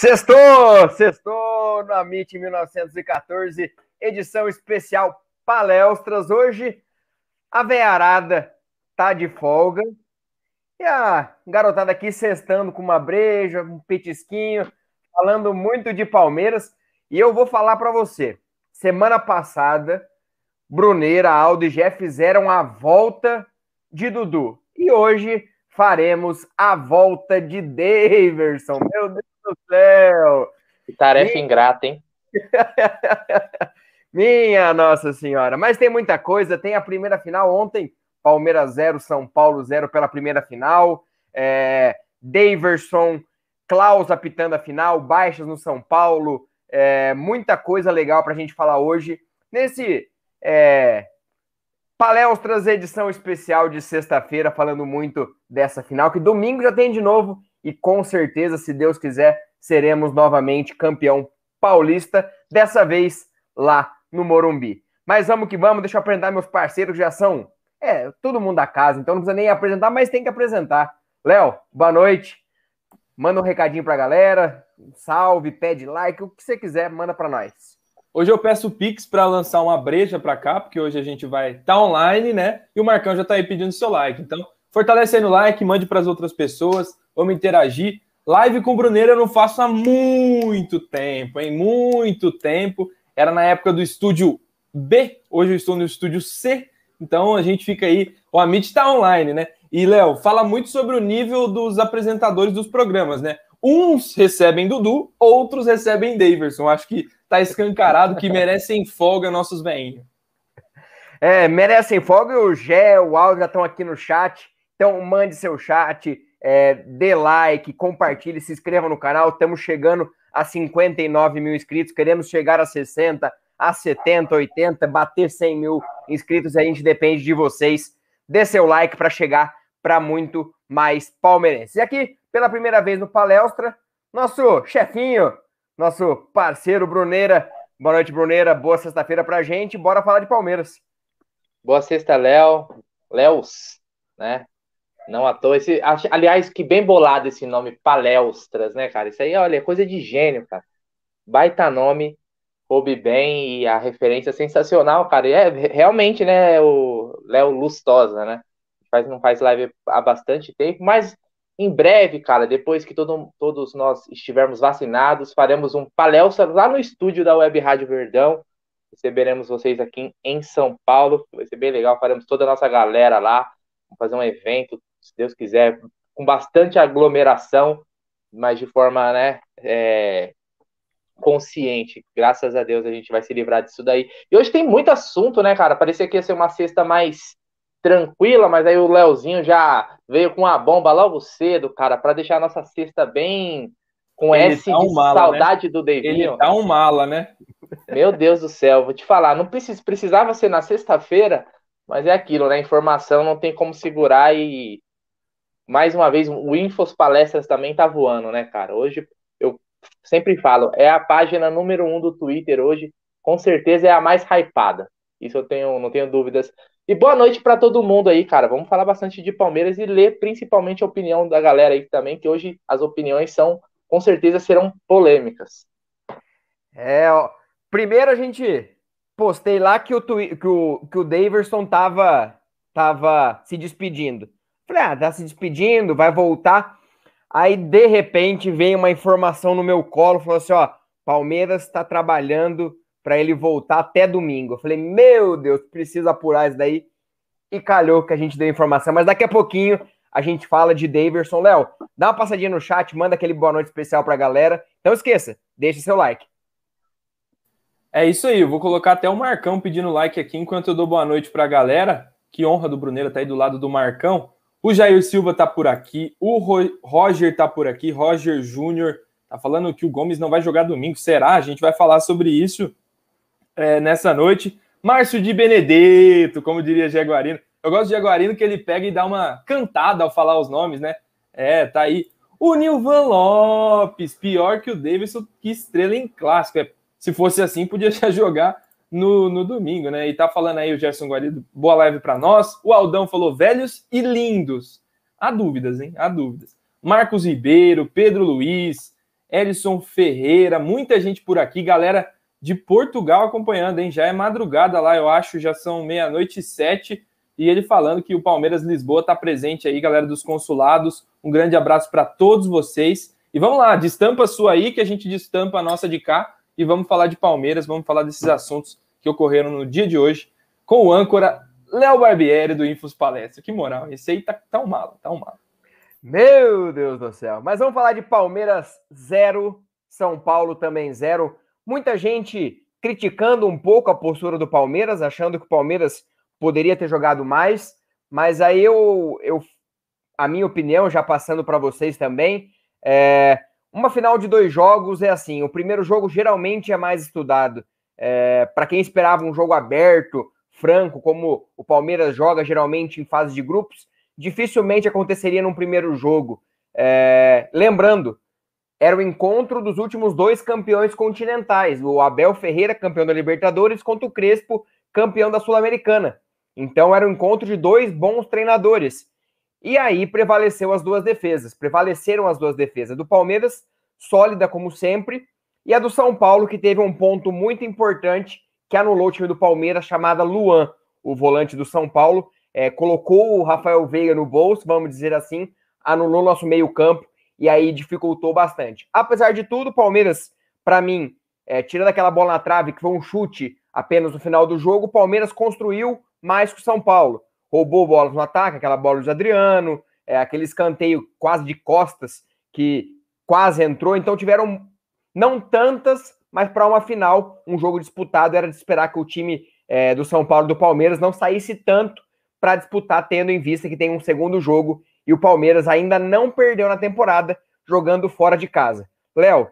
Sextou! Sextou no Amit 1914, edição especial palestras. Hoje a veiarada tá de folga e a garotada aqui sextando com uma breja, um petisquinho, falando muito de Palmeiras. E eu vou falar para você: semana passada, Bruneira, Aldo e Jeff fizeram a volta de Dudu. E hoje faremos a volta de Daverson. Meu Deus do céu! Que tarefa Minha... ingrata, hein? Minha Nossa Senhora! Mas tem muita coisa. Tem a primeira final ontem, Palmeiras 0, São Paulo 0 pela primeira final. É... Daverson, Klaus apitando a final, baixas no São Paulo. É... Muita coisa legal para a gente falar hoje. Nesse é... Palestras, edição especial de sexta-feira, falando muito dessa final, que domingo já tem de novo e com certeza, se Deus quiser, seremos novamente campeão paulista, dessa vez lá no Morumbi. Mas vamos que vamos, deixa eu apresentar meus parceiros, já são é, todo mundo da casa, então não precisa nem apresentar, mas tem que apresentar. Léo, boa noite. Manda um recadinho pra galera, salve, pede like, o que você quiser, manda para nós. Hoje eu peço o Pix para lançar uma breja para cá, porque hoje a gente vai estar tá online, né? E o Marcão já está aí pedindo seu like. Então, fortalecendo o like, mande para as outras pessoas vamos interagir. Live com o Bruneiro eu não faço há muito tempo, hein? Muito tempo. Era na época do estúdio B, hoje eu estou no estúdio C, então a gente fica aí. O Amit está online, né? E, Léo, fala muito sobre o nível dos apresentadores dos programas, né? Uns recebem Dudu, outros recebem Daverson. Acho que tá escancarado que merecem folga nossos veinhos. É, merecem folga. O Gé, o Aldo já estão aqui no chat. Então, mande seu chat, é, dê like, compartilhe, se inscreva no canal. Estamos chegando a 59 mil inscritos, queremos chegar a 60, a 70, 80, bater 100 mil inscritos. A gente depende de vocês. Dê seu like para chegar para muito mais palmeirenses. E aqui, pela primeira vez no Palestra, nosso chefinho, nosso parceiro Bruneira. Boa noite, Bruneira. Boa sexta-feira pra gente. Bora falar de Palmeiras. Boa sexta, Léo. Léos, né? Não à toa. Esse, aliás, que bem bolado esse nome, Palestras, né, cara? Isso aí, olha, é coisa de gênio, cara. Baita nome, coube bem e a referência é sensacional, cara. E é realmente, né, o Léo Lustosa, né? Faz, não faz live há bastante tempo, mas em breve, cara, depois que todo, todos nós estivermos vacinados, faremos um palestra lá no estúdio da Web Rádio Verdão. Receberemos vocês aqui em São Paulo, vai ser bem legal. Faremos toda a nossa galera lá, vamos fazer um evento se Deus quiser, com bastante aglomeração, mas de forma né, é, consciente. Graças a Deus a gente vai se livrar disso daí. E hoje tem muito assunto, né, cara? Parecia que ia ser uma sexta mais tranquila, mas aí o Leozinho já veio com a bomba logo cedo, cara, para deixar a nossa sexta bem com Ele S tá um mala, né? saudade né? do Davinho. Ele tá um mala, né? Meu Deus do céu, vou te falar, não precis, precisava ser na sexta-feira, mas é aquilo, né? Informação não tem como segurar e mais uma vez, o Infos Palestras também tá voando, né, cara? Hoje, eu sempre falo, é a página número um do Twitter hoje, com certeza é a mais hypada. Isso eu tenho, não tenho dúvidas. E boa noite para todo mundo aí, cara. Vamos falar bastante de Palmeiras e ler principalmente a opinião da galera aí também, que hoje as opiniões são, com certeza, serão polêmicas. É, ó, primeiro a gente postei lá que o, que o, que o Daverson tava, tava se despedindo. Falei, ah, tá se despedindo, vai voltar. Aí, de repente, vem uma informação no meu colo, falou assim, ó, Palmeiras está trabalhando para ele voltar até domingo. Eu falei, meu Deus, precisa apurar isso daí. E calhou que a gente deu informação. Mas daqui a pouquinho a gente fala de Daverson. Léo, dá uma passadinha no chat, manda aquele boa noite especial para a galera. Não esqueça, deixe seu like. É isso aí, eu vou colocar até o Marcão pedindo like aqui enquanto eu dou boa noite para a galera. Que honra do Bruneira tá aí do lado do Marcão. O Jair Silva tá por aqui, o Roger tá por aqui, Roger Júnior tá falando que o Gomes não vai jogar domingo. Será? A gente vai falar sobre isso é, nessa noite. Márcio de Benedetto, como diria Jaguarino. Eu gosto de Jaguarino que ele pega e dá uma cantada ao falar os nomes, né? É, tá aí. O Nilvan Lopes, pior que o Davidson, que estrela em clássico. É se fosse assim, podia já jogar no, no domingo, né? E tá falando aí o Gerson Guarido, boa live para nós. O Aldão falou velhos e lindos. Há dúvidas, hein? Há dúvidas. Marcos Ribeiro, Pedro Luiz, Elison Ferreira, muita gente por aqui, galera de Portugal acompanhando, hein? Já é madrugada lá, eu acho, já são meia-noite e sete. E ele falando que o Palmeiras Lisboa tá presente aí, galera dos consulados. Um grande abraço para todos vocês. E vamos lá, destampa a sua aí, que a gente destampa a nossa de cá e vamos falar de Palmeiras, vamos falar desses assuntos que ocorreram no dia de hoje com o âncora Léo Barbieri do Infos Palestra. Que moral, esse aí tá, tá um malo, tá um malo. Meu Deus do céu. Mas vamos falar de Palmeiras zero, São Paulo também zero. Muita gente criticando um pouco a postura do Palmeiras, achando que o Palmeiras poderia ter jogado mais, mas aí eu, eu a minha opinião, já passando para vocês também, é, uma final de dois jogos é assim: o primeiro jogo geralmente é mais estudado. É, para quem esperava um jogo aberto, franco, como o Palmeiras joga geralmente em fase de grupos, dificilmente aconteceria num primeiro jogo. É, lembrando, era o encontro dos últimos dois campeões continentais: o Abel Ferreira, campeão da Libertadores, contra o Crespo, campeão da Sul-Americana. Então era o um encontro de dois bons treinadores. E aí prevaleceu as duas defesas, prevaleceram as duas defesas. Do Palmeiras, sólida como sempre, e a do São Paulo, que teve um ponto muito importante que anulou o time do Palmeiras, chamada Luan, o volante do São Paulo, é, colocou o Rafael Veiga no bolso, vamos dizer assim, anulou nosso meio-campo e aí dificultou bastante. Apesar de tudo, o Palmeiras, para mim, é, tirando aquela bola na trave, que foi um chute apenas no final do jogo, o Palmeiras construiu mais que o São Paulo roubou bolas no ataque, aquela bola do Adriano, é, aquele escanteio quase de costas que quase entrou. Então tiveram não tantas, mas para uma final, um jogo disputado, era de esperar que o time é, do São Paulo do Palmeiras não saísse tanto para disputar, tendo em vista que tem um segundo jogo e o Palmeiras ainda não perdeu na temporada jogando fora de casa. Léo,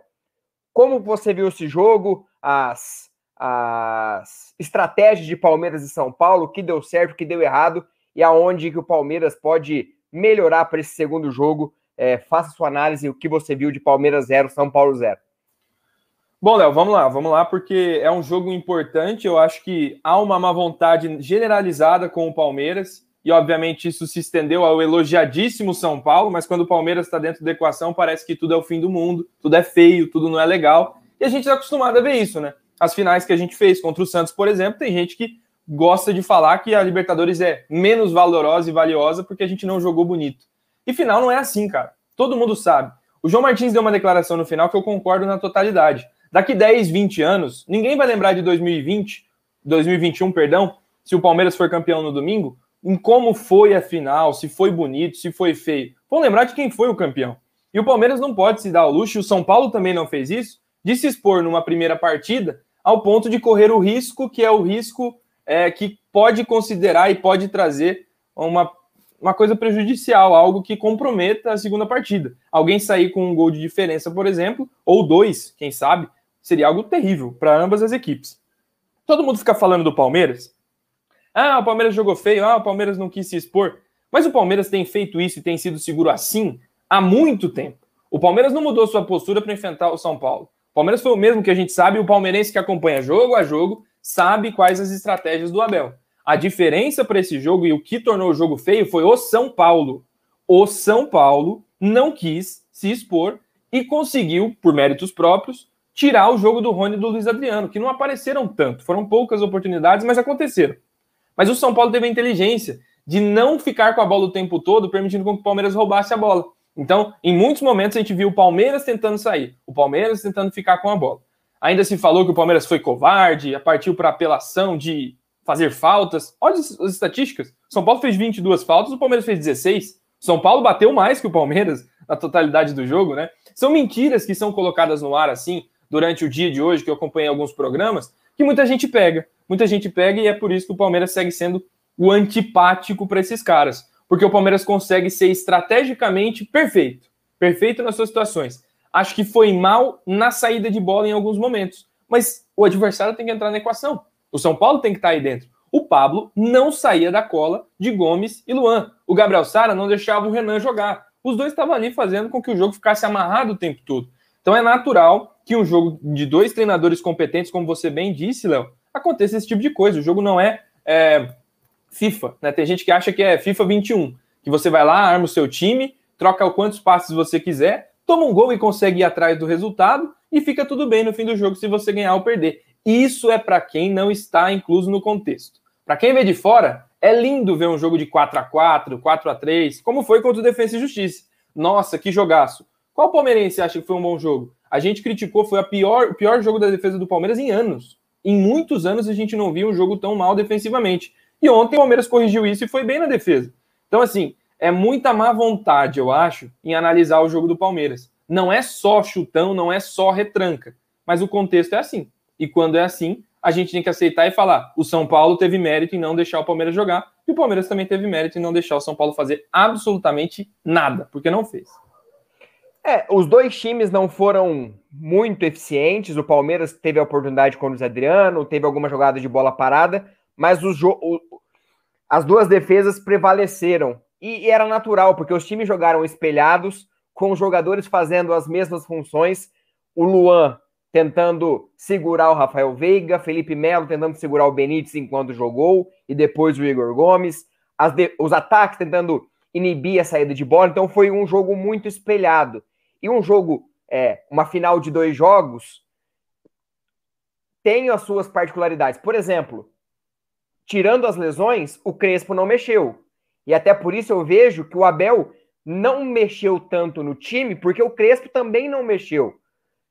como você viu esse jogo? As as estratégias de Palmeiras e São Paulo, o que deu certo, o que deu errado e aonde que o Palmeiras pode melhorar para esse segundo jogo. É, faça sua análise, o que você viu de Palmeiras 0, São Paulo 0. Bom, Léo, vamos lá, vamos lá, porque é um jogo importante. Eu acho que há uma má vontade generalizada com o Palmeiras, e obviamente isso se estendeu ao elogiadíssimo São Paulo, mas quando o Palmeiras está dentro da equação, parece que tudo é o fim do mundo, tudo é feio, tudo não é legal. E a gente está acostumado a ver isso, né? As finais que a gente fez contra o Santos, por exemplo, tem gente que gosta de falar que a Libertadores é menos valorosa e valiosa porque a gente não jogou bonito. E final não é assim, cara. Todo mundo sabe. O João Martins deu uma declaração no final que eu concordo na totalidade. Daqui 10, 20 anos, ninguém vai lembrar de 2020, 2021, perdão, se o Palmeiras for campeão no domingo, em como foi a final, se foi bonito, se foi feio. Vão lembrar de quem foi o campeão. E o Palmeiras não pode se dar ao luxo, o São Paulo também não fez isso, de se expor numa primeira partida ao ponto de correr o risco, que é o risco é, que pode considerar e pode trazer uma, uma coisa prejudicial, algo que comprometa a segunda partida. Alguém sair com um gol de diferença, por exemplo, ou dois, quem sabe, seria algo terrível para ambas as equipes. Todo mundo fica falando do Palmeiras. Ah, o Palmeiras jogou feio, ah, o Palmeiras não quis se expor. Mas o Palmeiras tem feito isso e tem sido seguro assim há muito tempo. O Palmeiras não mudou sua postura para enfrentar o São Paulo. Palmeiras foi o mesmo que a gente sabe, o palmeirense que acompanha jogo a jogo sabe quais as estratégias do Abel. A diferença para esse jogo e o que tornou o jogo feio foi o São Paulo. O São Paulo não quis se expor e conseguiu, por méritos próprios, tirar o jogo do Rony e do Luiz Adriano, que não apareceram tanto. Foram poucas oportunidades, mas aconteceram. Mas o São Paulo teve a inteligência de não ficar com a bola o tempo todo, permitindo que o Palmeiras roubasse a bola. Então, em muitos momentos a gente viu o Palmeiras tentando sair, o Palmeiras tentando ficar com a bola. Ainda se falou que o Palmeiras foi covarde, partiu para apelação de fazer faltas. Olha as estatísticas. São Paulo fez 22 faltas, o Palmeiras fez 16. São Paulo bateu mais que o Palmeiras na totalidade do jogo, né? São mentiras que são colocadas no ar assim durante o dia de hoje, que eu acompanhei alguns programas, que muita gente pega. Muita gente pega e é por isso que o Palmeiras segue sendo o antipático para esses caras porque o Palmeiras consegue ser estrategicamente perfeito, perfeito nas suas situações. Acho que foi mal na saída de bola em alguns momentos, mas o adversário tem que entrar na equação. O São Paulo tem que estar aí dentro. O Pablo não saía da cola de Gomes e Luan. O Gabriel Sara não deixava o Renan jogar. Os dois estavam ali fazendo com que o jogo ficasse amarrado o tempo todo. Então é natural que um jogo de dois treinadores competentes, como você bem disse, Léo, aconteça esse tipo de coisa. O jogo não é, é FIFA, né? Tem gente que acha que é FIFA 21, que você vai lá, arma o seu time, troca quantos passes você quiser, toma um gol e consegue ir atrás do resultado e fica tudo bem no fim do jogo se você ganhar ou perder. Isso é para quem não está incluso no contexto. Para quem vê de fora, é lindo ver um jogo de 4 a 4 4 a 3 como foi contra o Defensa e Justiça. Nossa, que jogaço. Qual palmeirense acha que foi um bom jogo? A gente criticou, foi a pior, o pior jogo da defesa do Palmeiras em anos. Em muitos anos a gente não viu um jogo tão mal defensivamente. E ontem o Palmeiras corrigiu isso e foi bem na defesa. Então, assim, é muita má vontade, eu acho, em analisar o jogo do Palmeiras. Não é só chutão, não é só retranca. Mas o contexto é assim. E quando é assim, a gente tem que aceitar e falar: o São Paulo teve mérito em não deixar o Palmeiras jogar, e o Palmeiras também teve mérito em não deixar o São Paulo fazer absolutamente nada, porque não fez. É, os dois times não foram muito eficientes. O Palmeiras teve a oportunidade com o Adriano, teve alguma jogada de bola parada, mas o, o, as duas defesas prevaleceram. E, e, era natural, porque os times jogaram espelhados, com os jogadores fazendo as mesmas funções. O Luan tentando segurar o Rafael Veiga, Felipe Melo tentando segurar o Benítez enquanto jogou, e depois o Igor Gomes. De, os ataques tentando inibir a saída de bola. Então foi um jogo muito espelhado. E um jogo, é, uma final de dois jogos, tem as suas particularidades. Por exemplo, tirando as lesões, o Crespo não mexeu. E até por isso eu vejo que o Abel não mexeu tanto no time, porque o Crespo também não mexeu.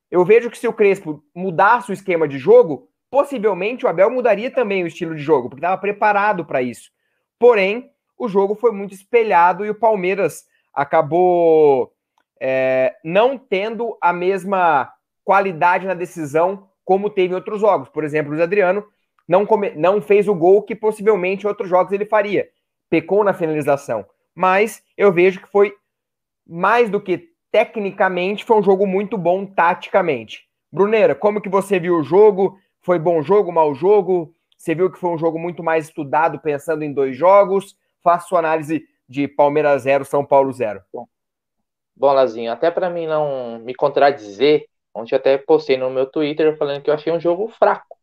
Eu vejo que se o Crespo mudasse o esquema de jogo, possivelmente o Abel mudaria também o estilo de jogo, porque estava preparado para isso. Porém, o jogo foi muito espelhado e o Palmeiras acabou é, não tendo a mesma qualidade na decisão como teve em outros jogos. Por exemplo, o Adriano não, come, não fez o gol que possivelmente em outros jogos ele faria. Pecou na finalização. Mas eu vejo que foi mais do que tecnicamente, foi um jogo muito bom taticamente. Bruneira, como que você viu o jogo? Foi bom jogo, mau jogo? Você viu que foi um jogo muito mais estudado, pensando em dois jogos? Faça sua análise de Palmeiras 0, São Paulo 0. Bom, Lazinho, até para mim não me contradizer, ontem até postei no meu Twitter falando que eu achei um jogo fraco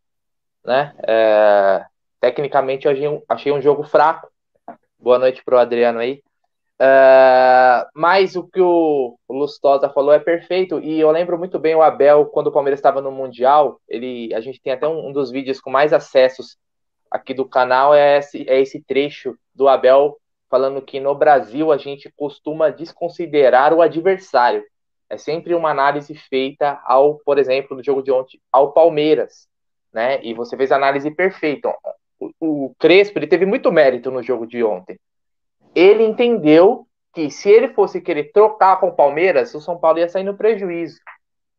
né? É, tecnicamente eu achei, um, jogo fraco. Boa noite pro Adriano aí. É, mas o que o, o Lustosa falou é perfeito. E eu lembro muito bem o Abel, quando o Palmeiras estava no Mundial. Ele, a gente tem até um, um, dos vídeos com mais acessos aqui do canal. É esse, é esse trecho do Abel falando que no Brasil a gente costuma desconsiderar o adversário. É sempre uma análise feita ao, por exemplo, no jogo de ontem, ao Palmeiras né? E você fez a análise perfeita. O, Crespo ele teve muito mérito no jogo de ontem. Ele entendeu que se ele fosse querer trocar com o Palmeiras, o São Paulo ia sair no prejuízo,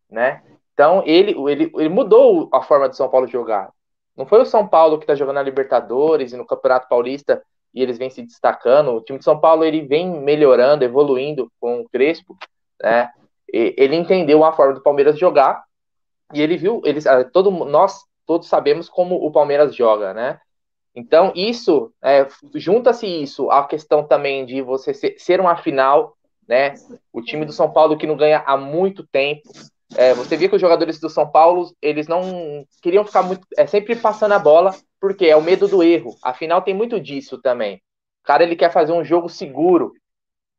né? Então ele, ele, ele mudou a forma de São Paulo jogar. Não foi o São Paulo que está jogando na Libertadores e no Campeonato Paulista e eles vêm se destacando. O time de São Paulo ele vem melhorando, evoluindo com o Crespo, né? E, ele entendeu a forma do Palmeiras jogar e ele viu, eles, ah, todo nós todos sabemos como o Palmeiras joga, né? Então, isso, é, junta-se isso à questão também de você ser, ser, uma final, né? O time do São Paulo que não ganha há muito tempo. É, você via que os jogadores do São Paulo, eles não queriam ficar muito, é, sempre passando a bola, porque é o medo do erro. Afinal, tem muito disso também. O cara, ele quer fazer um jogo seguro.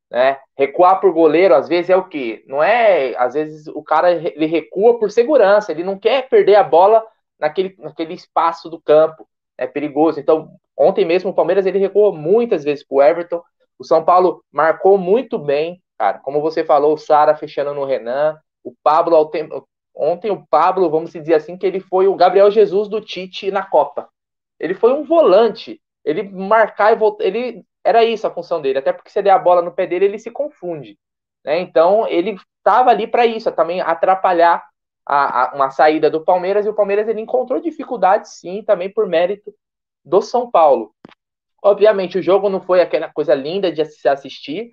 né? Recuar por goleiro, às vezes, é o quê? Não é. Às vezes o cara ele recua por segurança, ele não quer perder a bola naquele, naquele espaço do campo. É perigoso. Então, ontem mesmo o Palmeiras ele recuou muitas vezes pro Everton. O São Paulo marcou muito bem, cara. Como você falou, o Sara fechando no Renan. O Pablo, ontem o Pablo, vamos dizer assim, que ele foi o Gabriel Jesus do Tite na Copa. Ele foi um volante. Ele marcar e voltar. Ele era isso a função dele, até porque se der a bola no pé dele, ele se confunde. Né? Então, ele estava ali para isso, também atrapalhar a, a, uma saída do Palmeiras, e o Palmeiras ele encontrou dificuldades, sim, também por mérito do São Paulo. Obviamente, o jogo não foi aquela coisa linda de se assistir,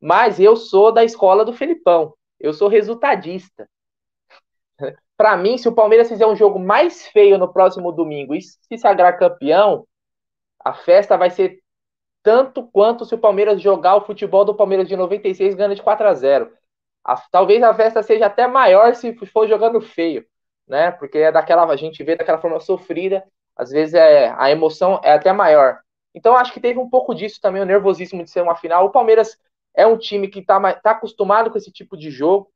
mas eu sou da escola do Felipão. Eu sou resultadista. Para mim, se o Palmeiras fizer um jogo mais feio no próximo domingo e se sagrar campeão, a festa vai ser tanto quanto se o Palmeiras jogar o futebol do Palmeiras de 96 ganha de 4 a 0. A, talvez a festa seja até maior se for jogando feio, né? Porque é daquela a gente vê daquela forma sofrida, às vezes é a emoção é até maior. Então acho que teve um pouco disso também o nervosismo de ser uma final. O Palmeiras é um time que está tá acostumado com esse tipo de jogo,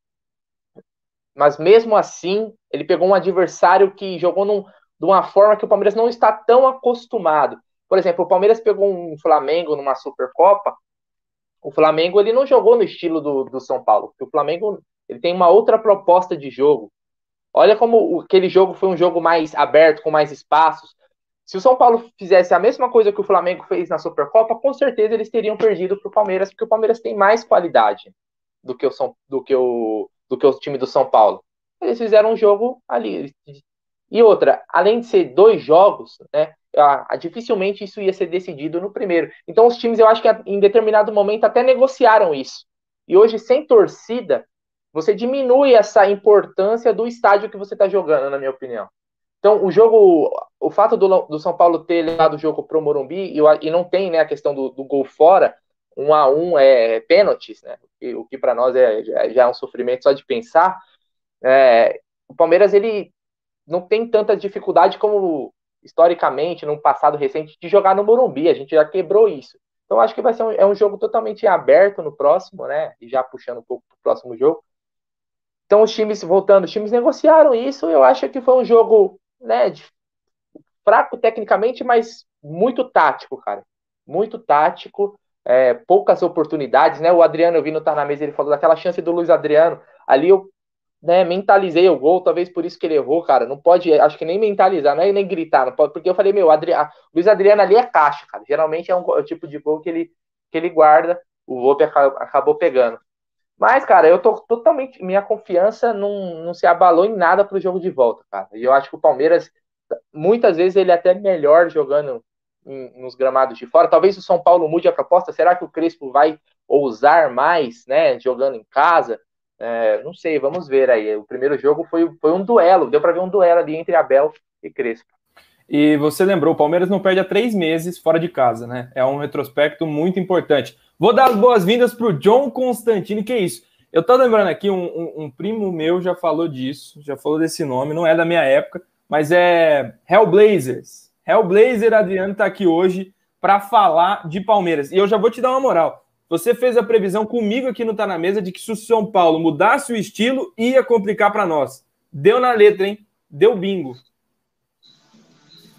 mas mesmo assim ele pegou um adversário que jogou num, de uma forma que o Palmeiras não está tão acostumado. Por exemplo, o Palmeiras pegou um Flamengo numa Supercopa. O Flamengo ele não jogou no estilo do, do São Paulo. O Flamengo ele tem uma outra proposta de jogo. Olha como aquele jogo foi um jogo mais aberto, com mais espaços. Se o São Paulo fizesse a mesma coisa que o Flamengo fez na Supercopa, com certeza eles teriam perdido para o Palmeiras, porque o Palmeiras tem mais qualidade do que o, São, do que o, do que o time do São Paulo. Eles fizeram um jogo ali. E outra, além de ser dois jogos, né? ah, dificilmente isso ia ser decidido no primeiro. Então os times, eu acho que em determinado momento até negociaram isso. E hoje, sem torcida, você diminui essa importância do estádio que você está jogando, na minha opinião. Então, o jogo, o fato do, do São Paulo ter levado o jogo para o Morumbi e, e, não tem né, a questão do, do, gol fora, um a um é pênaltis, né? O que para nós é, já é um sofrimento só de pensar. É, o Palmeiras ele não tem tanta dificuldade como historicamente, num passado recente, de jogar no Morumbi. A gente já quebrou isso. Então, acho que vai ser um, é um jogo totalmente aberto no próximo, né? E já puxando um pouco para o próximo jogo. Então, os times, voltando, os times negociaram isso. Eu acho que foi um jogo, né? De, fraco tecnicamente, mas muito tático, cara. Muito tático. É, poucas oportunidades, né? O Adriano, eu vi no Tá na Mesa, ele falou daquela chance do Luiz Adriano. Ali eu né, mentalizei o gol, talvez por isso que ele errou, cara. Não pode, acho que nem mentalizar, não é nem gritar, não pode, porque eu falei, meu, Adri... Luiz Adriano ali é caixa, cara. Geralmente é um, é o tipo de gol que ele, que ele guarda, o Volpe acabou pegando. Mas, cara, eu tô totalmente. Minha confiança não, não se abalou em nada pro jogo de volta, cara. E eu acho que o Palmeiras, muitas vezes, ele é até melhor jogando em, nos gramados de fora. Talvez o São Paulo mude a proposta. Será que o Crespo vai ousar mais, né? Jogando em casa? É, não sei, vamos ver aí. O primeiro jogo foi, foi um duelo, deu para ver um duelo ali entre Abel e Crespo. E você lembrou, o Palmeiras não perde há três meses fora de casa, né? É um retrospecto muito importante. Vou dar as boas-vindas para o John Constantini, que é isso? Eu tô lembrando aqui, um, um, um, primo meu já falou disso, já falou desse nome, não é da minha época, mas é Hellblazers. Hellblazer Adriano tá aqui hoje para falar de Palmeiras. E eu já vou te dar uma moral. Você fez a previsão comigo aqui no Tá na Mesa de que se o São Paulo mudasse o estilo, ia complicar para nós. Deu na letra, hein? Deu bingo.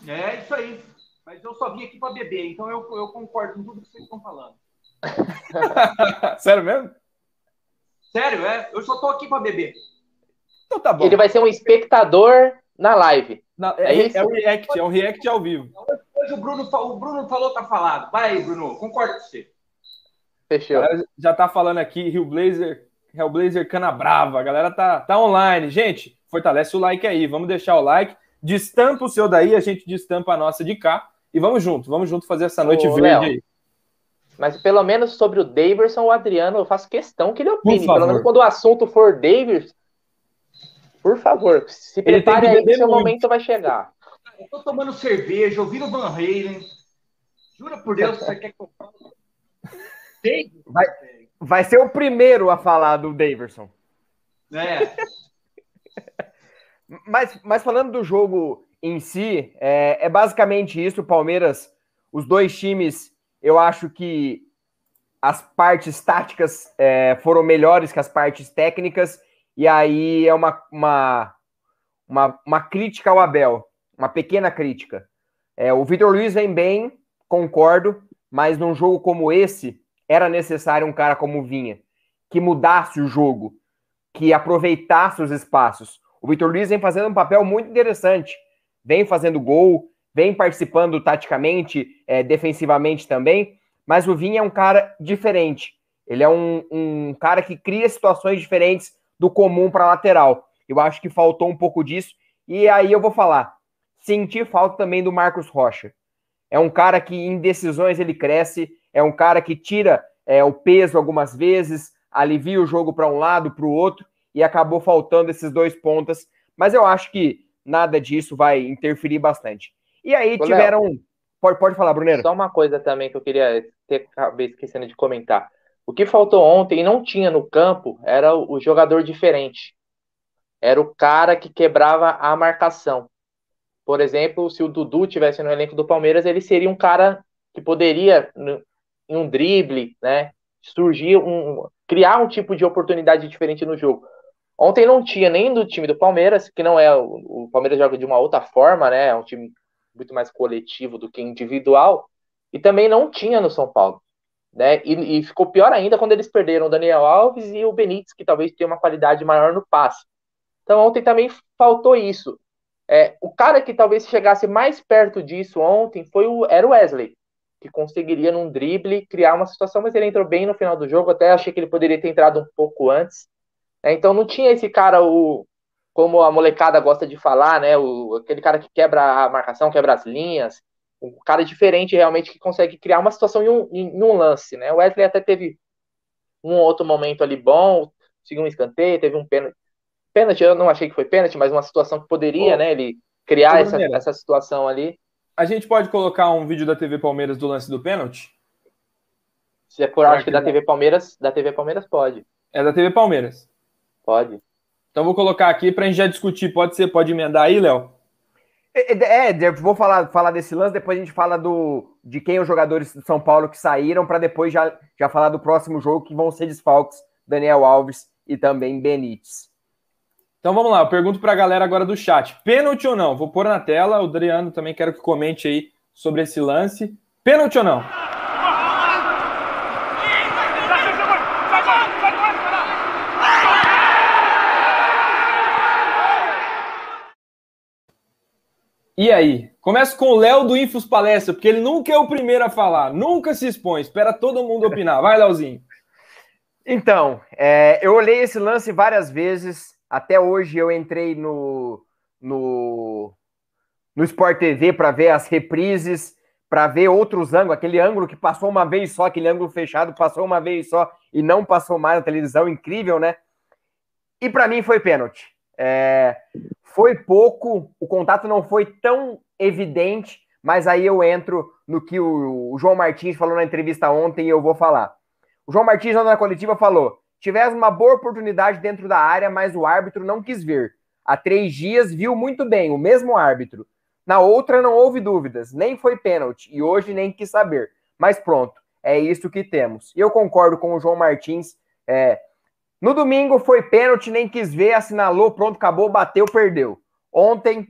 É isso aí. Mas eu só vim aqui para beber, então eu, eu concordo com tudo que vocês estão falando. Sério mesmo? Sério, é. Eu só tô aqui para beber. Então tá bom. Ele vai ser um espectador na live. Na, é, é, é, um react, é um react ao vivo. Hoje o Bruno, o Bruno falou, tá falado. Vai aí, Bruno, concordo com você. Fechou. já tá falando aqui, Rio Blazer, Hellblazer Cana Brava. A galera tá, tá online. Gente, fortalece o like aí. Vamos deixar o like. Destampa o seu daí, a gente destampa a nossa de cá. E vamos junto, vamos junto fazer essa noite Ô, verde aí. Mas pelo menos sobre o Daverson, o Adriano, eu faço questão que ele opine. Pelo menos quando o assunto for Davis, por favor, se prepare aí que seu muito. momento vai chegar. Eu tô tomando cerveja, ouvindo Van Halen. Jura por Deus que você quer que eu Vai, vai ser o primeiro a falar do Daverson. É. mas, mas falando do jogo em si, é, é basicamente isso. O Palmeiras, os dois times, eu acho que as partes táticas é, foram melhores que as partes técnicas, e aí é uma, uma, uma, uma crítica ao Abel, uma pequena crítica. É, o Vitor Luiz vem bem, concordo, mas num jogo como esse, era necessário um cara como Vinha, que mudasse o jogo, que aproveitasse os espaços. O Vitor Luiz vem fazendo um papel muito interessante, vem fazendo gol, vem participando taticamente, é, defensivamente também, mas o Vinha é um cara diferente. Ele é um, um cara que cria situações diferentes do comum para lateral. Eu acho que faltou um pouco disso. E aí eu vou falar. Senti falta também do Marcos Rocha. É um cara que em decisões ele cresce, é um cara que tira é, o peso algumas vezes, alivia o jogo para um lado, para o outro, e acabou faltando esses dois pontas. Mas eu acho que nada disso vai interferir bastante. E aí Ô, tiveram. Léo, pode, pode falar, Brunero. Só uma coisa também que eu queria ter acabei esquecendo de comentar. O que faltou ontem e não tinha no campo era o jogador diferente. Era o cara que quebrava a marcação. Por exemplo, se o Dudu tivesse no elenco do Palmeiras, ele seria um cara que poderia, em um drible, né, surgir um, criar um tipo de oportunidade diferente no jogo. Ontem não tinha nem do time do Palmeiras, que não é o, Palmeiras joga de uma outra forma, né? É um time muito mais coletivo do que individual, e também não tinha no São Paulo. Né? E, e, ficou pior ainda quando eles perderam o Daniel Alves e o Benítez, que talvez tenha uma qualidade maior no passe. Então ontem também faltou isso. É, o cara que talvez chegasse mais perto disso ontem foi o, era o Wesley, que conseguiria num drible criar uma situação, mas ele entrou bem no final do jogo, até achei que ele poderia ter entrado um pouco antes. É, então não tinha esse cara, o, como a molecada gosta de falar, né? O, aquele cara que quebra a marcação, quebra as linhas, um cara diferente realmente que consegue criar uma situação em um, em um lance, né? O Wesley até teve um outro momento ali bom, seguiu um escanteio, teve um pênalti. Pênalti, eu não achei que foi pênalti, mas uma situação que poderia, né? Ele criar essa, essa situação ali. A gente pode colocar um vídeo da TV Palmeiras do lance do pênalti? Se é por, acho que da TV Palmeiras, da TV Palmeiras pode. É da TV Palmeiras. Pode. Então vou colocar aqui para a gente já discutir. Pode ser, pode emendar aí, Léo? É, é, vou falar, falar desse lance, depois a gente fala do, de quem os jogadores do São Paulo que saíram, para depois já, já falar do próximo jogo, que vão ser desfalques, Daniel Alves e também Benítez. Então vamos lá, eu pergunto para a galera agora do chat. Pênalti ou não? Vou pôr na tela, o Adriano também quero que comente aí sobre esse lance. Pênalti ou não? E aí? Começa com o Léo do Infos Palestra, porque ele nunca é o primeiro a falar, nunca se expõe, espera todo mundo opinar. Vai, Léozinho. Então, é, eu olhei esse lance várias vezes. Até hoje eu entrei no, no, no Sport TV para ver as reprises, para ver outros ângulos. Aquele ângulo que passou uma vez só, aquele ângulo fechado, passou uma vez só e não passou mais na televisão. Incrível, né? E para mim foi pênalti. É, foi pouco, o contato não foi tão evidente, mas aí eu entro no que o, o João Martins falou na entrevista ontem e eu vou falar. O João Martins, na coletiva, falou: tivemos uma boa oportunidade dentro da área, mas o árbitro não quis ver. Há três dias viu muito bem, o mesmo árbitro. Na outra não houve dúvidas, nem foi pênalti, e hoje nem quis saber. Mas pronto, é isso que temos. E eu concordo com o João Martins. É, no domingo foi pênalti, nem quis ver, assinalou, pronto, acabou, bateu, perdeu. Ontem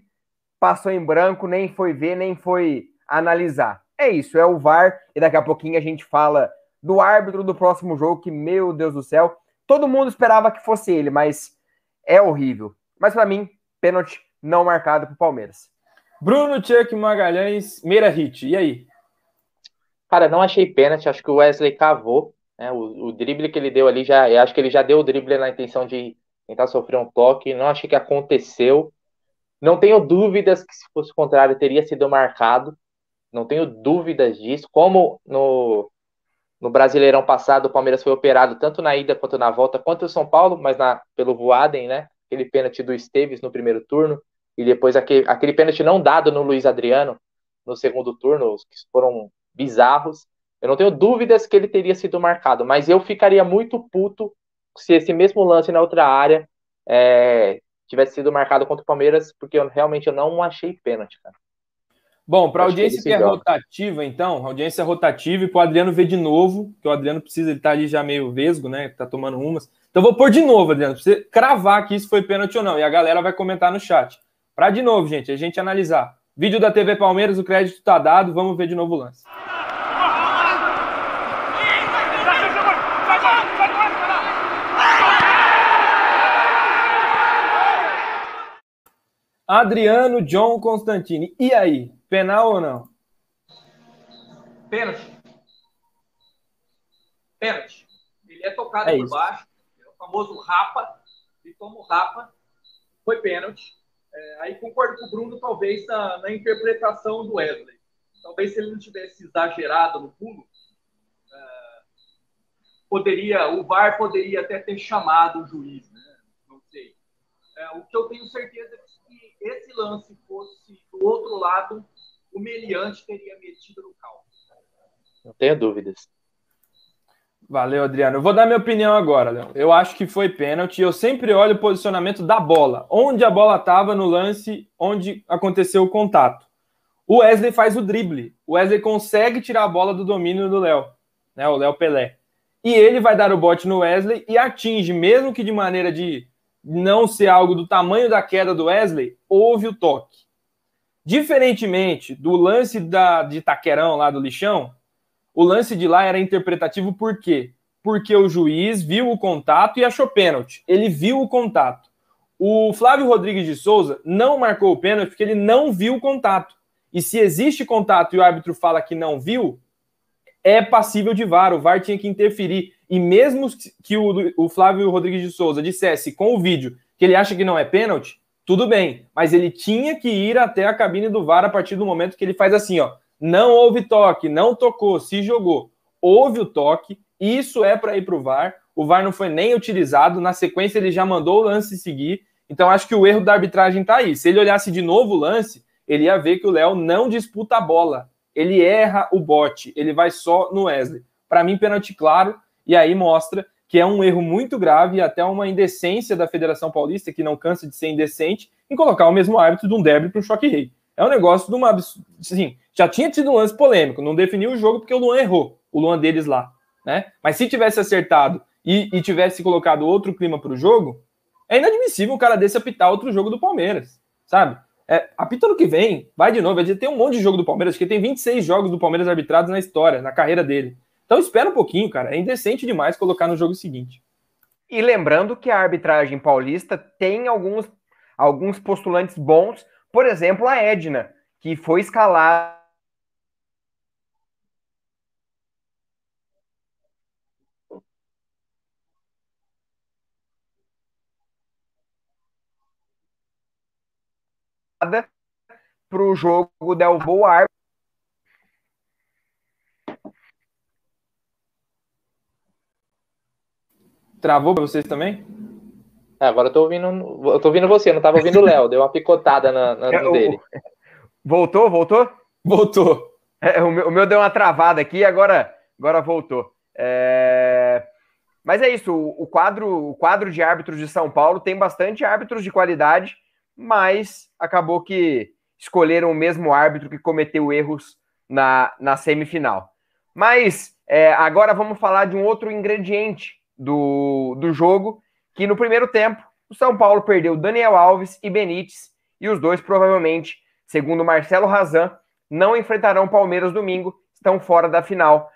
passou em branco, nem foi ver, nem foi analisar. É isso, é o VAR, e daqui a pouquinho a gente fala do árbitro do próximo jogo, que, meu Deus do céu, todo mundo esperava que fosse ele, mas é horrível. Mas para mim, pênalti não marcado para o Palmeiras. Bruno Chuck Magalhães, Meira Hit, e aí? Cara, não achei pênalti, acho que o Wesley cavou. Né? O, o drible que ele deu ali, já, eu acho que ele já deu o drible na intenção de tentar sofrer um toque. Não achei que aconteceu. Não tenho dúvidas que, se fosse o contrário, teria sido marcado. Não tenho dúvidas disso. Como no, no Brasileirão passado, o Palmeiras foi operado tanto na ida quanto na volta, quanto o São Paulo, mas na, pelo Voaden, né? Aquele pênalti do Esteves no primeiro turno. E depois aquele, aquele pênalti não dado no Luiz Adriano no segundo turno, que foram bizarros. Eu não tenho dúvidas que ele teria sido marcado, mas eu ficaria muito puto se esse mesmo lance na outra área é, tivesse sido marcado contra o Palmeiras, porque eu realmente eu não achei pênalti, cara. Bom, para audiência que, que é joga. rotativa, então, audiência rotativa e para o Adriano ver de novo, que o Adriano precisa, ele tá ali já meio vesgo, né? Tá tomando umas. Então vou pôr de novo, Adriano, para você cravar aqui se foi pênalti ou não. E a galera vai comentar no chat. Para de novo, gente, a gente analisar. Vídeo da TV Palmeiras, o crédito tá dado, vamos ver de novo o lance. Adriano John Constantini. E aí, penal ou não? Pênalti. Pênalti. Ele é tocado é por isso. baixo, é o famoso rapa, e como rapa, foi pênalti. É, aí concordo com o Bruno, talvez, na, na, interpretação do Wesley. Talvez se ele não tivesse exagerado no pulo, é, poderia, o VAR poderia até ter chamado o juiz, né? Não sei. É, o que eu tenho certeza é que esse lance fosse do outro lado, o Meliante teria metido no caldo. Não tenho dúvidas. Valeu, Adriano. Eu vou dar minha opinião agora, Leon. Eu acho que foi pênalti. Eu sempre olho o posicionamento da bola. Onde a bola estava no lance, onde aconteceu o contato. O Wesley faz o drible. O Wesley consegue tirar a bola do domínio do Léo, né? O Léo Pelé. E ele vai dar o bote no Wesley e atinge, mesmo que de maneira de não ser algo do tamanho da queda do Wesley, houve o toque. Diferentemente do lance da, de Taquerão lá do lixão, o lance de lá era interpretativo por quê? Porque o juiz viu o contato e achou pênalti. Ele viu o contato. O Flávio Rodrigues de Souza não marcou o pênalti porque ele não viu o contato. E se existe contato e o árbitro fala que não viu, é passível de VAR. O VAR tinha que interferir. E mesmo que o, o Flávio Rodrigues de Souza dissesse com o vídeo que ele acha que não é pênalti, tudo bem. Mas ele tinha que ir até a cabine do VAR a partir do momento que ele faz assim, ó. Não houve toque, não tocou, se jogou. Houve o toque, isso é para ir para o VAR. O VAR não foi nem utilizado. Na sequência, ele já mandou o lance seguir. Então, acho que o erro da arbitragem está aí. Se ele olhasse de novo o lance, ele ia ver que o Léo não disputa a bola ele erra o bote, ele vai só no Wesley. Para mim, pênalti claro, e aí mostra que é um erro muito grave e até uma indecência da Federação Paulista, que não cansa de ser indecente, em colocar o mesmo árbitro de um derby para um choque rei. É um negócio de uma. Assim, já tinha tido um lance polêmico, não definiu o jogo porque o Luan errou, o Luan deles lá. Né? Mas se tivesse acertado e, e tivesse colocado outro clima para o jogo, é inadmissível um cara desse apitar outro jogo do Palmeiras, sabe? É, apita ano que vem, vai de novo. Vai ter um monte de jogo do Palmeiras, que tem 26 jogos do Palmeiras arbitrados na história, na carreira dele. Então espera um pouquinho, cara. É indecente demais colocar no jogo seguinte. E lembrando que a arbitragem paulista tem alguns, alguns postulantes bons, por exemplo, a Edna, que foi escalada para o jogo Del Boar. Travou para vocês também? É, agora eu tô ouvindo, eu tô ouvindo você, não estava ouvindo o Léo, deu uma picotada na, na é, dele. Voltou, voltou? Voltou. É, o, meu, o, meu, deu uma travada aqui, agora, agora voltou. É... Mas é isso, o, o, quadro, o quadro de árbitros de São Paulo tem bastante árbitros de qualidade, mas acabou que escolheram o mesmo árbitro que cometeu erros na, na semifinal. Mas é, agora vamos falar de um outro ingrediente do, do jogo, que no primeiro tempo o São Paulo perdeu Daniel Alves e Benítez, e os dois provavelmente, segundo Marcelo Razan, não enfrentarão Palmeiras domingo, estão fora da final.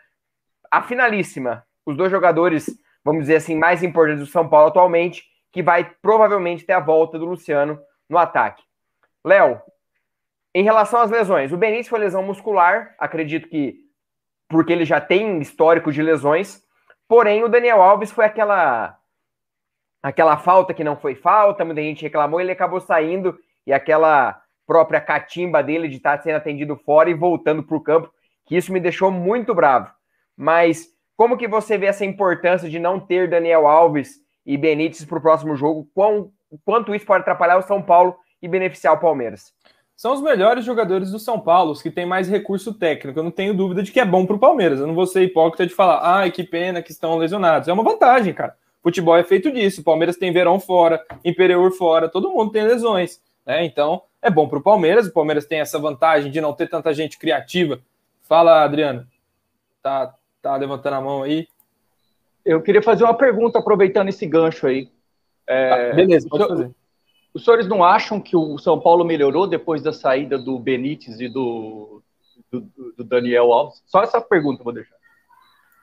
A finalíssima, os dois jogadores, vamos dizer assim, mais importantes do São Paulo atualmente, que vai provavelmente ter a volta do Luciano no ataque. Léo, em relação às lesões, o Benítez foi lesão muscular, acredito que porque ele já tem histórico de lesões, porém o Daniel Alves foi aquela aquela falta que não foi falta, muita gente reclamou, ele acabou saindo e aquela própria catimba dele de estar sendo atendido fora e voltando para o campo, que isso me deixou muito bravo. Mas como que você vê essa importância de não ter Daniel Alves e Benítez para o próximo jogo? Quão, quanto isso pode atrapalhar o São Paulo e beneficiar o Palmeiras? São os melhores jogadores do São Paulo, os que têm mais recurso técnico. Eu não tenho dúvida de que é bom para o Palmeiras. Eu não vou ser hipócrita de falar, ai, que pena que estão lesionados. É uma vantagem, cara. Futebol é feito disso. O Palmeiras tem Verão fora, Imperiur fora, todo mundo tem lesões. Né? Então, é bom para o Palmeiras. O Palmeiras tem essa vantagem de não ter tanta gente criativa. Fala, Adriano. Tá, tá levantando a mão aí. Eu queria fazer uma pergunta aproveitando esse gancho aí. É, tá, beleza, pode fazer. Os senhores não acham que o São Paulo melhorou depois da saída do Benítez e do, do, do Daniel Alves? Só essa pergunta eu vou deixar.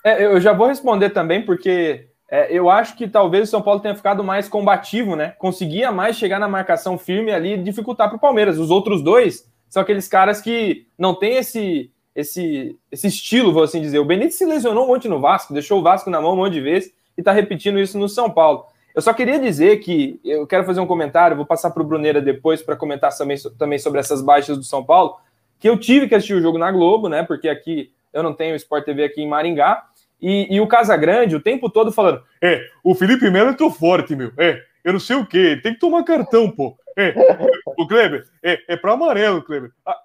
É, eu já vou responder também, porque é, eu acho que talvez o São Paulo tenha ficado mais combativo, né? Conseguia mais chegar na marcação firme ali e dificultar para o Palmeiras. Os outros dois são aqueles caras que não tem esse, esse, esse estilo, vou assim dizer. O Benítez se lesionou um monte no Vasco, deixou o Vasco na mão um monte de vezes e está repetindo isso no São Paulo. Eu só queria dizer que eu quero fazer um comentário, vou passar para o Bruneira depois para comentar também, sobre essas baixas do São Paulo, que eu tive que assistir o jogo na Globo, né? Porque aqui eu não tenho Sport TV aqui em Maringá. E, e o Casagrande o tempo todo falando: é, o Felipe Melo é tão forte, meu. É, eu não sei o quê, tem que tomar cartão, pô. É, o Kleber, é, é para amarelo, Kleber. Ah,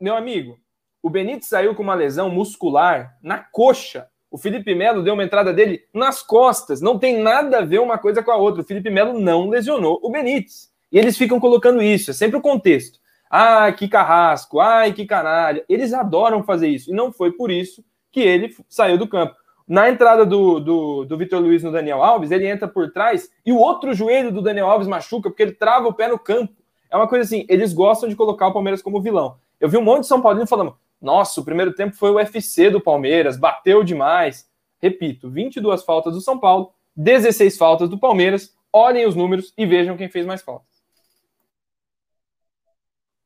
meu amigo, o Benítez saiu com uma lesão muscular na coxa. O Felipe Melo deu uma entrada dele nas costas. Não tem nada a ver uma coisa com a outra. O Felipe Melo não lesionou o Benítez. E eles ficam colocando isso, é sempre o contexto. Ai, que carrasco, ai, que canalha. Eles adoram fazer isso. E não foi por isso que ele saiu do campo. Na entrada do, do, do Vitor Luiz no Daniel Alves, ele entra por trás e o outro joelho do Daniel Alves machuca porque ele trava o pé no campo. É uma coisa assim, eles gostam de colocar o Palmeiras como vilão. Eu vi um monte de São Paulino falando: nossa, o primeiro tempo foi o UFC do Palmeiras, bateu demais. Repito, 22 faltas do São Paulo, 16 faltas do Palmeiras. Olhem os números e vejam quem fez mais faltas.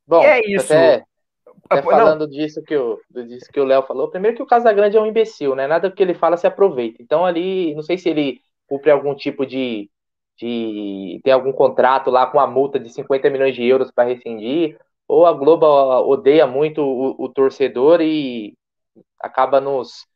Bom, é isso. Até, até falando disso que, o, disso que o Léo falou, primeiro que o Casagrande é um imbecil, né? Nada que ele fala se aproveita. Então ali, não sei se ele cumpre algum tipo de, de tem algum contrato lá com uma multa de 50 milhões de euros para rescindir, ou a Globo odeia muito o, o torcedor e acaba nos,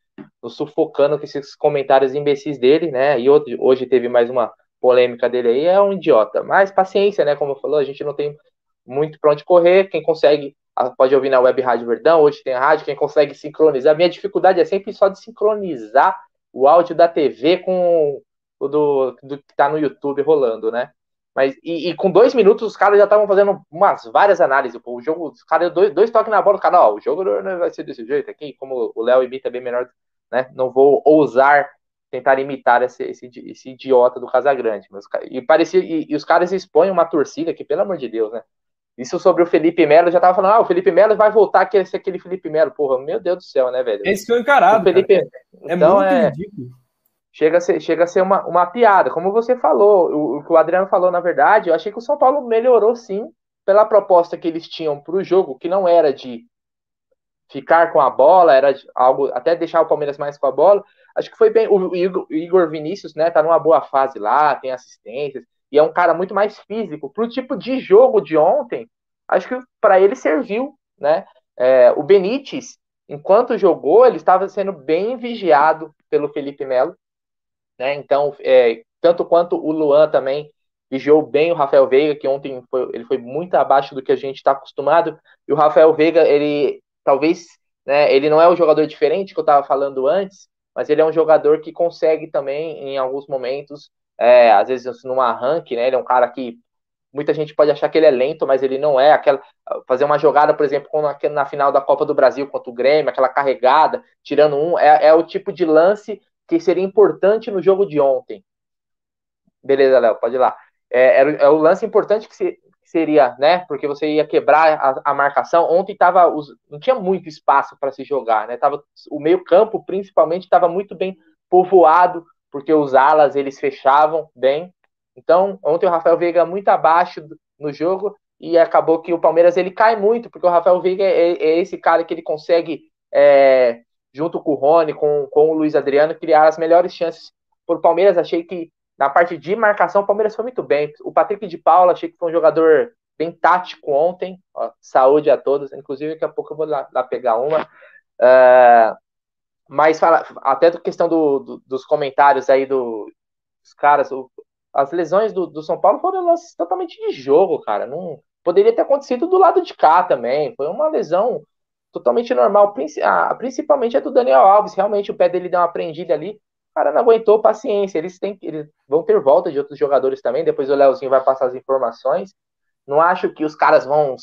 nos, sufocando com esses comentários imbecis dele, né? E hoje, hoje teve mais uma polêmica dele aí, é um idiota. Mas paciência, né? Como falou, a gente não tem muito para onde correr. Quem consegue pode ouvir na Web Rádio Verdão, hoje tem a rádio, quem consegue sincronizar. Minha dificuldade é sempre só de sincronizar o áudio da TV com o do, do que está no YouTube rolando, né? Mas, e, e, com dois minutos os caras já estavam fazendo umas várias análises. Pô, o jogo, os caras, dois, dois toques na bola, o cara, ó, o jogo não vai ser desse jeito aqui, como o Léo imita bem melhor, né? Não vou ousar tentar imitar esse, esse, esse idiota do Casagrande. Mas, e parecia, e, e, os caras expõem uma torcida que, pelo amor de Deus, né? Isso sobre o Felipe Melo, já tava falando, ah, o Felipe Melo vai voltar a ser aquele Felipe Melo. Porra, meu Deus do céu, né, velho? Esse foi encarado. O Felipe... É então, muito é... ridículo chega a ser, chega a ser uma, uma piada. Como você falou, o, o, que o Adriano falou, na verdade, eu achei que o São Paulo melhorou sim pela proposta que eles tinham para o jogo, que não era de ficar com a bola, era algo até deixar o Palmeiras mais com a bola. Acho que foi bem. O Igor, o Igor Vinícius, né, tá numa boa fase lá, tem assistências, e é um cara muito mais físico. Pro tipo de jogo de ontem, acho que para ele serviu, né? É, o Benítez, enquanto jogou, ele estava sendo bem vigiado pelo Felipe Melo né? Então, é, tanto quanto o Luan também vigiou bem o Rafael Veiga, que ontem foi, ele foi muito abaixo do que a gente está acostumado. E o Rafael Veiga, ele talvez, né, ele não é o jogador diferente que eu estava falando antes, mas ele é um jogador que consegue também, em alguns momentos, é, às vezes num arranque, né? Ele é um cara que muita gente pode achar que ele é lento, mas ele não é. Aquela, fazer uma jogada, por exemplo, na, na final da Copa do Brasil contra o Grêmio, aquela carregada, tirando um, é, é o tipo de lance que seria importante no jogo de ontem. Beleza, Léo, pode ir lá. É, é, é o lance importante que, se, que, seria, né? Porque você ia quebrar a, a marcação. Ontem tava os, não tinha muito espaço para se jogar, né? Tava, o meio-campo, principalmente, estava muito bem povoado, porque os alas eles fechavam bem. Então, ontem o Rafael Veiga muito abaixo no jogo e acabou que o Palmeiras ele cai muito, porque o Rafael Veiga é, é esse cara que ele consegue é, junto com o Rony, com, com o Luiz Adriano, criar as melhores chances para o Palmeiras. Achei que na parte de marcação o Palmeiras foi muito bem. O Patrick de Paula, achei que foi um jogador bem tático ontem. Ó, saúde a todos. Inclusive, daqui a pouco eu vou lá, lá pegar uma. Uh, mas fala, até da questão do, do, dos comentários aí do, dos caras, o, as lesões do, do São Paulo foram lances totalmente de jogo, cara. Não poderia ter acontecido do lado de cá também. Foi uma lesão totalmente normal, principalmente a do Daniel Alves, realmente o pé dele deu uma prendida ali, o cara não aguentou paciência, eles têm eles vão ter volta de outros jogadores também, depois o Leozinho vai passar as informações, Não acho que os caras vão.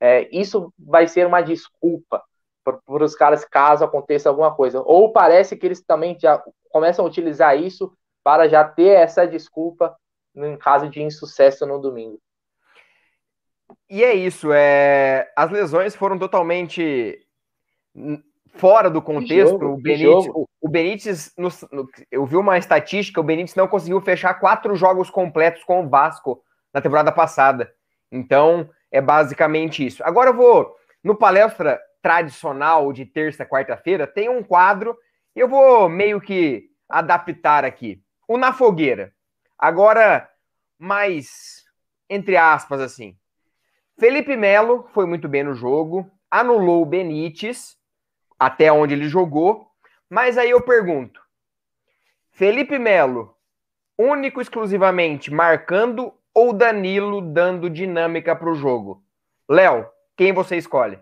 É, isso vai ser uma desculpa para os caras caso aconteça alguma coisa. Ou parece que eles também já começam a utilizar isso para já ter essa desculpa em caso de insucesso no domingo. E é isso. É... As lesões foram totalmente fora do contexto. Jogo, o, Benítez, o, Benítez no, no, eu vi uma estatística, o Benítez não conseguiu fechar quatro jogos completos com o Vasco na temporada passada. Então, é basicamente isso. Agora eu vou no palestra tradicional de terça, quarta-feira, tem um quadro e eu vou meio que adaptar aqui. O Na Fogueira. Agora, mais entre aspas, assim. Felipe Melo foi muito bem no jogo, anulou o Benítez, até onde ele jogou, mas aí eu pergunto: Felipe Melo, único exclusivamente marcando ou Danilo dando dinâmica para o jogo? Léo, quem você escolhe?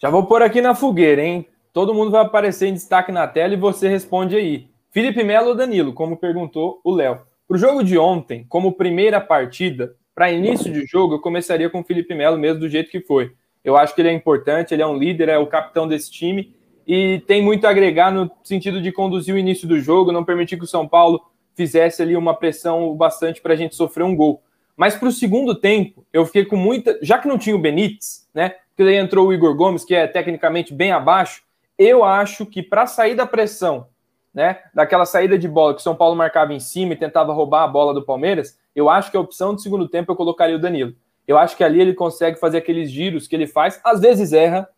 Já vou pôr aqui na fogueira, hein? Todo mundo vai aparecer em destaque na tela e você responde aí. Felipe Melo ou Danilo, como perguntou o Léo. Para o jogo de ontem, como primeira partida, para início de jogo, eu começaria com o Felipe Melo mesmo do jeito que foi. Eu acho que ele é importante, ele é um líder, é o capitão desse time e tem muito a agregar no sentido de conduzir o início do jogo, não permitir que o São Paulo fizesse ali uma pressão bastante para a gente sofrer um gol. Mas para o segundo tempo, eu fiquei com muita. Já que não tinha o Benítez, né? Porque daí entrou o Igor Gomes, que é tecnicamente bem abaixo. Eu acho que para sair da pressão, né? Daquela saída de bola que o São Paulo marcava em cima e tentava roubar a bola do Palmeiras, eu acho que a opção do segundo tempo eu colocaria o Danilo. Eu acho que ali ele consegue fazer aqueles giros que ele faz. Às vezes erra,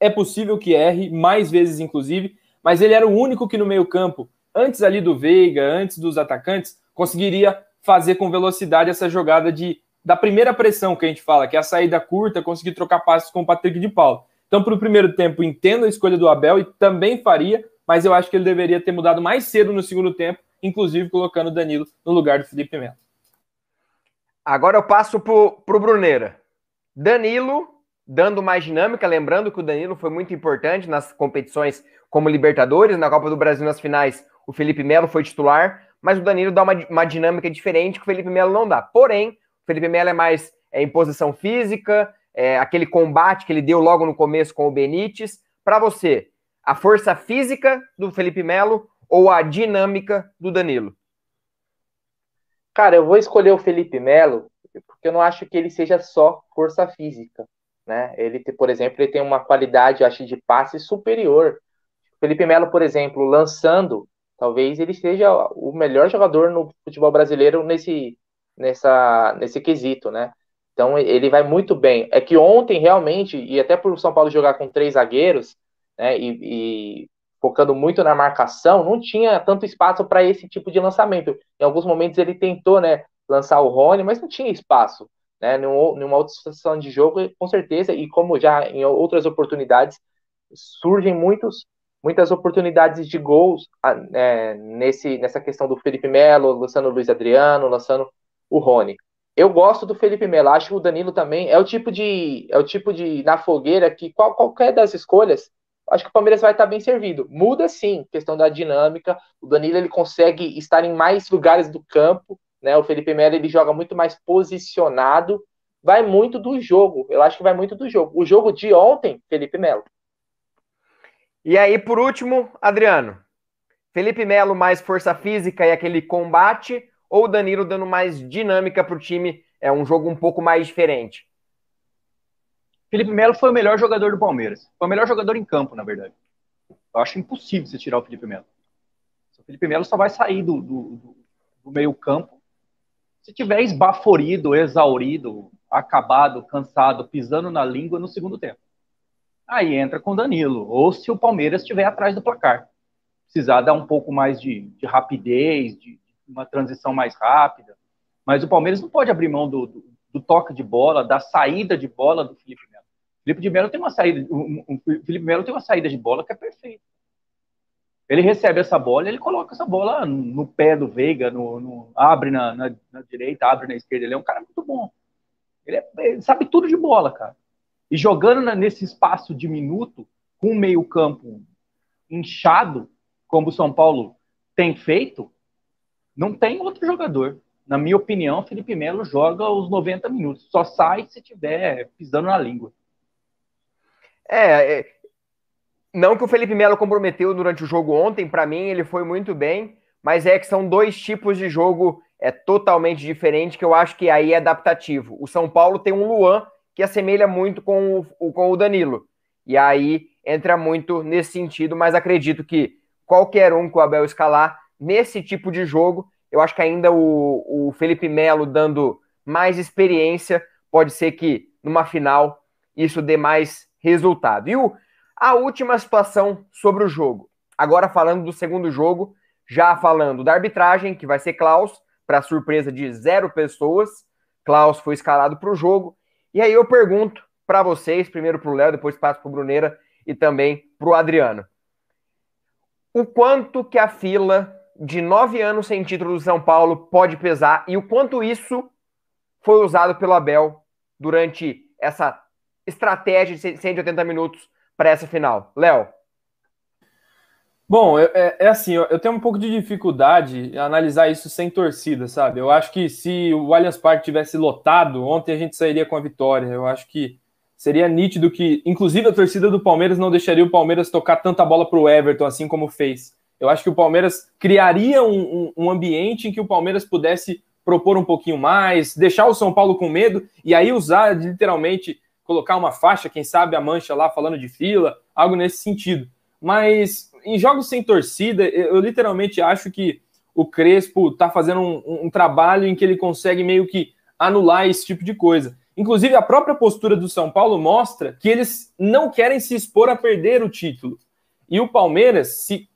é possível que erre, mais vezes inclusive, mas ele era o único que no meio-campo, antes ali do Veiga, antes dos atacantes, conseguiria fazer com velocidade essa jogada de da primeira pressão que a gente fala, que é a saída curta, conseguir trocar passes com o Patrick de Paulo. Então, para o primeiro tempo, entendo a escolha do Abel e também faria, mas eu acho que ele deveria ter mudado mais cedo no segundo tempo, inclusive colocando o Danilo no lugar do Felipe Melo. Agora eu passo para o Bruneira. Danilo, dando mais dinâmica, lembrando que o Danilo foi muito importante nas competições como Libertadores, na Copa do Brasil nas finais, o Felipe Melo foi titular, mas o Danilo dá uma, uma dinâmica diferente que o Felipe Melo não dá. Porém, o Felipe Melo é mais é, em posição física, é, aquele combate que ele deu logo no começo com o Benítez. Para você, a força física do Felipe Melo ou a dinâmica do Danilo? Cara, eu vou escolher o Felipe Melo porque eu não acho que ele seja só força física, né? Ele, por exemplo, ele tem uma qualidade, acho, de passe superior. Felipe Melo, por exemplo, lançando Talvez ele seja o melhor jogador no futebol brasileiro nesse, nessa, nesse quesito, né? Então ele vai muito bem. É que ontem realmente, e até por São Paulo jogar com três zagueiros, né, e, e focando muito na marcação, não tinha tanto espaço para esse tipo de lançamento. Em alguns momentos ele tentou, né, lançar o Rony, mas não tinha espaço, né, numa outra situação de jogo, com certeza, e como já em outras oportunidades, surgem muitos muitas oportunidades de gols é, nesse, nessa questão do Felipe Melo, lançando o Luiz Adriano, lançando o Rony. Eu gosto do Felipe Melo, acho que o Danilo também é o tipo de é o tipo de na fogueira que qual, qualquer das escolhas, acho que o Palmeiras vai estar bem servido. Muda sim, questão da dinâmica. O Danilo ele consegue estar em mais lugares do campo, né? O Felipe Melo ele joga muito mais posicionado. Vai muito do jogo. Eu acho que vai muito do jogo. O jogo de ontem, Felipe Melo. E aí, por último, Adriano. Felipe Melo mais força física e aquele combate, ou Danilo dando mais dinâmica para o time? É um jogo um pouco mais diferente. Felipe Melo foi o melhor jogador do Palmeiras. Foi o melhor jogador em campo, na verdade. Eu acho impossível você tirar o Felipe Melo. O Felipe Melo só vai sair do, do, do meio campo se tiver esbaforido, exaurido, acabado, cansado, pisando na língua no segundo tempo aí entra com Danilo. Ou se o Palmeiras estiver atrás do placar. Precisar dar um pouco mais de, de rapidez, de, uma transição mais rápida. Mas o Palmeiras não pode abrir mão do, do, do toque de bola, da saída de bola do Felipe. Felipe de Melo tem uma saída, um, um, Felipe Melo tem uma saída de bola que é perfeita. Ele recebe essa bola, ele coloca essa bola no pé do Veiga, no, no abre na, na, na, direita, abre na esquerda. Ele é um cara muito bom. Ele, é, ele sabe tudo de bola, cara. E jogando nesse espaço diminuto, com o meio-campo inchado, como o São Paulo tem feito, não tem outro jogador. na minha opinião, Felipe Melo joga os 90 minutos. Só sai se tiver pisando na língua. É, é não que o Felipe Melo comprometeu durante o jogo ontem, para mim ele foi muito bem, mas é que são dois tipos de jogo é totalmente diferente que eu acho que aí é adaptativo. O São Paulo tem um Luan que assemelha muito com o, com o Danilo. E aí entra muito nesse sentido, mas acredito que qualquer um que o Abel escalar nesse tipo de jogo, eu acho que ainda o, o Felipe Melo dando mais experiência, pode ser que numa final isso dê mais resultado. E o, a última situação sobre o jogo. Agora falando do segundo jogo, já falando da arbitragem, que vai ser Klaus, para surpresa de zero pessoas. Klaus foi escalado para o jogo. E aí eu pergunto para vocês, primeiro para o Léo, depois passo para o Bruneira e também para o Adriano. O quanto que a fila de nove anos sem título do São Paulo pode pesar e o quanto isso foi usado pelo Abel durante essa estratégia de 180 minutos para essa final? Léo. Bom, é, é assim, eu tenho um pouco de dificuldade em analisar isso sem torcida, sabe? Eu acho que se o Allianz Parque tivesse lotado, ontem a gente sairia com a vitória. Eu acho que seria nítido que, inclusive, a torcida do Palmeiras não deixaria o Palmeiras tocar tanta bola para o Everton, assim como fez. Eu acho que o Palmeiras criaria um, um, um ambiente em que o Palmeiras pudesse propor um pouquinho mais, deixar o São Paulo com medo e aí usar literalmente colocar uma faixa, quem sabe a mancha lá falando de fila, algo nesse sentido. Mas em jogos sem torcida, eu literalmente acho que o Crespo está fazendo um, um, trabalho em que ele consegue meio que anular esse tipo de coisa. Inclusive, a própria postura do São Paulo mostra que eles não querem se expor a perder o título. E o Palmeiras, se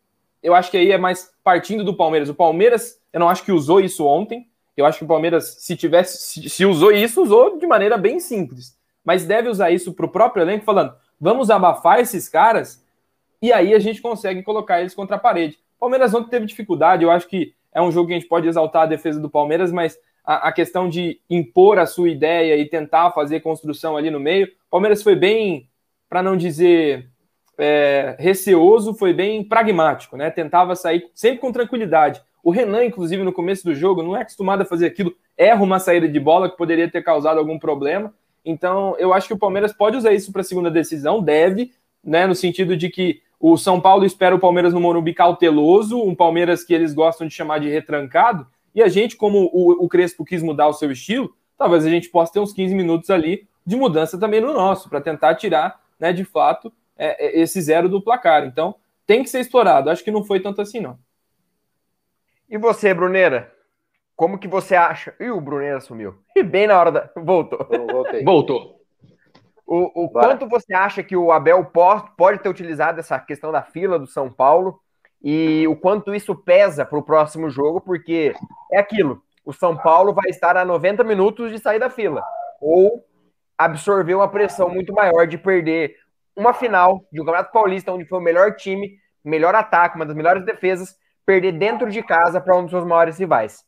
eu acho que aí é mais partindo do Palmeiras. O Palmeiras, eu não acho que usou isso ontem. Eu acho que o Palmeiras, se tivesse, se, se usou isso, usou de maneira bem simples. Mas deve usar isso para o próprio elenco, falando: vamos abafar esses caras e aí a gente consegue colocar eles contra a parede. O Palmeiras ontem teve dificuldade, eu acho que é um jogo que a gente pode exaltar a defesa do Palmeiras, mas a, a questão de impor a sua ideia e tentar fazer construção ali no meio, o Palmeiras foi bem, para não dizer é, receoso, foi bem pragmático, né? Tentava sair sempre com tranquilidade. O Renan, inclusive, no começo do jogo, não é acostumado a fazer aquilo, erra uma saída de bola que poderia ter causado algum problema. Então, eu acho que o Palmeiras pode usar isso para a segunda decisão, deve, né? No sentido de que o São Paulo espera o Palmeiras no Morumbi cauteloso, um Palmeiras que eles gostam de chamar de retrancado, e a gente, como o, o Crespo quis mudar o seu estilo, talvez a gente possa ter uns 15 minutos ali de mudança também no nosso, para tentar tirar, né, de fato, é, é, esse zero do placar. Então, tem que ser explorado. Acho que não foi tanto assim, não. E você, Bruneira? Como que você acha? Ih, o Bruneira sumiu. E bem na hora da. Voltou. Voltou. O, o quanto você acha que o Abel pode ter utilizado essa questão da fila do São Paulo e o quanto isso pesa para o próximo jogo, porque é aquilo: o São Paulo vai estar a 90 minutos de sair da fila, ou absorver uma pressão muito maior de perder uma final de um Campeonato Paulista, onde foi o melhor time, melhor ataque, uma das melhores defesas, perder dentro de casa para um dos seus maiores rivais.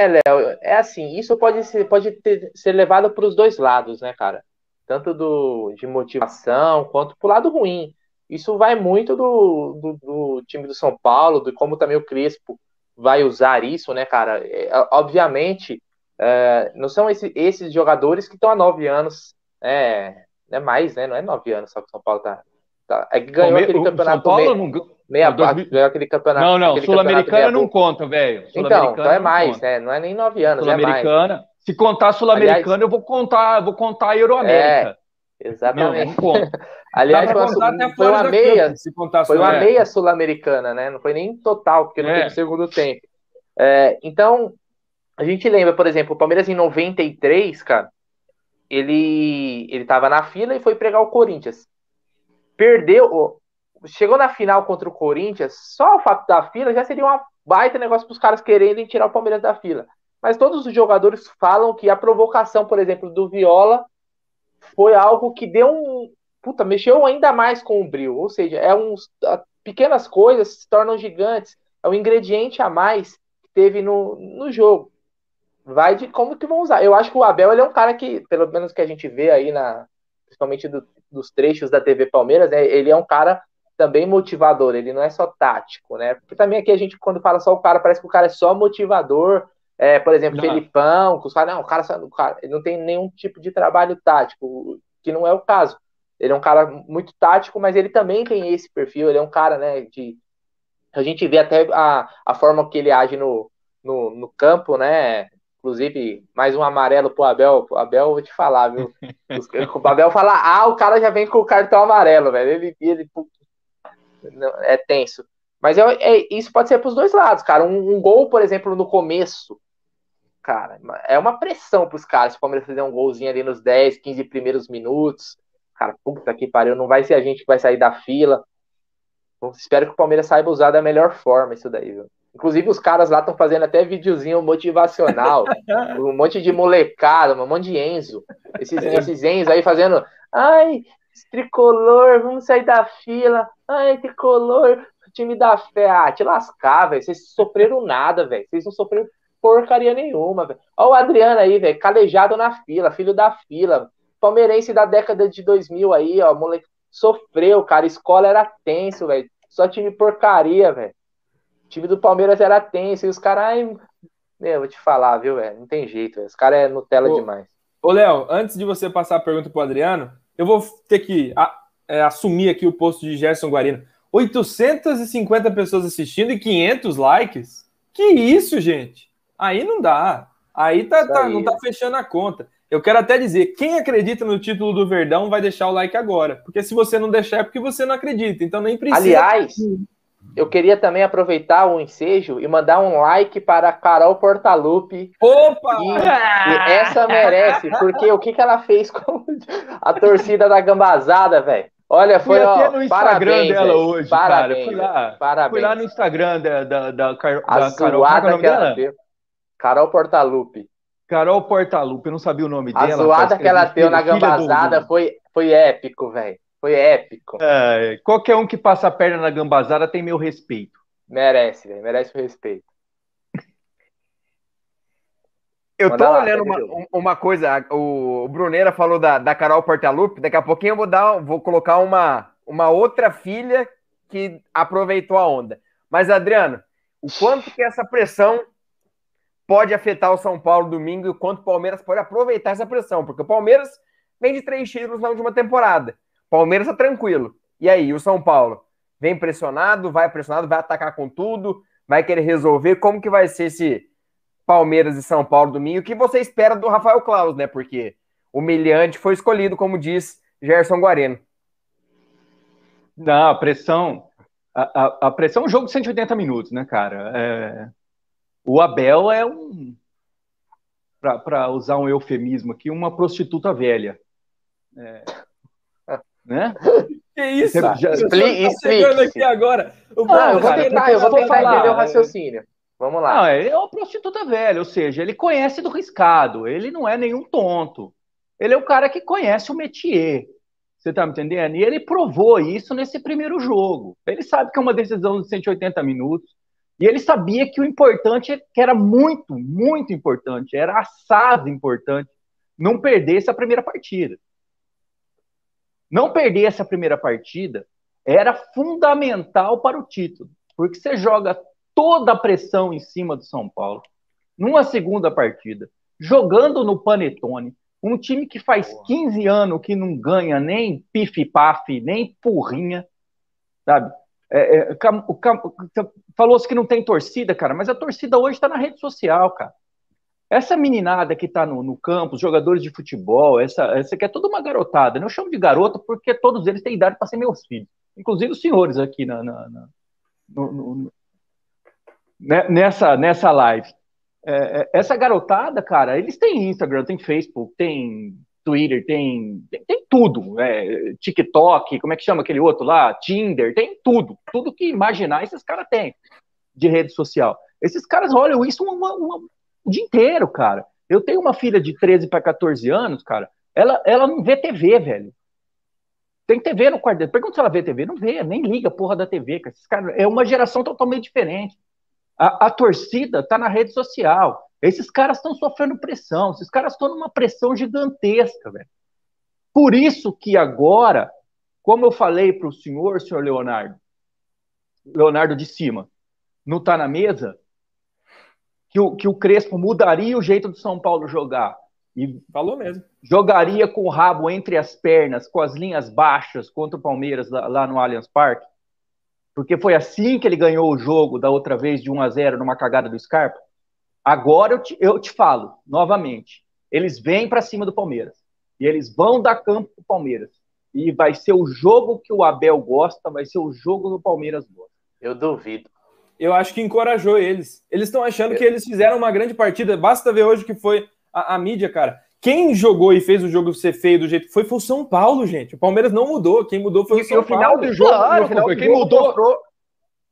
É, Léo, é assim, isso pode ser, pode ter, ser levado para os dois lados, né, cara? tanto do, de motivação quanto pro lado ruim. Isso vai muito do, do, do, time do São Paulo, de como também o Crespo vai usar isso, né, cara? É, obviamente, é, não são esse, esses jogadores que estão há nove anos, é, é mais, né? Não é nove anos só que o São Paulo tá. tá é que ganhou aquele campeonato. São Paulo não... meia ganhou aquele campeonato. Não, não, Sul-Americana não conta, velho. Então, então é mais, conta. né? Não é nem nove anos, é. Sul-Americana. Se contar Sul-Americano, eu vou contar, vou contar a Euroamérica. É, exatamente. Não, não Aliás, foi, uma, foi uma meia, foi uma meia sul-americana, né? Não foi nem total, porque não é. teve segundo tempo. É, então, a gente lembra, por exemplo, o Palmeiras em 93, cara, ele ele tava na fila e foi pregar o Corinthians. Perdeu, chegou na final contra o Corinthians, só o fato da fila já seria uma baita negócio para os caras quererem tirar o Palmeiras da fila mas todos os jogadores falam que a provocação, por exemplo, do Viola foi algo que deu um. Puta, mexeu ainda mais com o Bril. Ou seja, é uns, pequenas coisas se tornam gigantes. É um ingrediente a mais que teve no, no jogo. Vai de como que vão usar. Eu acho que o Abel ele é um cara que, pelo menos que a gente vê aí, na, principalmente do, dos trechos da TV Palmeiras, né, ele é um cara também motivador. Ele não é só tático, né? Porque também aqui a gente, quando fala só o cara, parece que o cara é só motivador é, por exemplo, não. Felipão, que os caras, não, o cara, o cara ele não tem nenhum tipo de trabalho tático, que não é o caso. Ele é um cara muito tático, mas ele também tem esse perfil, ele é um cara, né, de... A gente vê até a, a forma que ele age no, no, no campo, né, Inclusive, mais um amarelo pro Abel. O Abel, vou te falar, viu? o Abel fala, ah, o cara já vem com o cartão amarelo, velho. Ele, ele é tenso. Mas é, é, isso pode ser para os dois lados, cara. Um, um, gol, por exemplo, no começo, cara, é uma pressão para os caras. Se o Palmeiras fizer um golzinho ali nos 10, 15 primeiros minutos, cara, puta que pariu, não vai ser a gente que vai sair da fila. espero que o Palmeiras saiba usar da melhor forma isso daí, viu? Inclusive, os caras lá estão fazendo até videozinho motivacional. um monte de molecada, um monte de Enzo. Esses, esses Enzo aí fazendo. Ai, tricolor, vamos sair da fila. Ai, tricolor, time da fé. Ah, te lascar, velho. Vocês sofreram nada, velho. Vocês não sofreram porcaria nenhuma, velho. Olha o Adriano aí, velho. Calejado na fila, filho da fila. Palmeirense da década de 2000 aí, ó. Moleque sofreu, cara. Escola era tenso, velho. Só time porcaria, velho. Time do Palmeiras era tenso. E os caras, meu, vou te falar, viu, velho? Não tem jeito, véio. Os caras é Nutella ô, demais. Ô, Léo, antes de você passar a pergunta pro Adriano, eu vou ter que a, é, assumir aqui o posto de Gerson Guarino. 850 pessoas assistindo e 500 likes? Que isso, gente? Aí não dá. Aí, tá, tá não tá fechando a conta. Eu quero até dizer, quem acredita no título do Verdão vai deixar o like agora. Porque se você não deixar é porque você não acredita. Então nem precisa. Aliás, eu queria também aproveitar o ensejo e mandar um like para Carol Portalupe. Opa! E, e essa merece, porque o que, que ela fez com a torcida da gambazada, velho? Olha, foi ó, no Instagram parabéns, dela hoje, parabéns, cara. Fui lá, parabéns. fui lá no Instagram da, da, da, Car... a da Carol. Qual é o nome dela? Deu. Carol Portalupe. Carol Portalupe, eu não sabia o nome a dela. A zoada que ela deu na gambazada foi, foi épico, velho. Foi épico. É, qualquer um que passa a perna na gambazada tem meu respeito. Merece, velho. Merece o respeito. Eu tô lá, olhando uma, uma, coisa, o Bruneira falou da, da Carol Portalupe, daqui a pouquinho eu vou dar, vou colocar uma, uma outra filha que aproveitou a onda. Mas, Adriano, o quanto que essa pressão pode afetar o São Paulo domingo e o quanto o Palmeiras pode aproveitar essa pressão? Porque o Palmeiras vem de três títulos na última temporada. Palmeiras tá tranquilo. E aí, o São Paulo? Vem pressionado, vai pressionado, vai atacar com tudo, vai querer resolver. Como que vai ser esse Palmeiras e São Paulo domingo? O que você espera do Rafael Claus, né? Porque humilhante foi escolhido, como diz Gerson Guarino. Não, a pressão. A, a, a pressão é um jogo de 180 minutos, né, cara? É, o Abel é um. Para usar um eufemismo aqui, uma prostituta velha. É, né? Que isso? Já, já... Explique, tá aqui agora. O não, eu vou tentar, eu vou tentar falar, entender o raciocínio. Vamos lá. Não, ele é uma prostituta velha, ou seja, ele conhece do riscado, ele não é nenhum tonto. Ele é o cara que conhece o métier. Você tá me entendendo? E ele provou isso nesse primeiro jogo. Ele sabe que é uma decisão de 180 minutos. E ele sabia que o importante, é que era muito, muito importante, era assaz importante, não perder essa primeira partida. Não perder essa primeira partida era fundamental para o título, porque você joga toda a pressão em cima do São Paulo, numa segunda partida, jogando no Panetone, um time que faz 15 anos que não ganha nem pif-paf, nem porrinha, sabe? É, é, o, falou-se que não tem torcida, cara, mas a torcida hoje está na rede social, cara. Essa meninada que está no, no campo, os jogadores de futebol, essa, essa aqui é toda uma garotada. Né? Eu chamo de garota porque todos eles têm idade para ser meus filhos. Inclusive os senhores aqui na, na, na no, no, né, nessa, nessa live. É, é, essa garotada, cara, eles têm Instagram, tem Facebook, tem Twitter, tem tudo. É, TikTok, como é que chama aquele outro lá? Tinder, tem tudo. Tudo que imaginar, esses caras têm de rede social. Esses caras olham isso uma, uma, o dia inteiro, cara. Eu tenho uma filha de 13 para 14 anos, cara. Ela, ela não vê TV, velho. Tem TV no quarto dela. Pergunta se ela vê TV. Não vê, nem liga a porra da TV. Cara. Esses cara, é uma geração totalmente diferente. A, a torcida tá na rede social. Esses caras estão sofrendo pressão. Esses caras estão numa pressão gigantesca, velho. Por isso que agora, como eu falei para o senhor, senhor Leonardo, Leonardo de cima, não está na mesa, que o, que o Crespo mudaria o jeito do São Paulo jogar. E falou mesmo. Jogaria com o rabo entre as pernas, com as linhas baixas contra o Palmeiras lá, lá no Allianz Parque. Porque foi assim que ele ganhou o jogo da outra vez de 1 a 0 numa cagada do Scarpa. Agora eu te, eu te falo, novamente, eles vêm para cima do Palmeiras. E eles vão dar campo para o Palmeiras. E vai ser o jogo que o Abel gosta, vai ser o jogo que o Palmeiras gosta. Eu duvido. Eu acho que encorajou eles. Eles estão achando que eles fizeram uma grande partida. Basta ver hoje que foi a, a, mídia, cara. Quem jogou e fez o jogo ser feio do jeito que foi foi o São Paulo, gente. O Palmeiras não mudou. Quem mudou foi o São Paulo. E o final do jogo, claro, final do quem jogo mudou. Mostrou,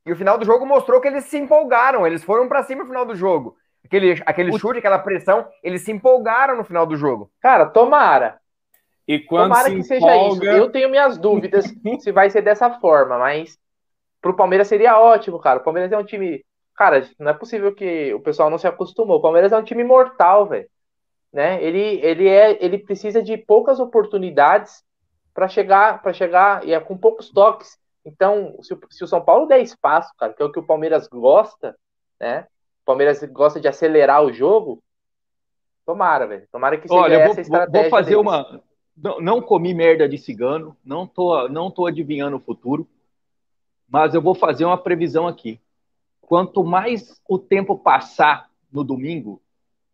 e o final do jogo mostrou que eles se empolgaram. Eles foram para cima no final do jogo. Aquele, aquele o... chute, aquela pressão, eles se empolgaram no final do jogo. Cara, tomara. E quando Tomara que seja isso. Eu tenho minhas dúvidas se vai ser dessa forma, mas pro Palmeiras seria ótimo, cara. O Palmeiras é um time. Cara, não é possível que o pessoal não se acostumou. O Palmeiras é um time mortal, velho. Né? Ele, ele, é, ele precisa de poucas oportunidades para chegar, para chegar e é com poucos toques. Então, se o, se o São Paulo der espaço, cara, que é o que o Palmeiras gosta, né? O Palmeiras gosta de acelerar o jogo. Tomara, velho. Tomara que seja Olha, essa vou, estratégia. Vou fazer deles. uma não, não comi merda de cigano, não tô, não tô adivinhando o futuro, mas eu vou fazer uma previsão aqui. Quanto mais o tempo passar no domingo,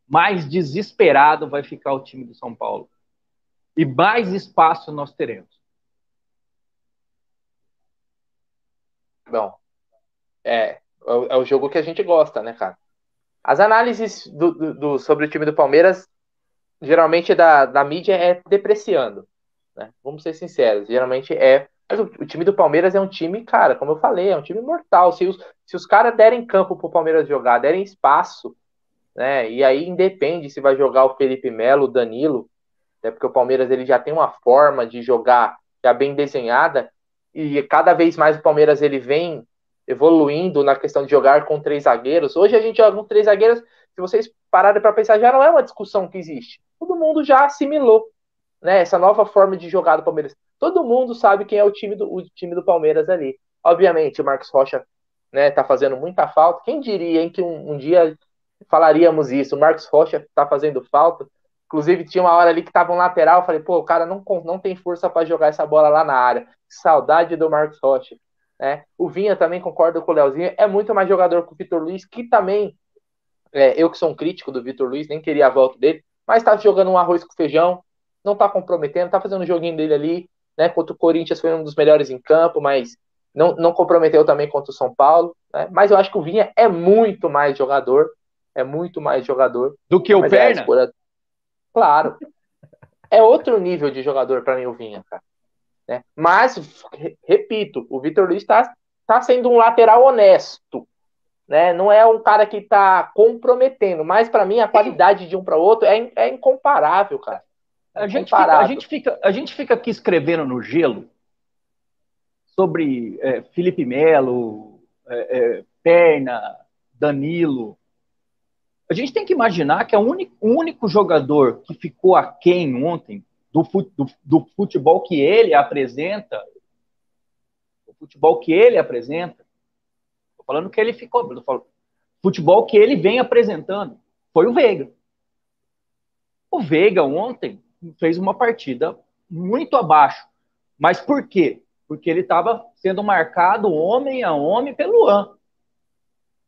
mais desesperado vai ficar o time do São Paulo. E mais espaço nós teremos. Bom, é, é o jogo que a gente gosta, né, cara? As análises do, do, do, sobre o time do Palmeiras geralmente da, da mídia é depreciando. Né? Vamos ser sinceros, geralmente é. Mas o, o, time do Palmeiras é um time, cara, como eu falei, é um time mortal. Se os, se os caras derem campo pro Palmeiras jogar, derem espaço, né? E aí independe se vai jogar o Felipe Melo, o Danilo, né? porque o Palmeiras ele já tem uma forma de jogar já bem desenhada, e cada vez mais o Palmeiras ele vem evoluindo na questão de jogar com três zagueiros. Hoje a gente joga com três zagueiros, se vocês pararem para pensar, já não é uma discussão que existe todo mundo já assimilou né, essa nova forma de jogar do Palmeiras. Todo mundo sabe quem é o time do, o time do Palmeiras ali. Obviamente, o Marcos Rocha né, tá fazendo muita falta. Quem diria hein, que um, um dia falaríamos isso? O Marcos Rocha tá fazendo falta. Inclusive, tinha uma hora ali que tava um lateral. Falei, pô, o cara não, não tem força para jogar essa bola lá na área. Saudade do Marcos Rocha. Né? O Vinha também concorda com o Leozinho. É muito mais jogador que o Vitor Luiz, que também. É, eu que sou um crítico do Vitor Luiz, nem queria a volta dele mas tá jogando um arroz com feijão, não tá comprometendo, tá fazendo o joguinho dele ali, né? Contra o Corinthians foi um dos melhores em campo, mas não, não comprometeu também contra o São Paulo, né? Mas eu acho que o Vinha é muito mais jogador, é muito mais jogador do que o é Perna. É Claro. É outro nível de jogador para mim o Vinha, cara. Né? Mas, repito, o Vitor Luiz está tá sendo um lateral honesto né? Não é um cara que está comprometendo, mas para mim a qualidade de um para outro é, é incomparável, cara. É a, gente fica, a, gente fica, a gente fica aqui escrevendo no gelo sobre é, Felipe Melo, é, é, Perna, Danilo. A gente tem que imaginar que é o único, o único jogador que ficou aquém ontem do, do, do futebol que ele apresenta, o futebol que ele apresenta, falando que ele ficou. Falo, futebol que ele vem apresentando foi o Veiga. O Veiga ontem fez uma partida muito abaixo. Mas por quê? Porque ele estava sendo marcado homem a homem pelo Luan.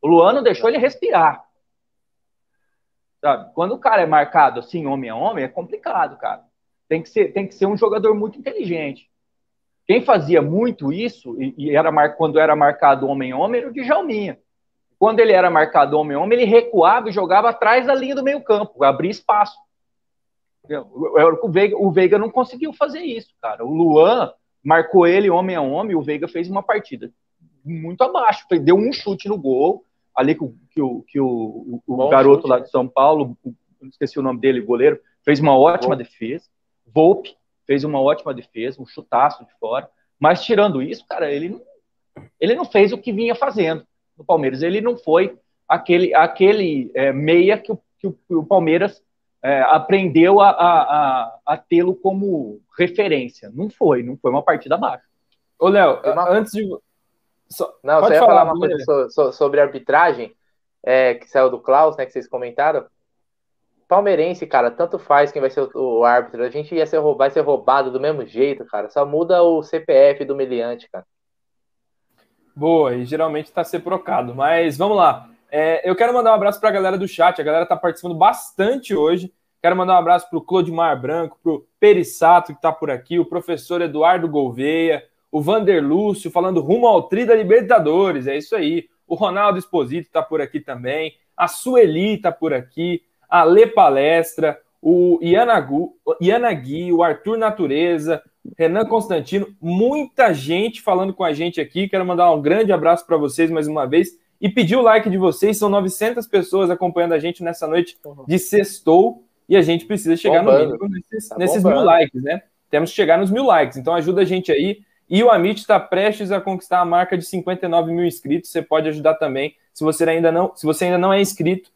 O Luan não deixou ele respirar. Sabe? Quando o cara é marcado assim, homem a homem, é complicado, cara. Tem que ser, tem que ser um jogador muito inteligente. Quem fazia muito isso, e, e era mar, quando era marcado homem-homem, era o Djalminha. Quando ele era marcado homem-homem, ele recuava e jogava atrás da linha do meio-campo, abria espaço. O Veiga, o Veiga não conseguiu fazer isso, cara. O Luan marcou ele homem a homem, o Veiga fez uma partida muito abaixo, deu um chute no gol, ali que, que, o, que o, o garoto chute, lá de? São Paulo, esqueci o nome dele, o goleiro, fez uma ótima Volpe. defesa. Volpe, fez uma ótima defesa, um chutaço de fora. Mas tirando isso, cara, ele não, ele não fez o que vinha fazendo no Palmeiras. Ele não foi aquele, aquele é, meia que o, que o, Palmeiras é, aprendeu a, a, a tê-lo como referência. Não foi, não foi uma partida baixa. Ô, Léo, uma... antes de. So... Não, Pode só ia falar, falar uma coisa sobre, sobre arbitragem. é, que saiu do Klaus, né, que vocês comentaram, palmeirense, cara, tanto faz quem vai ser o, o árbitro. A gente ia ser roubado, vai ser roubado do mesmo jeito, cara. Só muda o CPF do meliante, cara. Boa, e geralmente está ser procado. Mas vamos lá. É, eu quero mandar um abraço para a galera do chat. A galera está participando bastante hoje. Quero mandar um abraço para o Clodimar Branco, para o Perissato, que está por aqui, o professor Eduardo Gouveia, o Vander Lúcio, falando rumo ao Tri da Libertadores. É isso aí. O Ronaldo Esposito está por aqui também. A Sueli está por aqui a Lê Palestra, o Iana Gui, o Arthur Natureza, Renan Constantino, muita gente falando com a gente aqui. Quero mandar um grande abraço para vocês mais uma vez e pedir o like de vocês. São 900 pessoas acompanhando a gente nessa noite de sextou e a gente precisa chegar bombando. no mínimo nesses, tá nesses mil likes, né? Temos que chegar nos mil likes, então ajuda a gente aí. E o Amit está prestes a conquistar a marca de 59 mil inscritos. Você pode ajudar também. Se você ainda não, se você ainda não é inscrito,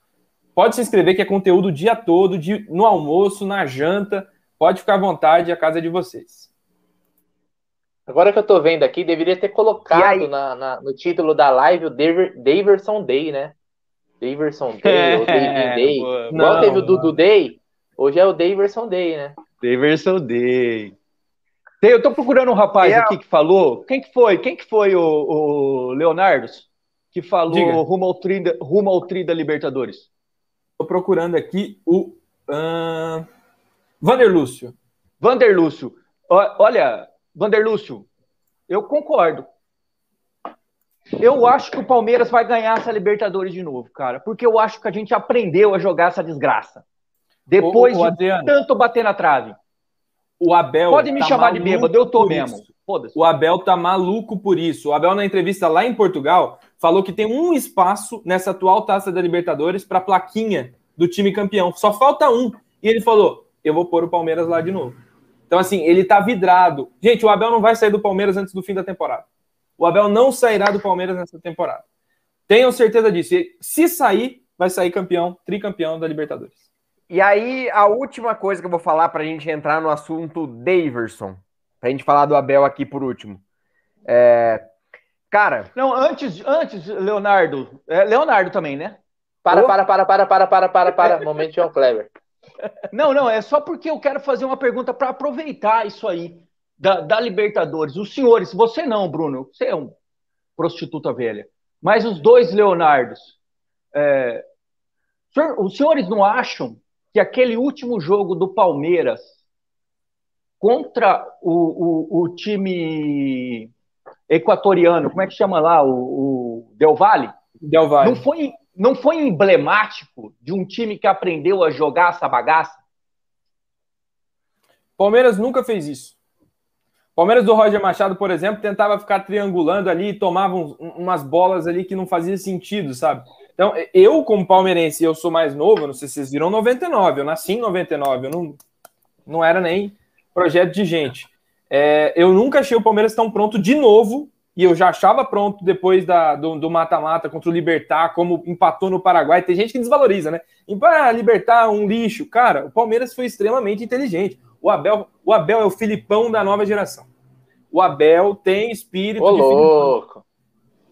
Pode se inscrever, que é conteúdo o dia todo, de, no almoço, na janta. Pode ficar à vontade, a casa é de vocês. Agora que eu tô vendo aqui, deveria ter colocado na, na, no título da live o Daverson Day, né? Daverson Day, ou David Day. Boa, Igual não, teve o Dudu Day, hoje é o Daverson Day, né? Daverson Day. Eu tô procurando um rapaz é. aqui que falou. Quem que foi? Quem que foi o, o Leonardo? Que falou rumo ao, tri, rumo ao tri da Libertadores? Estou procurando aqui o uh, Vander Lúcio. Vander Lúcio. Olha, Vander Lúcio, eu concordo. Eu acho que o Palmeiras vai ganhar essa Libertadores de novo, cara, porque eu acho que a gente aprendeu a jogar essa desgraça. Depois ô, ô, de tanto bater na trave. O Abel. Pode me tá chamar de bêbado, eu tô mesmo. O Abel tá maluco por isso. O Abel, na entrevista lá em Portugal, falou que tem um espaço nessa atual taça da Libertadores para plaquinha do time campeão. Só falta um. E ele falou: eu vou pôr o Palmeiras lá de novo. Então, assim, ele tá vidrado. Gente, o Abel não vai sair do Palmeiras antes do fim da temporada. O Abel não sairá do Palmeiras nessa temporada. Tenham certeza disso. E se sair, vai sair campeão, tricampeão da Libertadores. E aí, a última coisa que eu vou falar para a gente entrar no assunto Daverson, para a gente falar do Abel aqui por último. É... Cara. Não, antes, antes, Leonardo. É, Leonardo também, né? Para, para, para, para, para, para, para, para. Momento João Kleber. Não, não, é só porque eu quero fazer uma pergunta para aproveitar isso aí da, da, Libertadores. Os senhores, você não, Bruno, você é um prostituta velha, mas os dois Leonardos, é, os senhores não acham que aquele último jogo do Palmeiras contra o, o, o time equatoriano, como é que chama lá, o, o Del Valle? Del Valle. Não foi, não foi emblemático de um time que aprendeu a jogar essa bagaça? Palmeiras nunca fez isso. Palmeiras do Roger Machado, por exemplo, tentava ficar triangulando ali e tomava um, umas bolas ali que não fazia sentido, sabe? Então, eu, como palmeirense, eu sou mais novo, não sei se vocês viram 99, eu nasci em 99, eu não, não era nem projeto de gente. É, eu nunca achei o Palmeiras tão pronto de novo e eu já achava pronto depois da, do mata-mata contra o Libertar, como empatou no Paraguai. Tem gente que desvaloriza, né? Ah, Libertar um lixo. Cara, o Palmeiras foi extremamente inteligente. O Abel, o Abel é o Filipão da nova geração. O Abel tem espírito Ô, de louco. Filipão.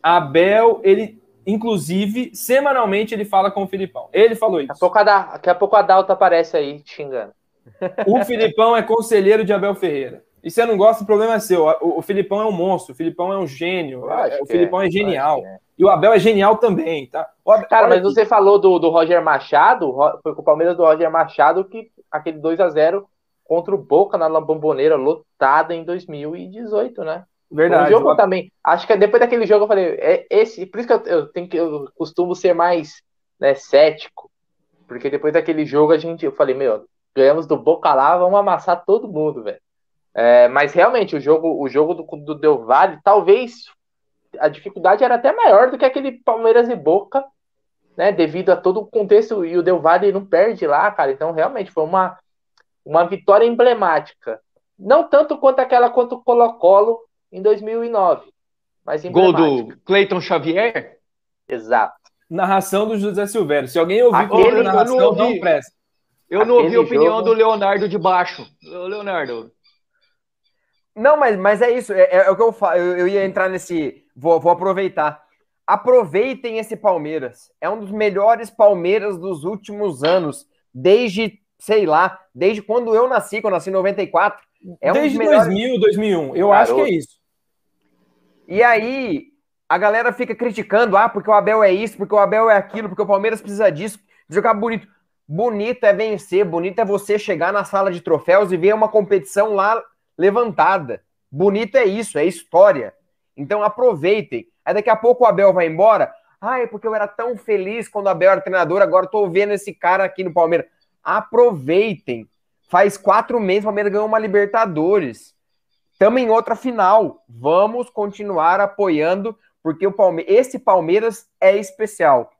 Abel, ele, inclusive, semanalmente ele fala com o Filipão. Ele falou isso. Daqui a pouco a, daqui a, pouco a Dalta aparece aí xingando. O Filipão é conselheiro de Abel Ferreira. E se você não gosta, o problema é seu. O, o Filipão é um monstro, o Filipão é um gênio, o Filipão é, é genial. É. E o Abel é genial também, tá? Abel, Cara, mas aqui. você falou do, do Roger Machado, foi com o Palmeiras do Roger Machado que aquele 2 a 0 contra o Boca na Bomboneira lotada em 2018, né? Verdade. O jogo também. Acho que depois daquele jogo eu falei, é esse, por isso que eu, eu tenho que eu costumo ser mais né, cético, porque depois daquele jogo a gente, eu falei, meu, ganhamos do Boca lá, vamos amassar todo mundo, velho. É, mas realmente o jogo, o jogo do, do Del Valle, talvez a dificuldade era até maior do que aquele Palmeiras e Boca, né? Devido a todo o contexto e o Del Valle não perde lá, cara. Então realmente foi uma, uma vitória emblemática. Não tanto quanto aquela contra o Colo-Colo em 2009, mas Gol do Cleiton Xavier? Exato. Narração do José Silvério. Se alguém ouvir Aquele, narração, não, ouvi, não presta. Eu não ouvi a opinião jogo... do Leonardo de baixo. Leonardo, não, mas, mas é isso. É, é, é o que eu falo. Eu, eu, ia entrar nesse. Vou, vou aproveitar. aproveitem esse Palmeiras. É um dos melhores Palmeiras dos últimos anos, desde, sei lá, desde quando eu nasci, quando eu nasci em 94. É desde um melhores... 2000, 2001. Eu Garoto. acho que é isso. E aí, a galera fica criticando, ah, porque o Abel é isso, porque o Abel é aquilo, porque o Palmeiras precisa disso, jogar bonito. Bonito é vencer, bonito é você chegar na sala de troféus e ver uma competição lá levantada. Bonito é isso, é história. Então aproveitem. Aí daqui a pouco o Abel vai embora. Ai, porque eu era tão feliz quando o Abel era treinador, agora estou vendo esse cara aqui no Palmeiras. Aproveitem. Faz quatro meses o Palmeiras ganhou uma Libertadores. Estamos em outra final. Vamos continuar apoiando, porque o Palme esse Palmeiras é especial.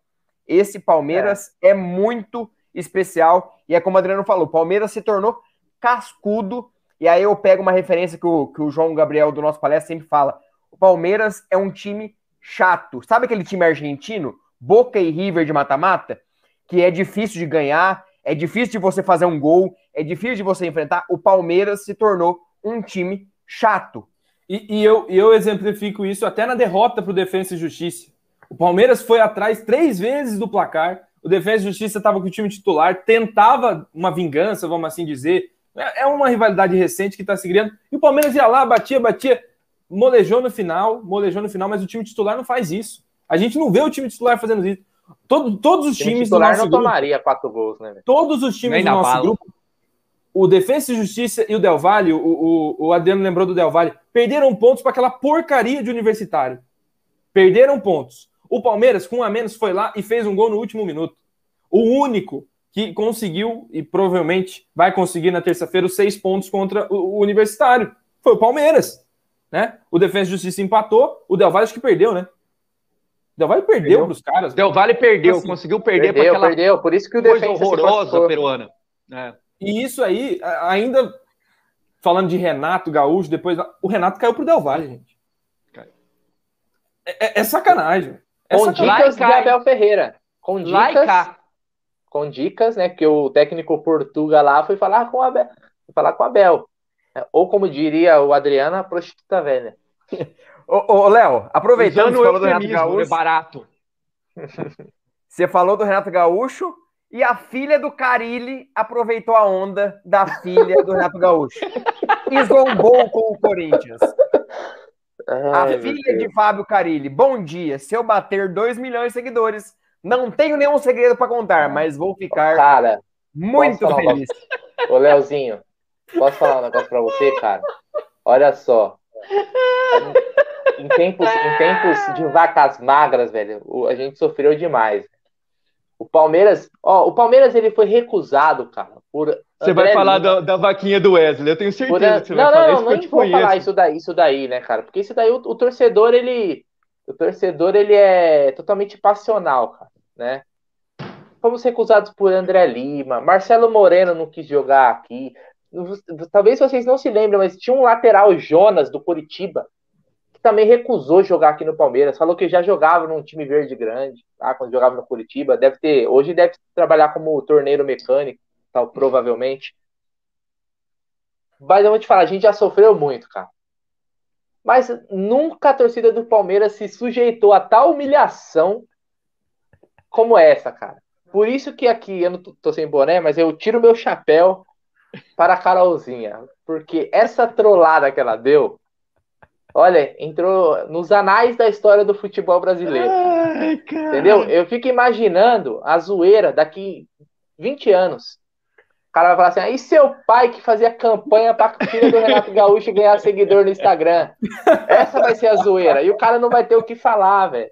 Esse Palmeiras é, é muito especial. E é como o Adriano falou: o Palmeiras se tornou cascudo. E aí eu pego uma referência que o, que o João Gabriel do nosso palestra sempre fala: o Palmeiras é um time chato. Sabe aquele time argentino? Boca e River de mata-mata? Que é difícil de ganhar, é difícil de você fazer um gol, é difícil de você enfrentar. O Palmeiras se tornou um time chato. E, e eu, eu exemplifico isso até na derrota para o Defensa e Justiça. O Palmeiras foi atrás três vezes do placar, o Defesa e Justiça estava com o time titular, tentava uma vingança, vamos assim dizer. É, é uma rivalidade recente que está se criando. E o Palmeiras ia lá, batia, batia, molejou no final, molejou no final, mas o time titular não faz isso. A gente não vê o time titular fazendo isso. Todo, todos os times do nosso não grupo, tomaria quatro gols, né? Todos os times do nosso bala. grupo, o Defesa e Justiça e o Del Valle, o, o, o Adriano lembrou do Del Valle, perderam pontos para aquela porcaria de universitário. Perderam pontos. O Palmeiras, com um a menos, foi lá e fez um gol no último minuto. O único que conseguiu, e provavelmente vai conseguir na terça-feira, os seis pontos contra o, Universitário. Foi o Palmeiras. Né? O Defesa e Justiça empatou, o Del Valle acho que perdeu, né? O Del Valle perdeu para os caras. Del Valle perdeu, assim, conseguiu perder para aquela perdeu, por isso que o coisa horrorosa peruana. É. E isso aí, ainda falando de Renato Gaúcho, depois o Renato caiu pro Del Valle, gente. É, é, é sacanagem. É com dicas de Abel Ferreira. Com dicas, com dicas, né? Que o técnico Portuga lá foi falar com o Abel. Foi falar com o Abel. É, ou como diria o Adriano, a prostituta velha. ô, ô Léo, aproveitando que falou do Renato Gaúcho. É barato. Você falou do Renato Gaúcho e a filha do Carilli aproveitou a onda da filha do Renato Gaúcho. E zombou com o Corinthians. Ai, a filha de Fábio Carilli, bom dia. Se eu bater 2 milhões de seguidores, não tenho nenhum segredo para contar, mas vou ficar cara, muito feliz. Um Ô, Leozinho, posso falar um negócio para você, cara? Olha só. Em tempos, em tempos de vacas magras, velho, a gente sofreu demais. O Palmeiras, ó, o Palmeiras ele foi recusado, cara, por você vai falar da, da, vaquinha do Wesley, eu tenho certeza por... que você não, vai não, falar não, isso. Não, não, vou falar isso daí, isso daí, né, cara? Porque isso daí o, o, torcedor ele, o torcedor ele é totalmente passional, cara, né? Fomos recusados por André Lima, Marcelo Moreno não quis jogar aqui. Talvez vocês não se lembrem, mas tinha um lateral Jonas do Curitiba que também recusou jogar aqui no Palmeiras. Falou que já jogava num time verde grande, tá? quando jogava no Curitiba. Deve ter, hoje deve trabalhar como torneiro mecânico tal, provavelmente. Mas eu vou te falar, a gente já sofreu muito, cara. Mas nunca a torcida do Palmeiras se sujeitou a tal humilhação como essa, cara. Por isso que aqui, eu não tô sem boné, mas eu tiro meu chapéu para a Carolzinha. Porque essa trollada que ela deu, olha, entrou nos anais da história do futebol brasileiro. Ai, entendeu? Eu fico imaginando a zoeira daqui 20 anos. O cara vai falar assim: aí seu pai que fazia campanha para a filha do Renato Gaúcho ganhar seguidor no Instagram. Essa vai ser a zoeira. E o cara não vai ter o que falar, velho.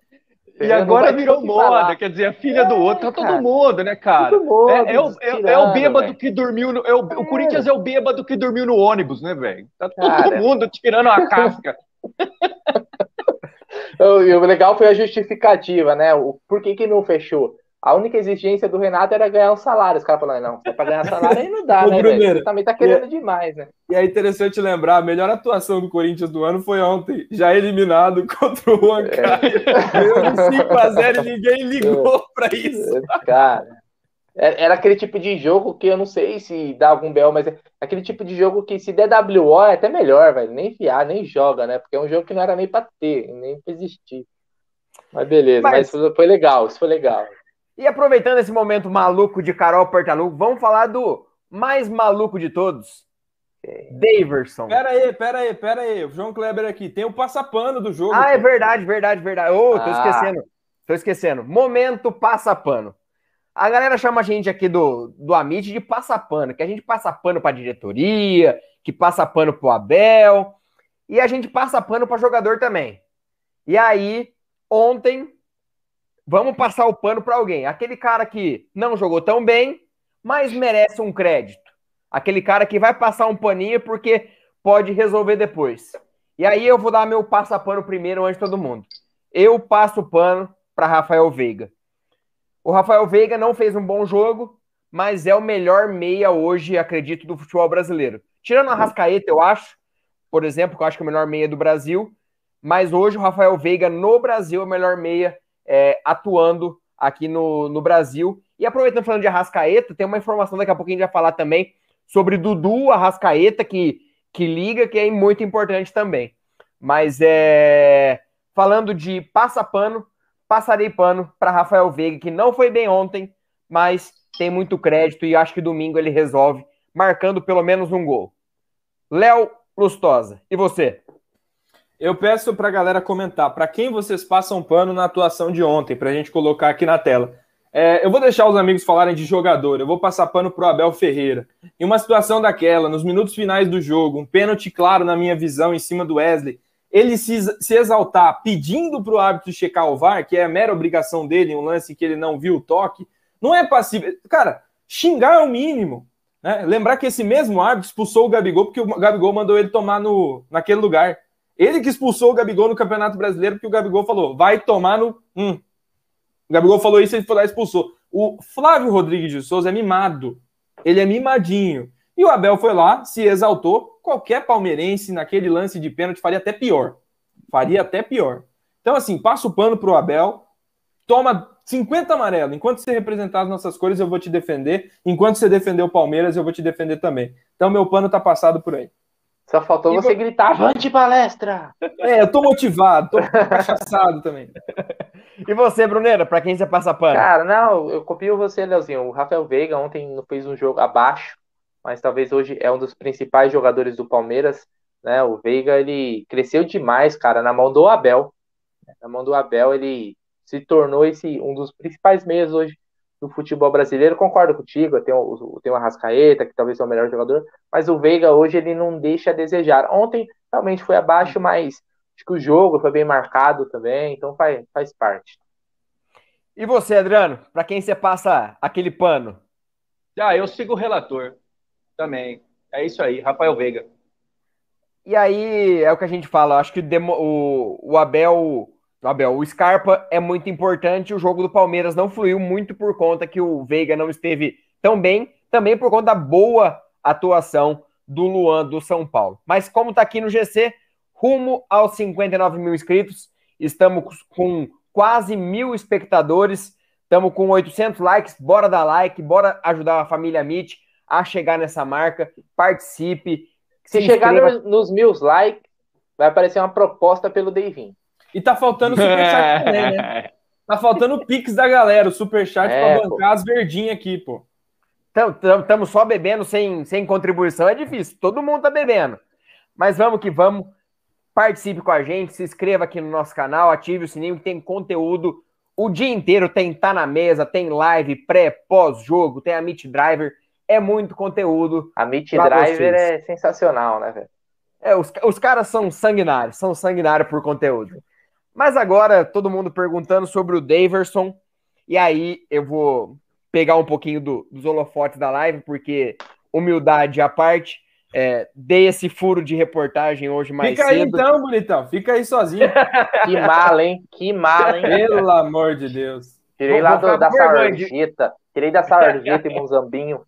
E agora virou moda, falar. quer dizer, a filha é, do outro, tá todo mundo, né, cara? Mundo, é, é, o, é, é, o bêbado véio. que dormiu, no, é o, o, Corinthians é o bêbado que dormiu no ônibus, né, velho? Tá todo cara. mundo tirando a casca. e o legal foi a justificativa, né? O, por que que não fechou? A única exigência do Renato era ganhar um salário. Os caras falaram, não, é pra ganhar salário aí não dá, né, Você também tá querendo é, demais, né? E é interessante lembrar, a melhor atuação do Corinthians do ano foi ontem, já eliminado contra o Huancaio. É. 5x0 e ninguém ligou é. pra isso. Cara, é, era aquele tipo de jogo que eu não sei se dá algum bel, mas é aquele tipo de jogo que se der WO é até melhor, velho. Nem enfiar, nem joga, né? Porque é um jogo que não era nem pra ter, nem pra existir. Mas beleza, mas, mas foi legal, isso foi legal. E aproveitando esse momento maluco de Carol Portaluco, vamos falar do mais maluco de todos, Daverson. Pera aí, pera aí, pera aí. O João Kleber aqui. Tem o passapano do jogo. Ah, pô. é verdade, verdade, verdade. Ô, oh, tô ah. esquecendo. Tô esquecendo. Momento passapano. A galera chama a gente aqui do, do Amit de passapano, que a gente passa pano pra diretoria, que passa pano pro Abel, e a gente passa pano pra jogador também. E aí, ontem, vamos passar o pano para alguém. Aquele cara que não jogou tão bem, mas merece um crédito. Aquele cara que vai passar um paninho porque pode resolver depois. E aí eu vou dar meu passa-pano primeiro antes de todo mundo. Eu passo o pano para Rafael Veiga. O Rafael Veiga não fez um bom jogo, mas é o melhor meia hoje, acredito, do futebol brasileiro. Tirando a Rascaeta, eu acho, por exemplo, que eu acho que é o melhor meia do Brasil, mas hoje o Rafael Veiga no Brasil é o melhor meia é, atuando aqui no, no Brasil. E aproveitando falando de Arrascaeta, tem uma informação daqui a pouco a gente vai falar também sobre Dudu Arrascaeta, que, que liga, que é muito importante também. Mas é falando de passa-pano, passarei pano para Rafael Veiga, que não foi bem ontem, mas tem muito crédito e acho que domingo ele resolve, marcando pelo menos um gol. Léo Lustosa, e você? Eu peço para a galera comentar para quem vocês passam pano na atuação de ontem, para a gente colocar aqui na tela. É, eu vou deixar os amigos falarem de jogador, eu vou passar pano pro Abel Ferreira. Em uma situação daquela, nos minutos finais do jogo, um pênalti claro na minha visão em cima do Wesley, ele se, se exaltar pedindo pro árbitro checar o VAR, que é a mera obrigação dele, um lance que ele não viu o toque, não é passivo. Cara, xingar é o mínimo. Né? Lembrar que esse mesmo árbitro expulsou o Gabigol porque o Gabigol mandou ele tomar no, naquele lugar. Ele que expulsou o Gabigol no Campeonato Brasileiro porque o Gabigol falou, vai tomar no. Hum, o Gabigol falou isso e ele foi lá e expulsou. O Flávio Rodrigues de Souza é mimado. Ele é mimadinho. E o Abel foi lá, se exaltou. Qualquer palmeirense naquele lance de pênalti faria até pior. Faria até pior. Então, assim, passa o pano pro Abel, toma 50 amarelo. Enquanto você representar as nossas cores, eu vou te defender. Enquanto você defender o Palmeiras, eu vou te defender também. Então, meu pano tá passado por aí. Só faltou e você vou... gritar, avante palestra! É, eu tô motivado, tô cachaçado também. E você, Brunera, para quem você passa pano? Cara, não, eu copio você, Leozinho. O Rafael Veiga ontem fez um jogo abaixo, mas talvez hoje é um dos principais jogadores do Palmeiras. Né? O Veiga, ele cresceu demais, cara, na mão do Abel. Na mão do Abel, ele se tornou esse um dos principais meios hoje do futebol brasileiro. Concordo contigo, tem o, tem o Arrascaeta, que talvez seja o melhor jogador, mas o Veiga hoje ele não deixa a desejar. Ontem realmente foi abaixo, mas acho que o jogo foi bem marcado também, então faz, faz parte. E você, Adriano, para quem você passa aquele pano? Ah, eu sigo o relator também. É isso aí, Rafael Veiga. E aí é o que a gente fala, acho que o, o Abel Abel, o Scarpa é muito importante. O jogo do Palmeiras não fluiu muito por conta que o Veiga não esteve tão bem, também por conta da boa atuação do Luan do São Paulo. Mas como está aqui no GC, rumo aos 59 mil inscritos, estamos com quase mil espectadores, estamos com 800 likes. Bora dar like, bora ajudar a família Meet a chegar nessa marca. Participe. Se, se chegar nos mil likes, vai aparecer uma proposta pelo Deivin. E tá faltando o superchat também, né? Tá faltando o pix da galera, o superchat é, pra bancar pô. as verdinhas aqui, pô. Estamos só bebendo sem, sem contribuição, é difícil. Todo mundo tá bebendo. Mas vamos que vamos. Participe com a gente, se inscreva aqui no nosso canal, ative o sininho que tem conteúdo o dia inteiro. Tem Tá na Mesa, tem live pré, pós-jogo, tem a Meet Driver. É muito conteúdo. A Meet Driver vocês. é sensacional, né, velho? É, os, os caras são sanguinários, são sanguinários por conteúdo. Mas agora, todo mundo perguntando sobre o Daverson. E aí, eu vou pegar um pouquinho do, dos holofotes da live, porque humildade à parte. É, dei esse furo de reportagem hoje mais Fica cedo. aí então, bonitão. Fica aí sozinho. que mala, hein? Que mala, hein? Pelo amor de Deus. Tirei lá do, da sarjeta. Tirei da sarjeta e Mozambinho.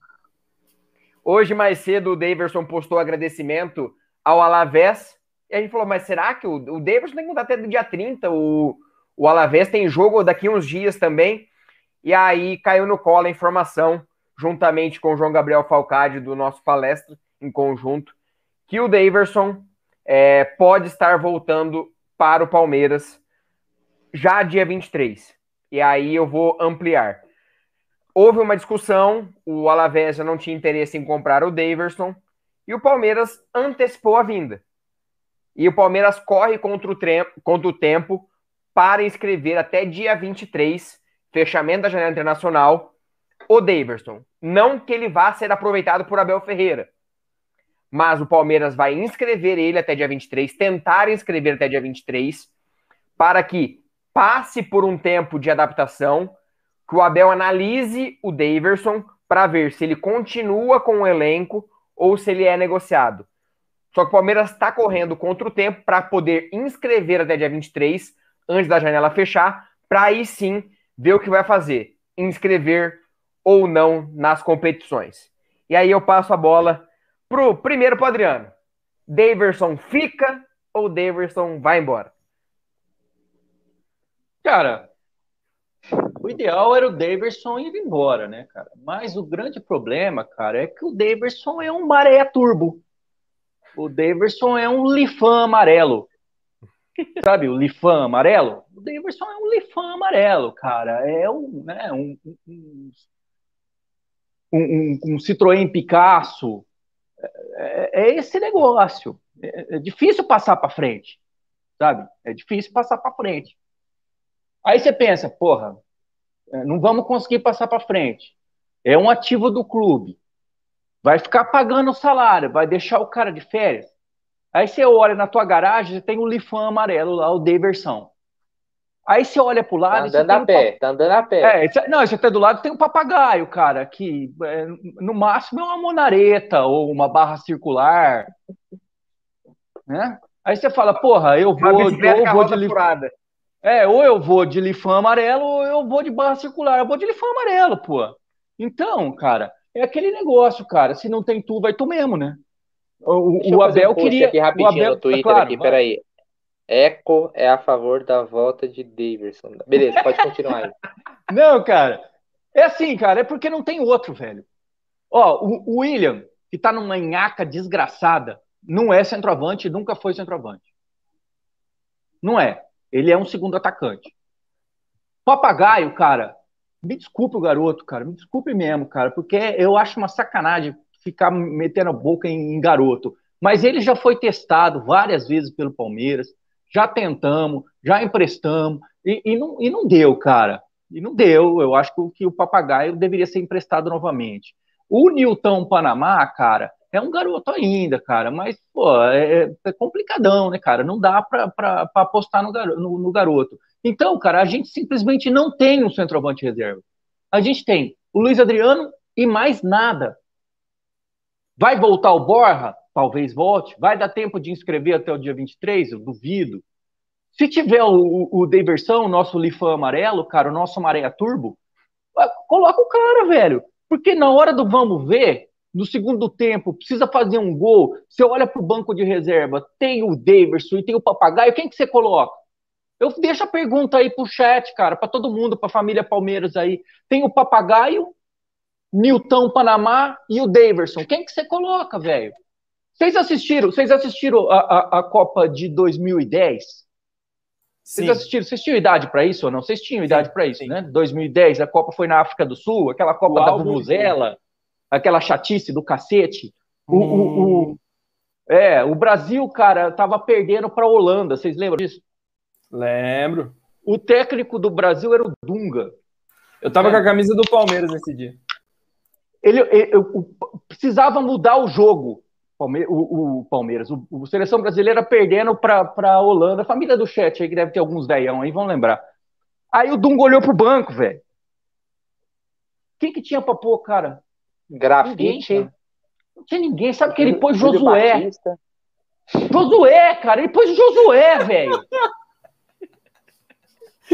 Hoje, mais cedo, o Daverson postou agradecimento ao Alavés e a gente falou, mas será que o, o Davidson tem que mudar até do dia 30? O, o Alavés tem jogo daqui uns dias também. E aí caiu no colo a informação, juntamente com o João Gabriel Falcade, do nosso palestra, em conjunto, que o Daverson é, pode estar voltando para o Palmeiras já dia 23. E aí eu vou ampliar. Houve uma discussão, o Alavés já não tinha interesse em comprar o Daverson, e o Palmeiras antecipou a vinda. E o Palmeiras corre contra o, contra o tempo para inscrever até dia 23, fechamento da janela internacional, o Daverson. Não que ele vá ser aproveitado por Abel Ferreira, mas o Palmeiras vai inscrever ele até dia 23, tentar inscrever até dia 23, para que passe por um tempo de adaptação, que o Abel analise o Daverson para ver se ele continua com o elenco ou se ele é negociado. Só que o Palmeiras está correndo contra o tempo para poder inscrever até dia 23, antes da janela fechar, para aí sim ver o que vai fazer, inscrever ou não nas competições. E aí eu passo a bola pro primeiro pro Adriano. Daverson fica ou Daverson vai embora? Cara, o ideal era o Daverson ir embora, né, cara? Mas o grande problema, cara, é que o Daverson é um maré turbo. O Daverson é um lifan amarelo. Sabe o lifan amarelo? O Daverson é um lifan amarelo, cara. É um, né, um, um, um, um Citroën Picasso. É, é esse negócio. É, é difícil passar para frente, sabe? É difícil passar para frente. Aí você pensa, porra, é, não vamos conseguir passar para frente. É um ativo do clube. Vai ficar pagando o salário, vai deixar o cara de férias. Aí você olha na tua garagem, você tem o Lifan amarelo lá, o Deversão. Aí você olha pro lado. Tá andando a pé, tá andando a pé. É, não, você tá do lado tem um papagaio, cara, que é, no máximo é uma monareta ou uma barra circular. Né? Aí você fala, porra, eu vou, eu vou de Lifan. É, ou eu vou de Lifan amarelo ou eu vou de barra circular. Eu vou de Lifan amarelo, pô. Então, cara, é aquele negócio, cara. Se não tem tu, vai tu mesmo, né? O, o Abel um queria. Aqui rapidinho o Abel, no Twitter claro, aqui, peraí. Eco é a favor da volta de Davidson. Beleza, pode continuar aí. não, cara. É assim, cara, é porque não tem outro, velho. Ó, o, o William, que tá numa nhaca desgraçada, não é centroavante, nunca foi centroavante. Não é. Ele é um segundo atacante. Papagaio, cara, me desculpe o garoto, cara, me desculpe mesmo, cara, porque eu acho uma sacanagem ficar metendo a boca em, em garoto. Mas ele já foi testado várias vezes pelo Palmeiras, já tentamos, já emprestamos, e, e, não, e não deu, cara. E não deu. Eu acho que, o papagaio deveria ser emprestado novamente. O Newton Panamá, cara, é um garoto ainda, cara, mas, pô, é, é complicadão, né, cara? Não dá para apostar no, no, no garoto. Então, cara, a gente simplesmente não tem um centroavante reserva. A gente tem o Luiz Adriano e mais nada. Vai voltar o Borra? Talvez volte. Vai dar tempo de inscrever até o dia 23? Eu duvido. Se tiver o, o Deversão, o nosso Lifan amarelo, cara, o nosso Maré Turbo, coloca o cara, velho. Porque na hora do vamos ver, no segundo tempo, precisa fazer um gol, você olha para o banco de reserva, tem o Daverson e tem o Papagaio, quem que você coloca? Eu deixo a pergunta aí pro chat, cara, para todo mundo, para a família Palmeiras aí. Tem o Papagaio, Newton Panamá e o Daverson. Quem que você coloca, velho? Vocês assistiram? Vocês assistiram a, a, a, Copa de 2010? Sim. Vocês assistiram? Vocês tinham idade para isso ou não? Vocês tinham idade para isso, sim. né? 2010, a Copa foi na África do Sul, aquela Copa o da Vuvuzela, aquela chatice do cacete. O, hum. o, o, é, o Brasil, cara, tava perdendo para a Holanda. Vocês lembram disso? Lembro. O técnico do Brasil era o Dunga. Eu tava é. com a camisa do Palmeiras nesse dia. Ele, ele, precisava mudar o jogo. Palme o, o, Palmeiras, o, o, seleção brasileira perdendo para a Holanda. A família do chat aí, que deve ter alguns velhão aí, vão lembrar. Aí o Dunga olhou pro banco, velho. Quem que tinha pra pôr, cara? Grafite. Ninguém, não tinha ninguém. Sabe que ele pôs Josué. Josué, cara. Ele pôs Josué, velho.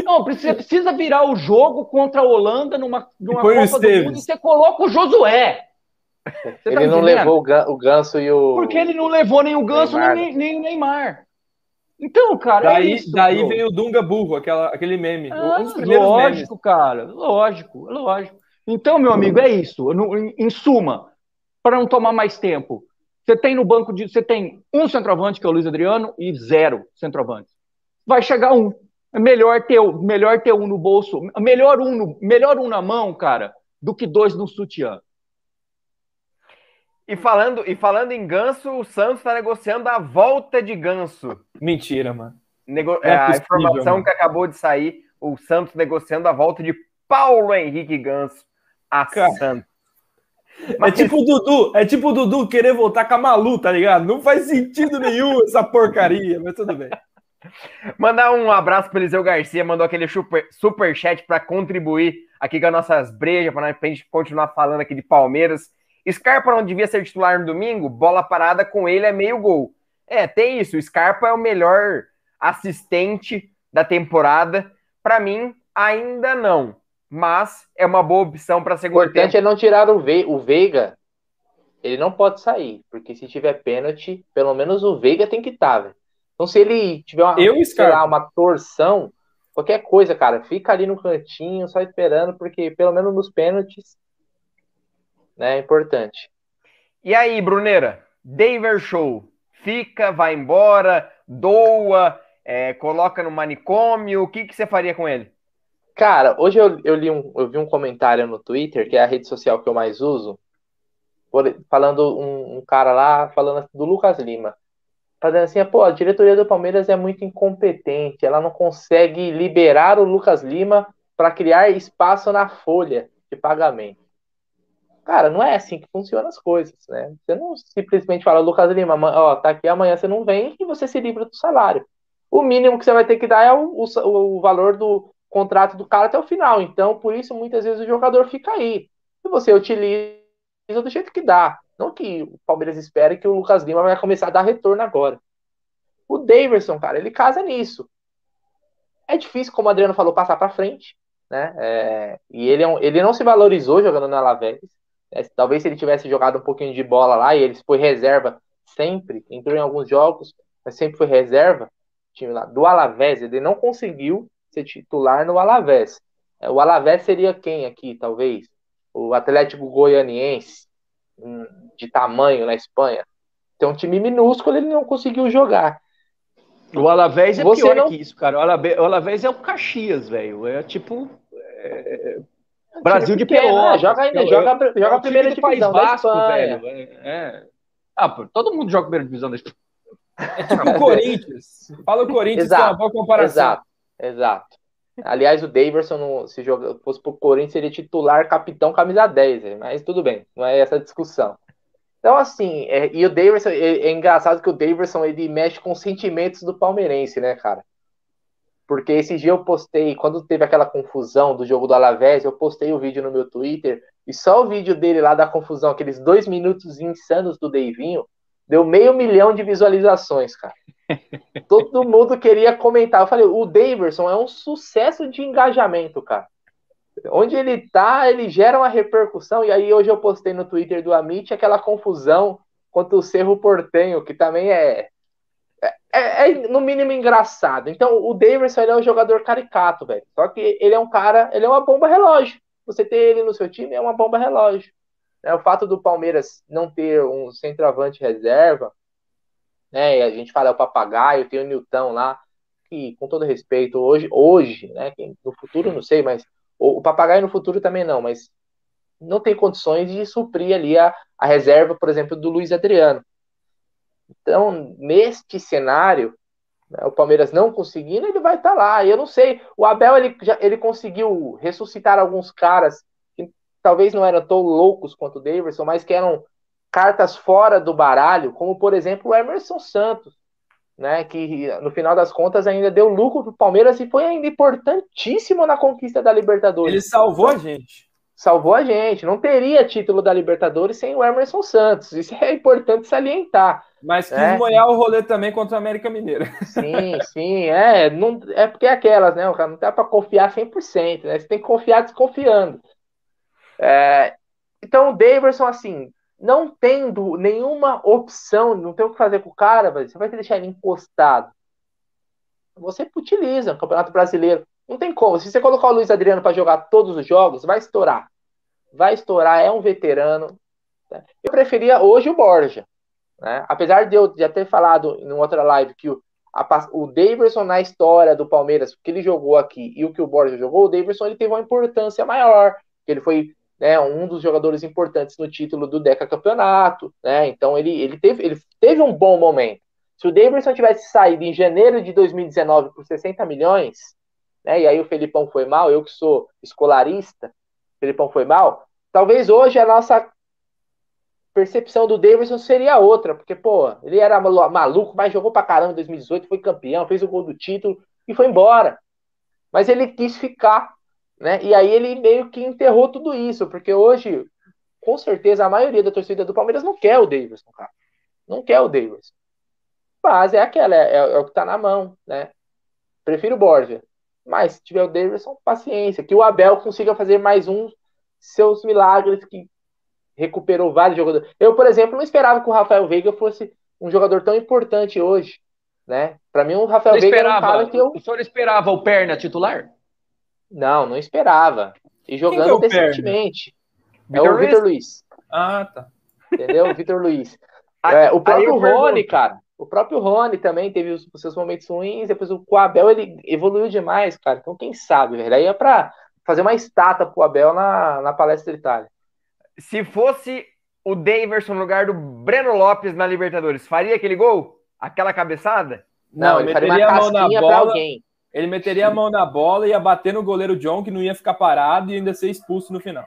Não, precisa, precisa virar o jogo contra a Holanda numa, numa Copa do Mundo e você coloca o Josué. Você tá ele tá não levou o Ganso e o. Porque ele não levou nem o Ganso Neymar. Nem, nem o Neymar. Então, cara. É daí, é isso, daí veio o Dunga Burro, aquela, aquele meme. Ah, um lógico, memes. cara. Lógico, lógico. Então, meu amigo, é isso. Em, em suma, para não tomar mais tempo, você tem no banco de. Você tem um centroavante, que é o Luiz Adriano, e zero centroavante. Vai chegar um. É melhor ter, melhor ter um no bolso, melhor um, no, melhor um na mão, cara, do que dois no sutiã. E falando, e falando em ganso, o Santos está negociando a volta de ganso. Mentira, mano. Nego... É, é a informação mano. que acabou de sair, o Santos negociando a volta de Paulo Henrique Ganso a Cara, Santos. É Mas... É tipo o Dudu, é tipo o Dudu querer voltar com a Malu, tá ligado? Não faz sentido nenhum essa porcaria, mas tudo bem. Mandar um abraço para Eliseu Garcia, mandou aquele super, super chat para contribuir aqui com as nossas brejas, para a gente continuar falando aqui de Palmeiras. Scarpa não devia ser titular no domingo, bola parada com ele é meio gol. É, tem isso. O Scarpa é o melhor assistente da temporada. Para mim, ainda não mas é uma boa opção para segundo O importante tempo. é não tirar o, Ve o Veiga. Ele não pode sair, porque se tiver pênalti, pelo menos o Veiga tem que estar, tá, Então, se ele tiver uma, Eu, lá, uma torção, qualquer coisa, cara, fica ali no cantinho, só esperando, porque pelo menos nos pênaltis, né, é importante. E aí, Bruneira, Daver Show, fica, vai embora, doa, é, coloca no manicômio, o que, que você faria com ele? Cara, hoje eu, eu, li um, eu vi um comentário no Twitter, que é a rede social que eu mais uso, falando um, um cara lá, falando do Lucas Lima. Fazendo assim, pô, a diretoria do Palmeiras é muito incompetente, ela não consegue liberar o Lucas Lima para criar espaço na folha de pagamento. Cara, não é assim que funcionam as coisas, né? Você não simplesmente fala, Lucas Lima, ó, tá aqui amanhã você não vem e você se livra do salário. O mínimo que você vai ter que dar é o, o, o valor do, contrato do cara até o final. Então, por isso, muitas vezes o jogador fica aí. E você utiliza do jeito que dá. Não que o Palmeiras espere que o Lucas Lima vai começar a dar retorno agora. O Daverson, cara, ele casa nisso. É difícil, como o Adriano falou, passar para frente. Né? É, e ele, é um, ele não se valorizou jogando na Alavés. É, talvez se ele tivesse jogado um pouquinho de bola lá e ele foi reserva sempre, entrou em alguns jogos, mas sempre foi reserva. Time lá do Alavés, ele não conseguiu ser titular no Alavés. É, o Alavés seria quem aqui, talvez? O Atlético Goianiense, de tamanho na Espanha. Tem um time minúsculo, ele não conseguiu jogar. O Alavés é Você pior não... que isso, cara. O Alavés, o Alavés é o Caxias, velho. É tipo. É... é Brasil de pequeno, né? Joga ainda, é, joga, joga é a primeira divisão País Vasco, velho. É. Ah, todo mundo joga a primeira divisão da Espanha. É tipo o Corinthians. Fala o Corinthians, Exato. que é uma boa comparação. Exato. Exato. Aliás, o Daverson, se joga, fosse pro Corinthians, seria titular, capitão, camisa 10, mas tudo bem, não é essa discussão. Então, assim, é, e o Daverson, é, é, engraçado que o Daverson, ele mexe com os sentimentos do palmeirense, né, cara? Porque esse dia eu postei, quando teve aquela confusão do jogo do Alavés, eu postei o vídeo no meu Twitter, e só o vídeo dele lá da confusão, aqueles dois minutos insanos do Davinho, deu meio milhão de visualizações, cara. Todo mundo queria comentar. Eu falei, o Daverson é um sucesso de engajamento, cara. Onde ele tá, ele gera uma repercussão. E aí hoje eu postei no Twitter do Amit aquela confusão contra o Cerro Portenho, que também é, é, é, é no mínimo engraçado. Então o Daverson ele é um jogador caricato, velho. Só que ele é um cara, ele é uma bomba relógio. Você ter ele no seu time é uma bomba relógio. É, o fato do Palmeiras não ter um centroavante reserva, né? A gente fala é o papagaio, tem o Nilton lá, que, com todo respeito, hoje, hoje, né? No futuro não sei, mas o, o papagaio no futuro também não, mas não tem condições de suprir ali a, a reserva, por exemplo, do Luiz Adriano. Então, neste cenário, né, o Palmeiras não conseguindo, ele vai estar tá lá. Eu não sei, o Abel ele, já, ele conseguiu ressuscitar alguns caras que talvez não eram tão loucos quanto o Davidson, mas que eram cartas fora do baralho, como por exemplo o Emerson Santos, né, que no final das contas ainda deu lucro para o Palmeiras e foi ainda importantíssimo na conquista da Libertadores. Ele salvou a gente. Salvou a gente. Não teria título da Libertadores sem o Emerson Santos. Isso é importante salientar. Mas quis é. moer o rolê também contra o América Mineira. Sim, sim. É, não, é porque é aquelas, né? O cara não dá para confiar 100%, né? Você tem que confiar desconfiando. É, então, o Daverson, assim, não tendo nenhuma opção, não tem o que fazer com o cara, você vai deixar ele encostado. Você utiliza o Campeonato Brasileiro. Não tem como. Se você colocar o Luiz Adriano para jogar todos os jogos, vai estourar. Vai estourar, é um veterano. Né? Eu preferia hoje o Borja. Né? Apesar de eu já ter falado em outra live que a, o Davidson na história do Palmeiras, o que ele jogou aqui e o que o Borja jogou, o Davidson ele teve uma importância maior, ele foi né, um dos jogadores importantes no título do Deca Campeonato, né? Então ele, ele, teve, ele teve um bom momento. Se o Davidson tivesse saído em janeiro de 2019 por 60 milhões, né, e aí o Felipão foi mal, eu que sou escolarista, o Felipão foi mal, talvez hoje a nossa percepção do Davidson seria outra, porque, pô, ele era maluco, mas jogou pra caramba em 2018, foi campeão, fez o gol do título e foi embora. Mas ele quis ficar, né? E aí ele meio que enterrou tudo isso, porque hoje, com certeza, a maioria da torcida do Palmeiras não quer o Davidson, cara. Não quer o Davidson. Mas é aquela, é, é, o que tá na mão, né? Prefiro o Borja. Mas se tiver o Davidson, paciência. Que o Abel consiga fazer mais um seus milagres que recuperou vários jogadores. Eu, por exemplo, não esperava que o Rafael Veiga fosse um jogador tão importante hoje, né? Para mim, o Rafael Veiga esperava, era um cara que eu... O senhor esperava o Perna titular? Não, não esperava. E jogando decentemente. É o Vitor Luiz? Ah, tá. Entendeu? Vitor Luiz. É, o próprio Rony, cara. O próprio Rony também teve os, os, seus momentos ruins. Depois o Abel ele evoluiu demais, cara. Então, quem sabe, velho? Aí é pra fazer uma estátua pro Abel na, na palestra da Itália se fosse o Daverson no lugar do Breno Lopes na Libertadores, faria aquele gol? Aquela cabeçada? Não, Não ele meteria a mão na bola. Ele meteria a mão na bola e ia bater no goleiro John, que não ia ficar parado e ainda ser expulso no final.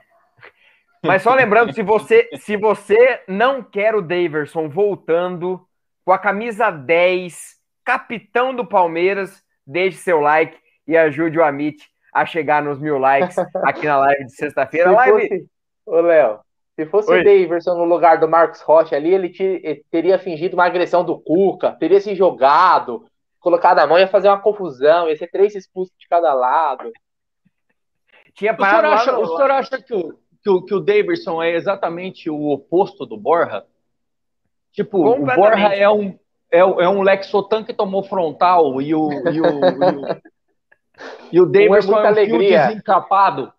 Mas só lembrando, se você, se você não quer o Daverson voltando com a camisa 10, capitão do Palmeiras, deixe seu like e ajude o Amit a chegar nos mil likes aqui na live de sexta-feira. Live, fosse, Ô, Léo, se fosse Oi. o Daverson no lugar do Marcos Rocha ali, ele, te, ele, teria fingido uma agressão do Cuca, teria se jogado, colocado a mão, ia fazer uma confusão, ia ser três expulsos de cada lado. Tinha o senhor acha, o senhor acha que, o, que, o, que o Daverson é exatamente o oposto do Borja? Tipo, o Borja é um, é, é um Lexotan que tomou frontal e o, e o, e o, e o Daverson é, é um alegria. desencapado.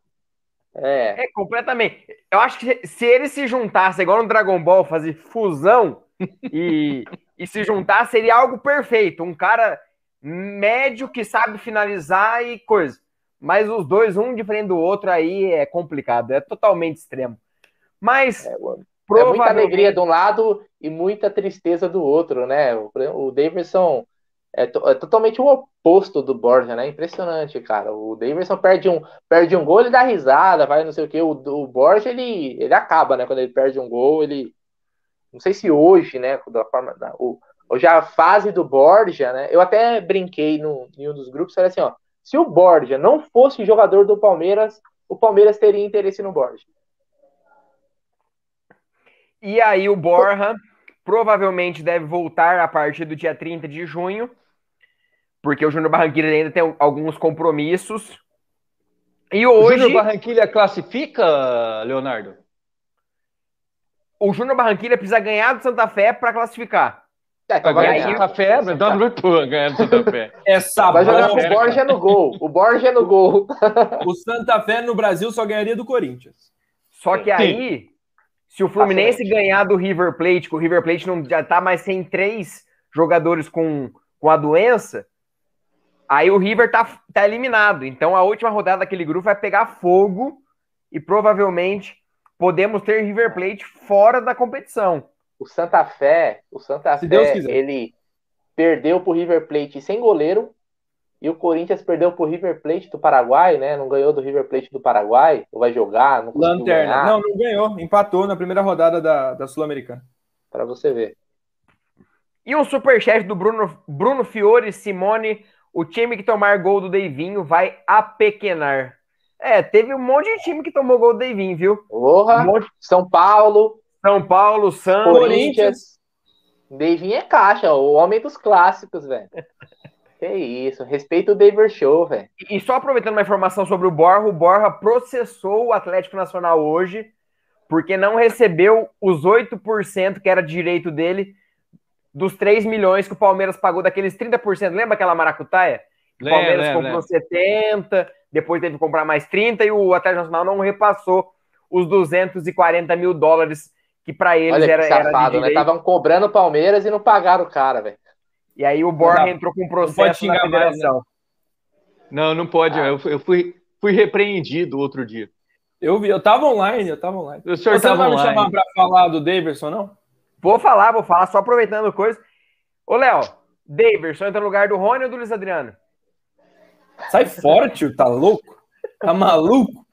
É. é, completamente. Eu acho que se ele se juntasse, igual no Dragon Ball, fazer fusão e, e se juntar, seria algo perfeito. Um cara médio que sabe finalizar e coisa. Mas os dois, um diferente do outro, aí é complicado. É totalmente extremo. Mas. É, provavelmente... é muita alegria de um lado e muita tristeza do outro, né? O, Davidson é, é, totalmente o oposto do Borja, né? Impressionante, cara. O Davidson perde um, perde um gol, ele dá risada, vai não sei o que. O, o Borja, ele, ele acaba, né? Quando ele perde um gol, ele. Não sei se hoje, né? Da forma, da, o, hoje a fase do Borja, né? Eu até brinquei no, em um dos grupos, falei assim, ó. Se o Borja não fosse jogador do Palmeiras, o Palmeiras teria interesse no Borja. E aí o Borja provavelmente deve voltar a partir do dia 30 de junho porque o Júnior Barranquilla ainda tem alguns compromissos. E hoje. O Júnior Barranquilla classifica, Leonardo? O Júnior Barranquilla precisa ganhar do Santa Fé para classificar. É, para ganhar do Santa Fé, não vai ganhar do Santa Fé. Essa vai jogar o Borja no gol. O Borja no gol. o Santa Fé no Brasil só ganharia do Corinthians. Só que aí, se o Fluminense ganhar do River Plate, que o River Plate não já tá mais sem três jogadores com, com a doença, Aí o River tá, tá eliminado. Então a última rodada daquele grupo vai pegar fogo e provavelmente podemos ter River Plate fora da competição. O Santa Fé, o Santa Se Fé, ele perdeu pro River Plate sem goleiro e o Corinthians perdeu pro River Plate do Paraguai, né? Não ganhou do River Plate do Paraguai, ou vai jogar, não Lanterna. Ganhar. Não, não ganhou, empatou na primeira rodada da, da Sul-Americana. Para você ver. E um superchat do Bruno, Bruno Fiore Simone o time que tomar gol do Deivinho vai apequenar. É, teve um monte de time que tomou gol do Deivinho, viu? Porra, um monte... São Paulo. São Paulo, Santos. Corinthians. Deivinho é caixa, o homem dos clássicos, velho. que isso, respeita o David Show, velho. E só aproveitando uma informação sobre o Borja, o Borja processou o Atlético Nacional hoje, porque não recebeu os 8% que era direito dele dos 3 milhões que o Palmeiras pagou daqueles 30%. Lembra aquela maracutaia? O Palmeiras lembra, comprou lembra. 70, depois teve que comprar mais 30 e o Atlético Nacional não repassou os 240 mil dólares que para eles Olha era, que safado, era né? Estavam cobrando o Palmeiras e não pagaram o cara, velho. E aí o Borja entrou com um processo na federação. Mais, né? Não, não pode. Eu, eu fui, fui repreendido outro dia. Eu vi, eu tava online, eu tava online. O senhor Você não vai online. me chamar para falar do Davidson, não? Vou falar, vou falar, só aproveitando coisa. Ô, Léo, Davidson entra no lugar do Rony ou do Luiz Adriano? Sai fora, tio, tá louco? Tá maluco?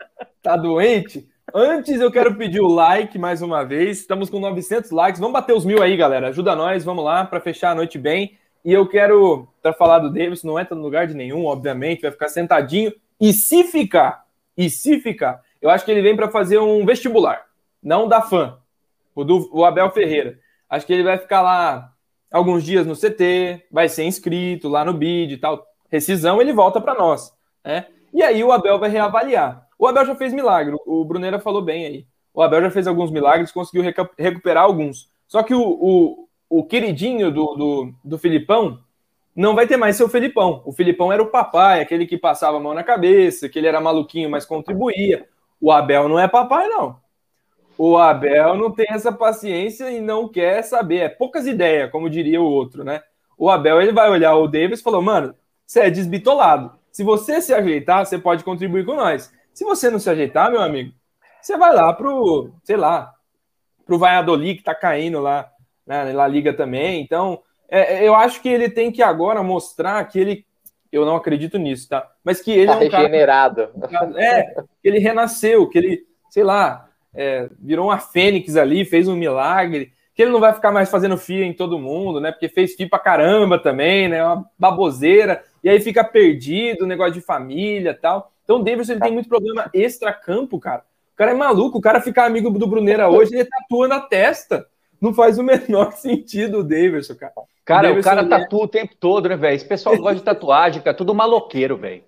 Tá doente? Antes eu quero pedir o like mais uma vez. Estamos com 900 likes. Vamos bater os mil aí, galera. Ajuda nós, vamos lá para fechar a noite bem. E eu quero, para falar do Davis, não entra no lugar de nenhum, obviamente, vai ficar sentadinho. E se ficar, e se ficar, eu acho que ele vem para fazer um vestibular, não da fã, o do o Abel Ferreira. Acho que ele vai ficar lá alguns dias no CT, vai ser inscrito lá no BID e tal. Rescisão, ele volta para nós. Né? E aí o Abel vai reavaliar. O Abel já fez milagre, o Brunera falou bem aí. O Abel já fez alguns milagres, conseguiu recuperar alguns. Só que o, o, o queridinho do, do, do Filipão não vai ter mais seu Filipão. O Filipão era o papai, aquele que passava a mão na cabeça, que ele era maluquinho, mas contribuía. O Abel não é papai, não. O Abel não tem essa paciência e não quer saber. É poucas ideias, como diria o outro, né? O Abel ele vai olhar o Davis e falou: mano, você é desbitolado. Se você se ajeitar, você pode contribuir com nós. Se você não se ajeitar, meu amigo, você vai lá pro, sei lá, pro Valladolid que tá caindo lá né, na Liga também. Então, é, é, eu acho que ele tem que agora mostrar que ele. Eu não acredito nisso, tá? Mas que ele tá é um regenerado. cara. É, que ele renasceu, que ele, sei lá, é, virou uma fênix ali, fez um milagre. Que ele não vai ficar mais fazendo FIA em todo mundo, né? Porque fez FIA pra caramba também, né? Uma baboseira. E aí fica perdido, negócio de família tal. Então o Davidson ele tem muito problema extra-campo, cara. O cara é maluco, o cara ficar amigo do Bruneira hoje, ele tatua na testa. Não faz o menor sentido o Davidson, cara. Cara, o, o cara é- tatua o tempo todo, né, velho? Esse pessoal gosta de tatuagem, cara, tudo maloqueiro, velho.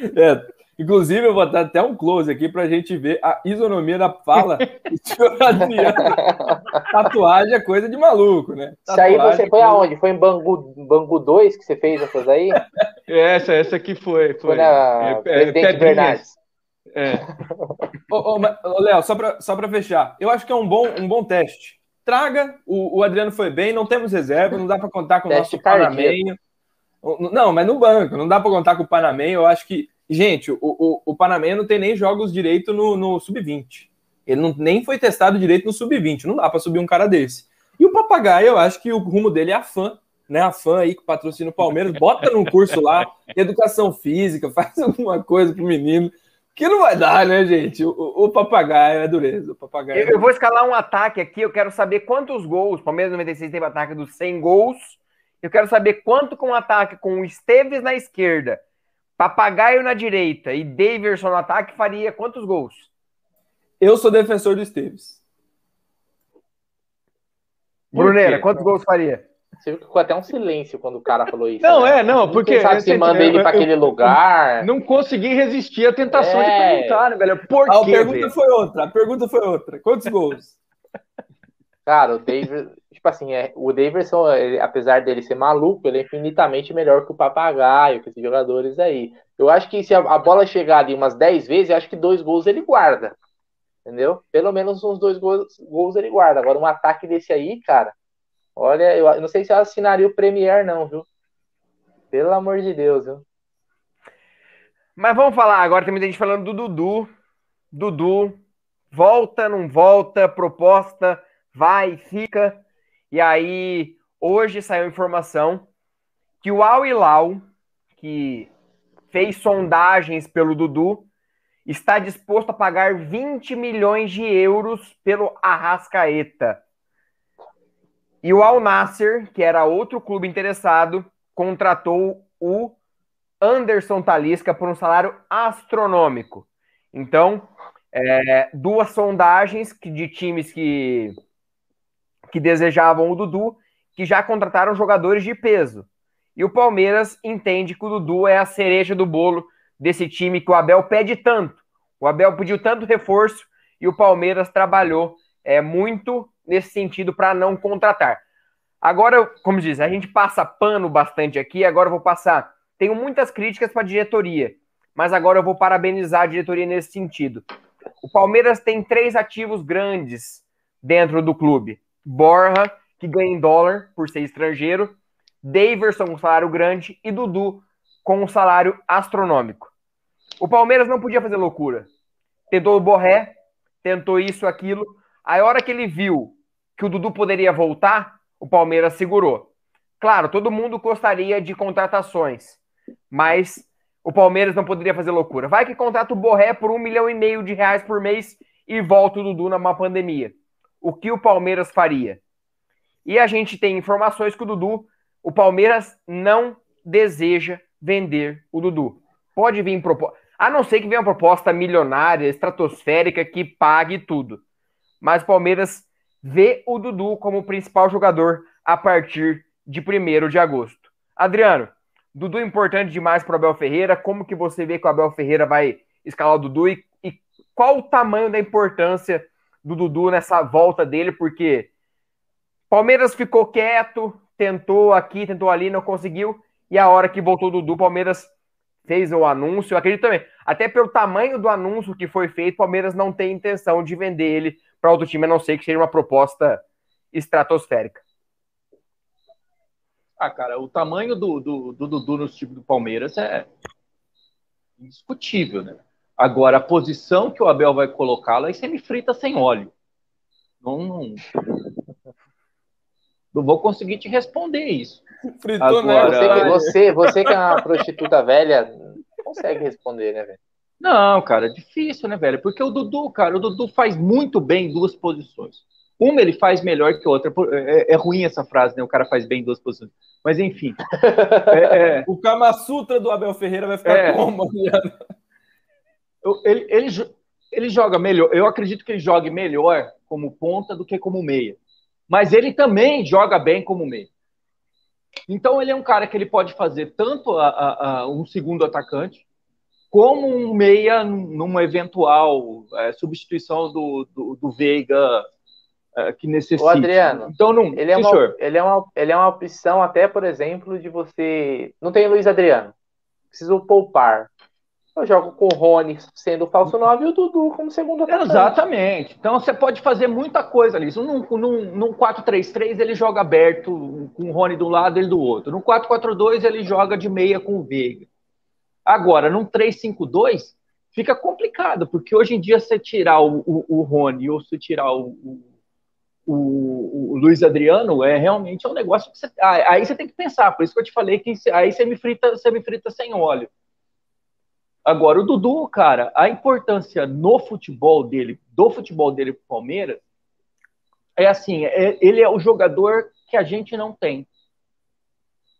É, inclusive eu vou dar até um close aqui pra gente ver a isonomia da fala Tatuagem é coisa de maluco, né? Tatuagem Isso aí você foi aonde? Foi em Bangu, Bangu 2 que você fez essas aí? Essa, essa aqui foi. Foi, foi na é, Presidente é, Bernardes. É. ô, ô, ô Léo, só pra, só pra fechar, eu acho que é um bom, um bom teste traga. O, o Adriano foi bem, não temos reserva, não dá para contar com o nosso Panamenho. Não, mas no banco, não dá para contar com o Panamenho. Eu acho que, gente, o, o, o Panamenho não tem nem jogos direito no, no sub-20. Ele não, nem foi testado direito no sub-20. Não dá para subir um cara desse. E o Papagaio, eu acho que o rumo dele é a fã, né? A fã aí que patrocina o Palmeiras, bota num curso lá, educação física, faz alguma coisa pro menino. Que não vai dar, né, gente? O, o papagaio é dureza. O papagaio eu, eu, vou escalar um ataque aqui. Eu quero saber quantos gols. Palmeiras 96 teve ataque dos 100 gols. Eu quero saber quanto com o ataque com o Esteves na esquerda, Papagaio na direita e Daverson no ataque faria quantos gols? Eu sou defensor do Esteves. Bruneira, quantos gols faria? Você viu que ficou até um silêncio quando o cara falou isso. Não, né? é, não, porque. Quem sabe se manda ele para aquele lugar. Não consegui resistir à tentação é. de perguntar, né, velho? Por a quê? A pergunta velho? foi outra. A pergunta foi outra. Quantos gols? Cara, o David. Tipo assim, é, o Davidson, ele, apesar dele ser maluco, ele é infinitamente melhor que o Papagaio, que esses jogadores aí. Eu acho que se a, a bola chegar ali umas 10 vezes, eu acho que dois gols ele guarda. Entendeu? Pelo menos uns dois gols, gols ele guarda. Agora, um ataque desse aí, cara, Olha, eu não sei se eu assinaria o Premier, não, viu? Pelo amor de Deus, viu? Mas vamos falar agora, tem muita gente falando do Dudu. Dudu, volta, não volta, proposta, vai, fica. E aí, hoje saiu informação que o Al Hilal, que fez sondagens pelo Dudu, está disposto a pagar 20 milhões de euros pelo Arrascaeta. E o Al Nasser, que era outro clube interessado, contratou o Anderson Talisca por um salário astronômico. Então, é, duas sondagens de times que, que desejavam o Dudu, que já contrataram jogadores de peso. E o Palmeiras entende que o Dudu é a cereja do bolo desse time que o Abel pede tanto. O Abel pediu tanto reforço e o Palmeiras trabalhou é, muito nesse sentido para não contratar. Agora, como diz, a gente passa pano bastante aqui, agora eu vou passar. Tenho muitas críticas para a diretoria, mas agora eu vou parabenizar a diretoria nesse sentido. O Palmeiras tem três ativos grandes dentro do clube: Borja, que ganha em dólar por ser estrangeiro, Daverson com um salário grande e Dudu com um salário astronômico. O Palmeiras não podia fazer loucura. Tentou o Borré, tentou isso, aquilo. A hora que ele viu que o Dudu poderia voltar, o Palmeiras segurou. Claro, todo mundo gostaria de contratações, mas o Palmeiras não poderia fazer loucura. Vai que contrata o Borré por um milhão e meio de reais por mês e volta o Dudu numa pandemia. O que o Palmeiras faria? E a gente tem informações que o Dudu, o Palmeiras não deseja vender o Dudu. Pode vir proposta. A não ser que venha uma proposta milionária, estratosférica, que pague tudo. Mas o Palmeiras vê o Dudu como o principal jogador a partir de 1 de agosto. Adriano, Dudu é importante demais para o Abel Ferreira. Como que você vê que o Abel Ferreira vai escalar o Dudu e, e qual o tamanho da importância do Dudu nessa volta dele? Porque Palmeiras ficou quieto, tentou aqui, tentou ali, não conseguiu. E a hora que voltou o Dudu, Palmeiras fez o anúncio. Eu acredito também, até pelo tamanho do anúncio que foi feito, Palmeiras não tem intenção de vender ele para outro time, a não ser que seja uma proposta estratosférica. Ah, cara, o tamanho do Dudu do, do, do, no time do Palmeiras é indiscutível, né? Agora, a posição que o Abel vai colocá-lo aí você me frita sem óleo. Não, não, não vou conseguir te responder isso. Fritou, Agora, né? Você, você, que é uma prostituta velha, consegue responder, né, velho? Não, cara, é difícil, né, velho? Porque o Dudu, cara, o Dudu faz muito bem em duas posições. Uma ele faz melhor que a outra. É, é, ruim essa frase, né? O cara faz bem em duas posições. Mas enfim. é, é... O Kama Sutra do Abel Ferreira vai ficar é... como? ele, ele, ele joga melhor. Eu acredito que ele jogue melhor como ponta do que como meia. Mas ele também joga bem como meia. Então ele é um cara que ele pode fazer tanto a, a, a um segundo atacante, como um meia numa eventual é, substituição do, do, do Veiga é, que necessita. O Adriano, então não, ele é, uma, ele, é uma, ele é uma opção até, por exemplo, de você. Não tem Luiz Adriano. Preciso poupar. Eu jogo com o Rony sendo o falso 9 e o Dudu como segundo atacante. Exatamente. Então você pode fazer muita coisa ali. Num, num, num 4-3-3 ele joga aberto com o Rony do lado e ele do outro. No 4-4-2 ele joga de meia com o Veiga. Agora, num 3-5-2 fica complicado, porque hoje em dia você tirar o, o, o Rony ou se tirar o, o, o, Luiz Adriano é realmente um negócio que você, ah, aí você tem que pensar, por isso que eu te falei que aí você me frita, você me frita sem óleo. Agora, o Dudu, cara, a importância no futebol dele, do futebol dele pro Palmeiras, é assim, é, ele é o jogador que a gente não tem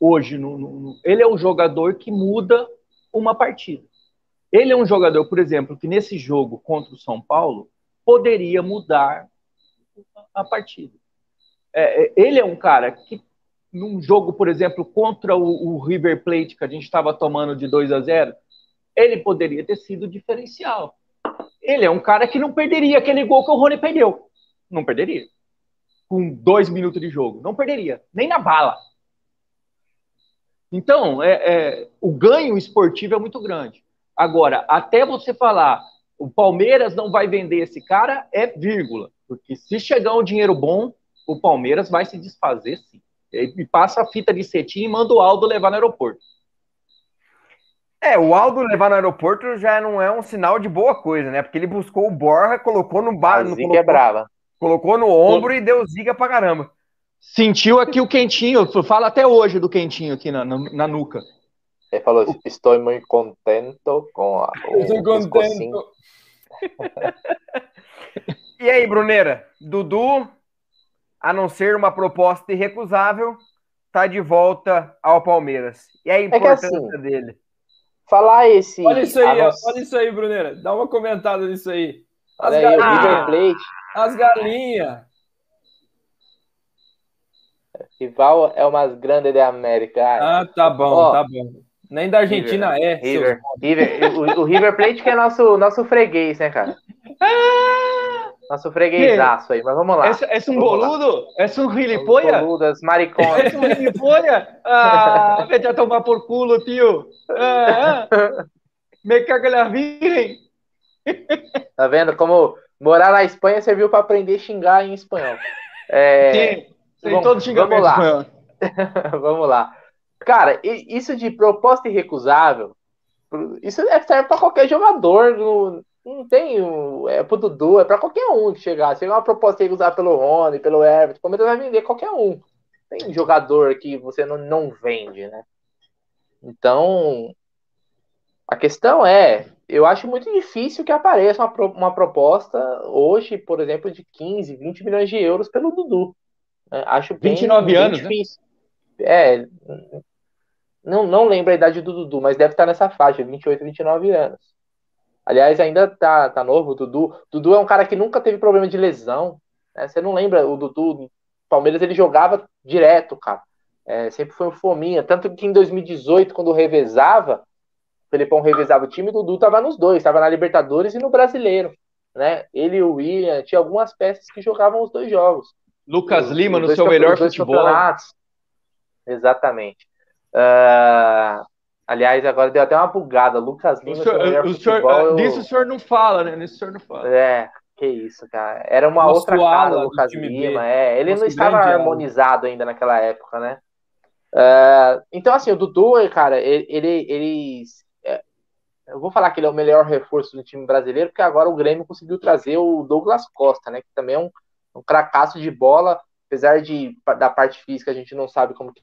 hoje. No, no, ele é o jogador que muda uma partida. Ele é um jogador, por exemplo, que nesse jogo contra o São Paulo poderia mudar a partida. É, é ele é um cara que, num jogo, por exemplo, contra o, o River Plate, que a gente estava tomando de 2 a 0, ele poderia ter sido diferencial. Ele é um cara que não perderia aquele gol que o Rony perdeu. Não perderia. Com dois minutos de jogo. Não perderia. Nem na bala. Então, é, é, o ganho esportivo é muito grande. Agora, até você falar o Palmeiras não vai vender esse cara, é vírgula. Porque se chegar um dinheiro bom, o Palmeiras vai se desfazer sim. Ele passa a fita de cetim e manda o Aldo levar no aeroporto. É, o Aldo levar no aeroporto já não é um sinal de boa coisa, né? Porque ele buscou o Borra, colocou no bar. No, colocou, é brava. colocou no ombro e deu ziga pra caramba. Sentiu aqui o quentinho, fala até hoje do quentinho aqui na, na, na nuca. Ele falou: Estou muito contento com a. Estou contento. e aí, Bruneira? Dudu, a não ser uma proposta irrecusável, tá de volta ao Palmeiras. E a importância é assim, dele? Falar esse. Olha isso aí, nossa... olha isso aí, Bruneira. Dá uma comentada nisso aí. As olha galinhas. Aí, River Plate. As galinhas. Rival é uma grande da América. Ah, tá bom, Ó, tá bom. Nem da Argentina River, é. River, River o, o, River Plate que é nosso, nosso freguês, né, cara? Nosso freguesaço aí, mas vamos lá. É, um boludo? É um rilipoia? Boludas, maricones. É um rilipoia? Ah, vai te tomar por culo, tio. Ah, ah. Me caga la virem. Tá vendo como morar na Espanha serviu para aprender a xingar em espanhol. É, Sim, tem todo xingamento vamos lá. Vamos lá. Cara, isso de proposta irrecusável, isso é, serve para qualquer jogador. Não, não tem. É pro Dudu, é para qualquer um que chegar. Se uma proposta irrecusável pelo Rony, pelo Everton, o Palmeiras vai vender qualquer um. Tem jogador que você não, não vende, né? Então, a questão é, eu acho muito difícil que apareça uma, uma proposta hoje, por exemplo, de 15, 20 milhões de euros pelo Dudu. É, acho bem, 29 bem anos, né? difícil. Né? É, não, não lembro a idade do Dudu, mas deve estar nessa faixa, 28, 29 anos. Aliás, ainda tá, tá novo o Dudu. Dudu é um cara que nunca teve problema de lesão. Né? Você não lembra o Dudu? Palmeiras ele jogava direto, cara. É, sempre foi um fominha. Tanto que em 2018, quando revezava, o Felipão revezava o time, o Dudu tava nos dois, tava na Libertadores e no Brasileiro. Né? Ele e o William, tinha algumas peças que jogavam os dois jogos. Lucas Lima no seu melhor futebol. Exatamente. Uh, aliás, agora deu até uma bugada. Lucas Lima. O senhor, o senhor, Nisso o senhor não fala, né? Nisso o senhor não fala. É, que isso, cara. Era uma Nosso outra cara, Lucas Lima. É, ele Nosso não estava harmonizado ala. ainda naquela época, né? Uh, então, assim, o Dudu, cara, ele, ele, ele é, eu vou falar que ele é o melhor reforço do time brasileiro, porque agora o Grêmio conseguiu trazer o Douglas Costa, né? Que também é um, um cracaço de bola, apesar de da parte física a gente não sabe como que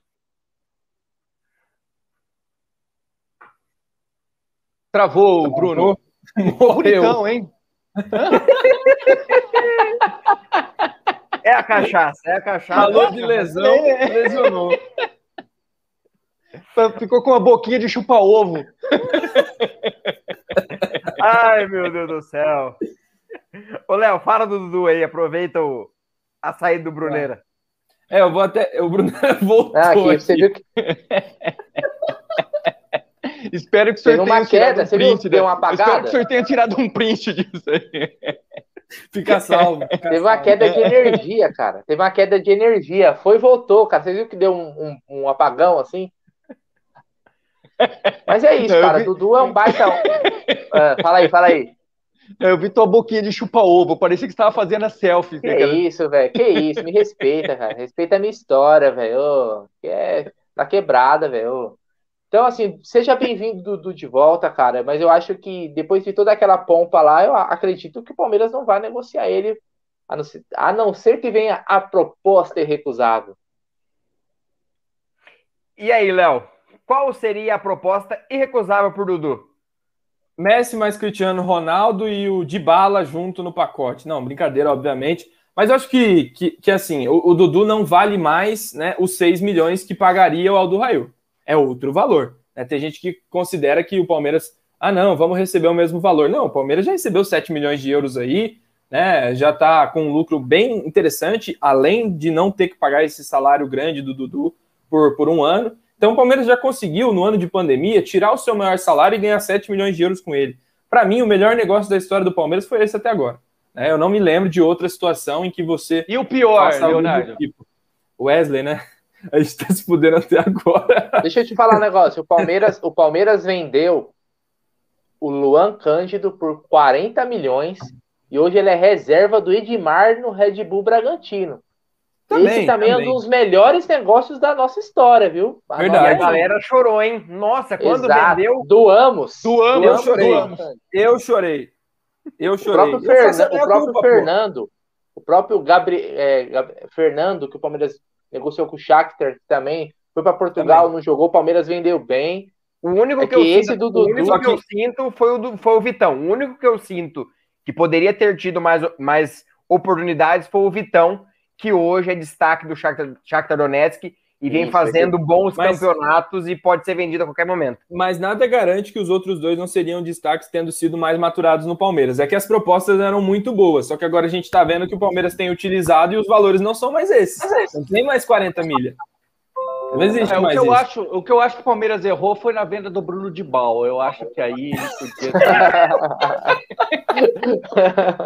Travou, Bruno. Morreu. Bonitão, hein? É a cachaça, é a cachaça. Falou de lesão, é. lesionou. Ficou com uma boquinha de chupa-ovo. Ai, meu Deus do céu. Ô, Léo, fala do Dudu aí, aproveita o... a saída do Bruneira. É, eu vou até. O Bruneira voltou. Ah, aqui, aqui. Você viu que. Espero que o senhor tenha queda, um print. Deu uma apagada? Espero que o senhor tenha tirado um print disso aí. Fica salvo. Fica Teve salvo. uma queda de energia, cara. Teve uma queda de energia. Foi e voltou, cara. Você viu que deu um, um, um apagão assim? Mas é isso, cara. Vi... Dudu é um baita. uh, fala aí, fala aí. Eu vi tua boquinha de chupa-ovo. Parecia que você estava fazendo a selfie. Que né, isso, velho. Que isso. Me respeita, cara. Respeita a minha história, velho. Que é... Tá quebrada, velho. Então, assim, seja bem-vindo, Dudu, de volta, cara. Mas eu acho que depois de toda aquela pompa lá, eu acredito que o Palmeiras não vai negociar ele, a não ser, a não ser que venha a proposta irrecusável. E aí, Léo? Qual seria a proposta irrecusável por Dudu? Messi mais Cristiano Ronaldo e o Dybala junto no pacote. Não, brincadeira, obviamente. Mas eu acho que, que, que assim, o, o, Dudu não vale mais né, os 6 milhões que pagaria o Aldo Raio é outro valor. Né? Tem gente que considera que o Palmeiras, ah, não, vamos receber o mesmo valor. Não, o Palmeiras já recebeu 7 milhões de euros aí, né? Já está com um lucro bem interessante, além de não ter que pagar esse salário grande do Dudu por, por um ano. Então o Palmeiras já conseguiu, no ano de pandemia, tirar o seu maior salário e ganhar 7 milhões de euros com ele. Para mim, o melhor negócio da história do Palmeiras foi esse até agora. Né? Eu não me lembro de outra situação em que você. E o pior, Leonardo? Tipo. Wesley, né? A gente tá se fudendo até agora. Deixa eu te falar um negócio. O Palmeiras, o Palmeiras vendeu o Luan Cândido por 40 milhões e hoje ele é reserva do Edmar no Red Bull Bragantino. Também, Esse também, também, é um dos melhores negócios da nossa história, viu? A Verdade. A galera chorou, hein? Nossa, quando Exato. vendeu. Doamos. Doamos. Eu chorei. Doamos. Eu chorei. Eu chorei. O próprio, Fernan o próprio culpa, Fernando, pô. o próprio Gabriel, é, Fernando, que o Palmeiras negociou com o Shakhtar também, foi para Portugal, também. não jogou, o Palmeiras vendeu bem. O único é que, que, eu esse sinto, do Dudu, o único que eu sinto foi o, do, foi o Vitão. O único que eu sinto que poderia ter tido mais, mais oportunidades foi o Vitão, que hoje é destaque do Shakhtar, Shakhtar Donetsk e vem Isso, fazendo bons mas, campeonatos e pode ser vendido a qualquer momento. Mas nada garante que os outros dois não seriam destaques tendo sido mais maturados no Palmeiras. É que as propostas eram muito boas, só que agora a gente está vendo que o Palmeiras tem utilizado e os valores não são mais esses. Não tem mais 40 milha. Não existe é, mais o que isso. Eu acho, o que eu acho que o Palmeiras errou foi na venda do Bruno de Bal. Eu acho que aí ele podia.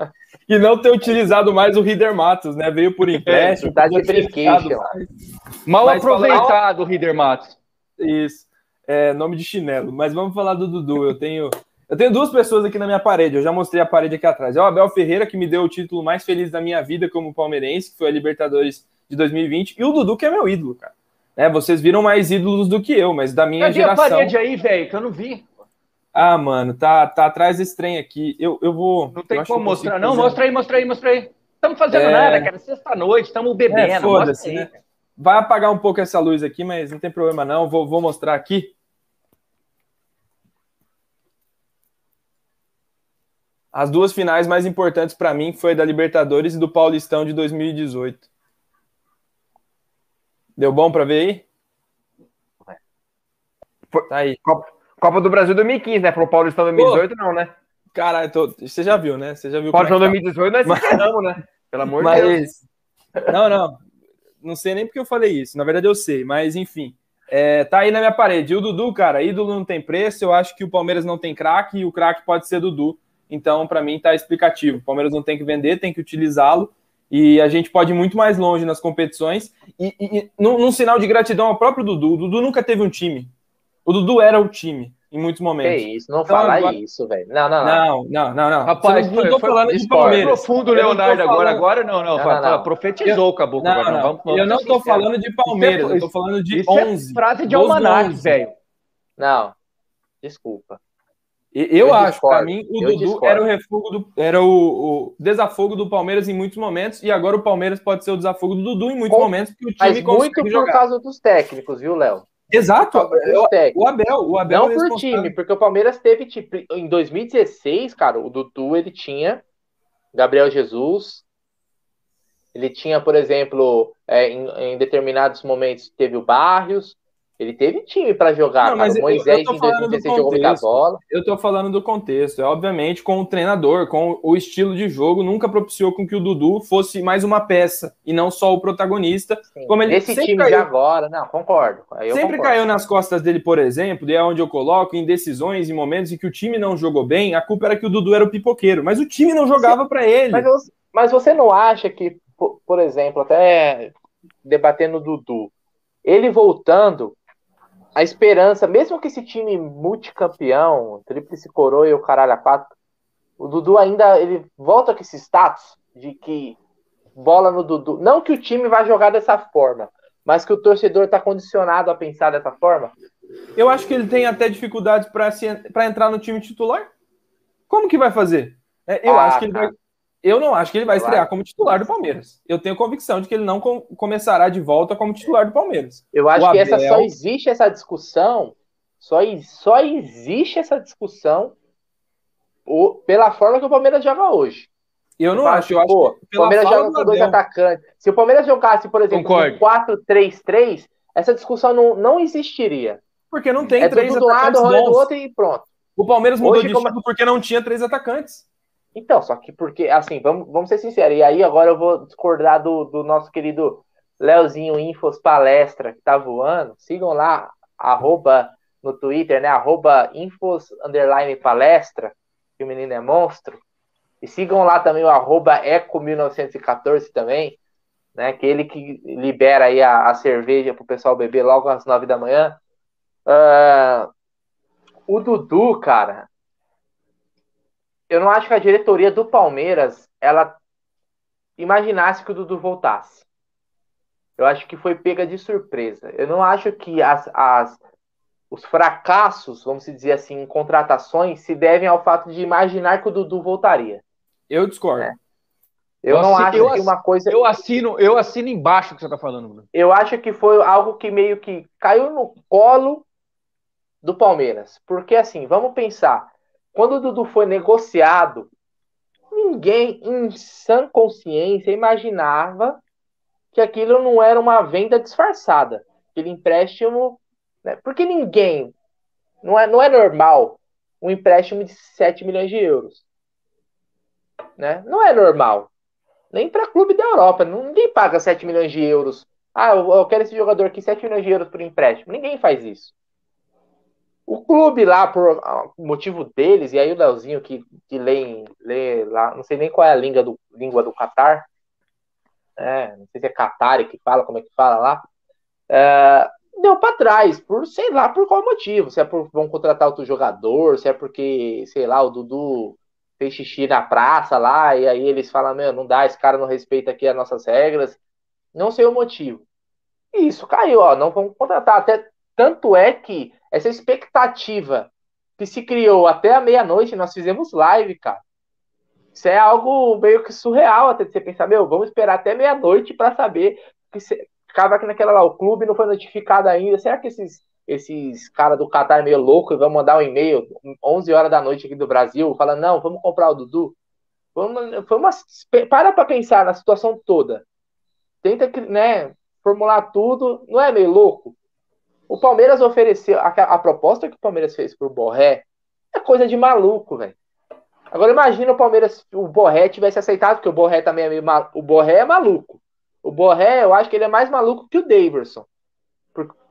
e não ter utilizado mais o Rider Matos, né? Veio por empréstimo. Tá de Mal Mas aproveitado, fala... Rider Matos. Isso. É, nome de chinelo. Mas vamos falar do Dudu. Eu tenho, eu tenho duas pessoas aqui na minha parede. Eu já mostrei a parede aqui atrás. É o Abel Ferreira, que me deu o título mais feliz da minha vida como palmeirense, que foi a Libertadores de 2020. E o Dudu, que é meu ídolo, cara. É, vocês viram mais ídolos do que eu, mas da minha Cadê geração. a parede aí, velho, que eu não vi. Ah, mano, tá, tá atrás desse trem aqui. Eu, eu vou. Não tem eu acho como mostrar. Não, fazer- mostra aí, mostra aí, mostra aí. Estamos fazendo É. nada, cara. Sexta-noite, estamos bebendo. É, foda-se, né? Vai apagar um pouco essa luz aqui, mas não tem problema não. Vou, vou mostrar aqui. As duas finais mais importantes pra mim foi da Libertadores e do Paulistão de 2018. Deu bom pra ver aí? Foi- Tá aí. Copa, Copa do Brasil 2015, né? Pro Paulistão 2018, não, né? Caralho, tô- você já viu, né? Você já viu Paulistão é que 2018 nós Mas- encerramos, né? Pelo amor de Deus. Não, não. Não sei nem porque eu falei isso. Na verdade, eu sei, mas enfim. É, tá aí na minha parede. E o Dudu, cara, ídolo não tem preço. Eu acho que o Palmeiras não tem craque e o craque pode ser Dudu. Então, pra mim, tá explicativo. O Palmeiras não tem que vender, tem que utilizá-lo. E a gente pode ir muito mais longe nas competições. E, e- e num, num sinal de gratidão ao próprio Dudu. O Dudu nunca teve um time. O Dudu era o time em muitos Que momentos. isso, não Então, fala agora- isso, velho. Não, não, não. Não, não, não, não. Rapaz, Você não, não foi- tô foi- falando de discordo. Palmeiras. Profundo, não Leonardo, agora, falando- agora não, não. Não, fa- não, não. Profetizou, Caboclo. Não, agora, não. Vamos, vamos eu não tô sinceros. falando de Palmeiras, Isso é- eu tô falando de Isso 11. é frase de almanac, 11. velho. Não. Desculpa. Eu, Eu acho, pra mim, o eu Dudu discordo. era o refugo do, era o, o desafogo do Palmeiras em muitos momentos, e agora o Palmeiras pode ser o desafogo do Dudu em muitos Com- momentos, porque o Mas time muito consegue por jogar. causa dos técnicos, viu, Léo? Exato, técnicos. o Abel, o Abel Não é por time, porque o Palmeiras teve, tipo, em 2016, cara, o Dudu, ele tinha Gabriel Jesus, ele tinha, por exemplo, é, em, em determinados momentos teve o Barrios, ele teve time pra jogar, Não, cara. mas O eu- Moisés eu tô em falando do 2016 jogou muita contexto. bola. Eu tô falando do contexto, é obviamente com o treinador, com o estilo de jogo, nunca propiciou com que o Dudu fosse mais uma peça e não só o protagonista. Sim. Como ele Esse time caiu- de agora, não, concordo. Eu Sempre concordo. caiu nas costas dele, por exemplo, e é onde eu coloco em decisões, em momentos em que o time não jogou bem, a culpa era que o Dudu era o pipoqueiro, mas o time não jogava pra ele. Mas você, mas você não acha que, por, por exemplo, até debatendo o Dudu, ele voltando, a esperança, mesmo que esse time multicampeão, tríplice coroa e o caralho a quatro, o Dudu ainda ele volta com esse status de que bola no Dudu. Não que o time vai jogar dessa forma, mas que o torcedor está condicionado a pensar dessa forma. Eu acho que ele tem até dificuldades pra entrar no time titular. Como que vai fazer? É, Eu Ah, acho que ele vai. Eu não acho que ele vai estrear como titular do Palmeiras. Eu tenho convicção de que ele não com- começará de volta como titular do Palmeiras. Eu acho O que essa Abel- só existe essa discussão, só, só existe essa discussão o- pela forma que o Palmeiras joga hoje. Eu não acho. Eu acho pô, que o Palmeiras joga do com dois Abel- atacantes. Se o Palmeiras jogasse, por exemplo, Concordo. com 4-3-3, essa discussão não, não existiria. Porque não tem é três do lado, atacantes do bons. outro e pronto. O Palmeiras mudou Hoje, de como- porque não tinha três atacantes. Então, só que porque, assim, vamos, vamos ser sinceros. E aí agora eu vou discordar do, do nosso querido Leozinho Infos Palestra, que tá voando. Sigam lá, arroba no Twitter, né? Arroba Infos underline palestra, que o menino é monstro. E sigam lá também o arroba Eco1914 também, né? Que ele que libera aí a, a cerveja pro pessoal beber logo às nove da manhã. Ah, o Dudu, cara, eu não acho que a diretoria do Palmeiras ela imaginasse que o Dudu voltasse. Eu acho que foi pega de surpresa. Eu não acho que as, as- os fracassos, vamos dizer assim, em contratações se devem ao fato de imaginar que o Dudu voltaria. Eu discordo. É. Eu, Eu não acho eu que uma coisa. Eu assino, eu assino embaixo o que você tá falando, Bruno. Eu acho que foi algo que meio que caiu no colo do Palmeiras. Porque assim, vamos pensar. Quando o Dudu foi negociado, ninguém em sã consciência imaginava que aquilo não era uma venda disfarçada. Aquele empréstimo. né? Porque ninguém. Não é, não é normal um empréstimo de 7 milhões de euros. Né? Não é normal. Nem para clube da Europa. Ninguém paga 7 milhões de euros. Ah, eu, eu quero esse jogador aqui, 7 milhões de euros por empréstimo. Ninguém faz isso. O clube lá, por ah, motivo deles, e aí o Leozinho que, que lê, lê lá, não sei nem qual é a língua do, língua do Qatar. É, não sei se é Qatar que fala, como é que fala lá. É, deu para trás, por sei lá por qual motivo. Se é por vão contratar outro jogador, se é porque, sei lá, o Dudu fez xixi na praça lá, e aí eles falam, meu, não dá, esse cara não respeita aqui as nossas regras. Não sei o motivo. E isso caiu, ó, não vamos contratar. Até tanto é que essa expectativa que se criou até a meia-noite, nós fizemos live, cara. Isso é algo meio que surreal até de você pensar, meu, vamos esperar até meia-noite para saber que se, ficava aqui naquela lá, o clube não foi notificado ainda. Será que esses esses caras do Qatar é meio louco e vão mandar um e-mail 11 horas da noite aqui do Brasil, falando, não, vamos comprar o Dudu. Vamos, uma, para para pensar na situação toda. Tenta né, formular tudo. Não é meio louco? O Palmeiras ofereceu. A, a proposta que o Palmeiras fez pro Borré é coisa de maluco, velho. Agora imagina o Palmeiras, o Borré tivesse aceitado, porque o Borré também é meio maluco. O Borré é maluco. O Borré, eu acho que ele é mais maluco que o Daverson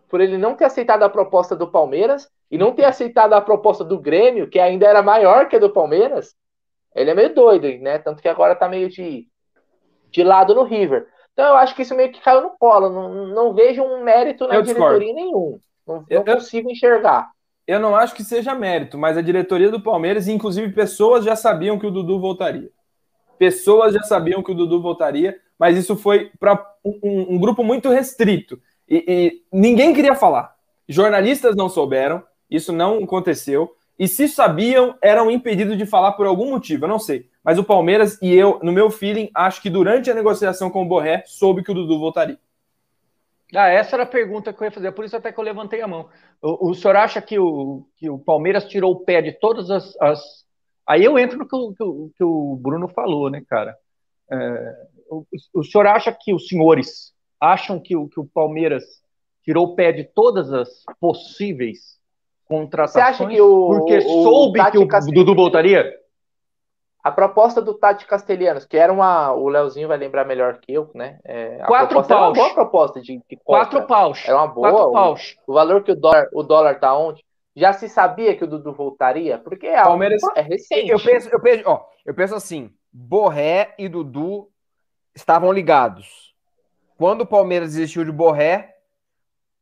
por ele não ter aceitado a proposta do Palmeiras e não ter aceitado a proposta do Grêmio, que ainda era maior que a do Palmeiras, ele é meio doido, né? Tanto que agora tá meio de, de lado no River. Então eu acho que isso meio que caiu no colo. Não, não vejo um mérito na eu diretoria discordo. nenhum. Não, eu, não consigo enxergar. Eu não acho que seja mérito, mas a diretoria do Palmeiras, inclusive pessoas já sabiam que o Dudu voltaria. Pessoas já sabiam que o Dudu voltaria, mas isso foi para um, um, grupo muito restrito. E, e, ninguém queria falar. Jornalistas não souberam, isso não aconteceu. E se sabiam, eram impedidos de falar por algum motivo, eu não sei. Mas o Palmeiras e eu, no meu feeling, acho que durante a negociação com o Borré, soube que o Dudu voltaria. Ah, essa era a pergunta que eu ia fazer, por isso até que eu levantei a mão. O, o senhor acha que o, que o Palmeiras tirou o pé de todas as. as... Aí eu entro no que o, que que o Bruno falou, né, cara? É, o, o senhor acha que os senhores acham que o, que o Palmeiras tirou o pé de todas as possíveis contratações? Você acha que o, porque o, soube o que o Dudu voltaria? A proposta do Tati Castelhanos, que era uma. O Leozinho vai lembrar melhor que eu, né? É, Quatro paus. Era uma boa proposta de, de Quatro paus. Era uma boa. Quatro paus. O, o, valor que o dólar, o dólar tá onde? Já se sabia que o Dudu voltaria? Porque é, Palmeiras, é recente. Eu penso, eu, penso, ó, eu penso assim: Borré e Dudu estavam ligados quando o Palmeiras desistiu de Borré,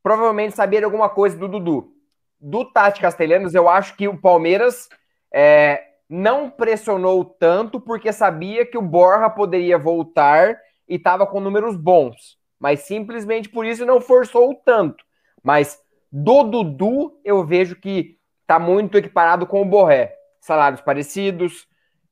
provavelmente sabia de alguma coisa do Dudu. Do Tati Castelhanos, eu acho que o Palmeiras é, não pressionou tanto porque sabia que o Borja poderia voltar e estava com números bons. Mas simplesmente por isso não forçou tanto. Mas do Dudu, eu vejo que está muito equiparado com o Borré. Salários parecidos,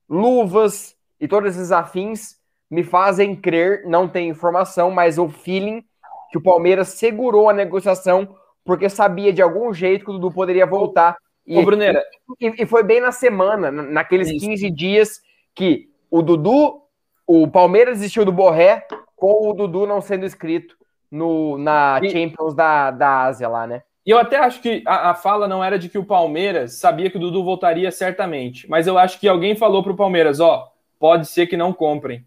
luvas e todos esses afins me fazem crer, não tem informação, mas o feeling que o Palmeiras segurou a negociação porque sabia de algum jeito que o Dudu poderia voltar. E, Ô, Brunera. E, e, foi bem na semana, naqueles Isso. 15 dias que o Dudu, o Palmeiras desistiu do Borré, com o Dudu não sendo inscrito no, na e, Champions da, da Ásia lá, né? E eu até acho que a, a, fala não era de que o Palmeiras sabia que o Dudu voltaria certamente, mas eu acho que alguém falou para o Palmeiras, ó, pode ser que não comprem.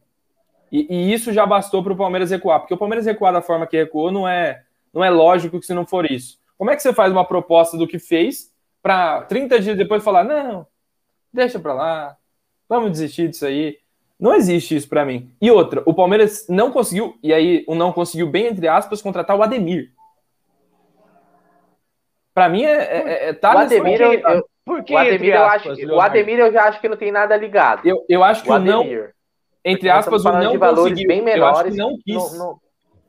E, e isso já bastou para o Palmeiras recuar, porque o Palmeiras recuar da forma que recuou não é, não é lógico que se não for isso. Como é que você faz uma proposta do que fez para 30 dias depois falar, não, deixa para lá, vamos desistir disso aí? Não existe isso para mim. E outra, o Palmeiras não conseguiu, e aí o não conseguiu, bem entre aspas, contratar o Ademir. Para mim é, é, é tá o Ademir, eu, eu, Por que, o Ademir, eu acho, o Ademir eu já acho que não tem nada ligado. Eu, eu acho que o, o não entre aspas, o não de valores conseguiu. bem menores. não quis. No,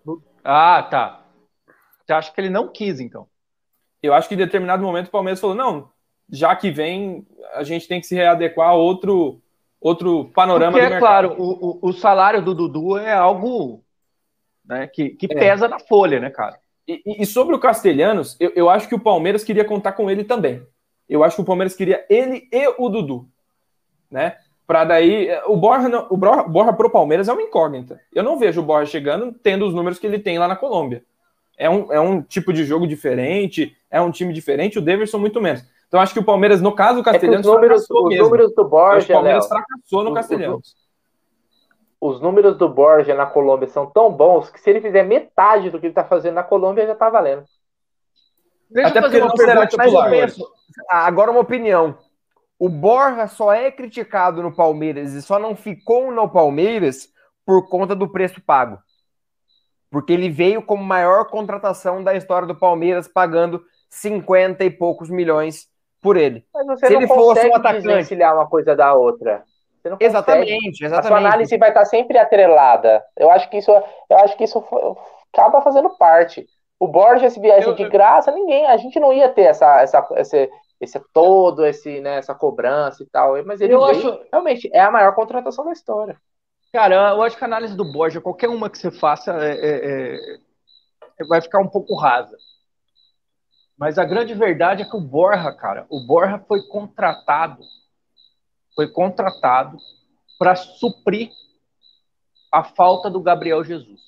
no... Ah, tá. Você acha que ele não quis, então? Eu acho que em determinado momento o Palmeiras falou: não, já que vem, a gente tem que se readequar a outro, outro panorama Porque, é claro, o, o, o, salário do Dudu é algo né, que, que é. pesa na folha, né, cara? E, e sobre o Castelhanos, eu, eu acho que o Palmeiras queria contar com ele também. Eu acho que o Palmeiras queria ele e o Dudu. Né? para daí. O Borja, o Borja pro Palmeiras é uma incógnita. Eu não vejo o Borja chegando tendo os números que ele tem lá na Colômbia. É um, é um tipo de jogo diferente, é um time diferente, o Davidson muito menos. Então acho que o Palmeiras, no caso, o Castelhanos. É os números, os números do Borja. O Palmeiras Léo, fracassou no Castelhanos. Os números do Borja na Colômbia são tão bons que se ele fizer metade do que ele está fazendo na Colômbia, já está valendo. Deixa Até porque ele não será titular. Penso, agora uma opinião. O Borja só é criticado no Palmeiras e só não ficou no Palmeiras por conta do preço pago. Porque ele veio como maior contratação da história do Palmeiras, pagando 50 e poucos milhões por ele. Mas você Se não ele fosse um atacante, uma coisa da outra. exatamente, exatamente. A sua análise vai estar sempre atrelada. Eu acho que isso, eu acho que isso acaba fazendo parte. O Borja, se viesse eu, de graça, ninguém, a gente não ia ter essa, essa, esse, esse todo, esse, né, essa cobrança e tal. Mas ele eu veio, acho... realmente é a maior contratação da história. Cara, eu acho que a análise do Borja, qualquer uma que você faça, é, é, é, vai ficar um pouco rasa. Mas a grande verdade é que o Borja, cara, o Borja foi contratado, foi contratado para suprir a falta do Gabriel Jesus.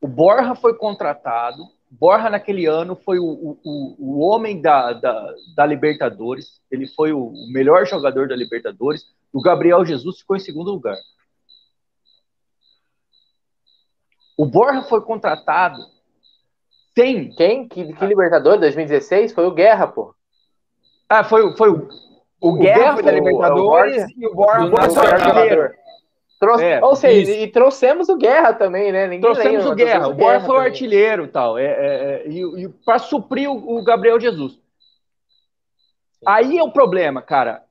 O Borja foi contratado, Borja naquele ano foi o, o, o homem da, da, da Libertadores, ele foi o melhor jogador da Libertadores, o Gabriel Jesus ficou em segundo lugar. O Borja foi contratado sem. Quem? Que, que Libertador? 2016? Foi o Guerra, pô. Ah, foi, foi o. O, o Guerra, Guerra foi da Libertadores o, e o Borja foi o artilheiro. Trouxe, é, ou seja, isso. e trouxemos o Guerra também, né? Ninguém trouxemos lembra, o Guerra. O Borja foi o artilheiro tal, é, é, é e, e para suprir o, o, Gabriel Jesus. Aí é o problema, cara.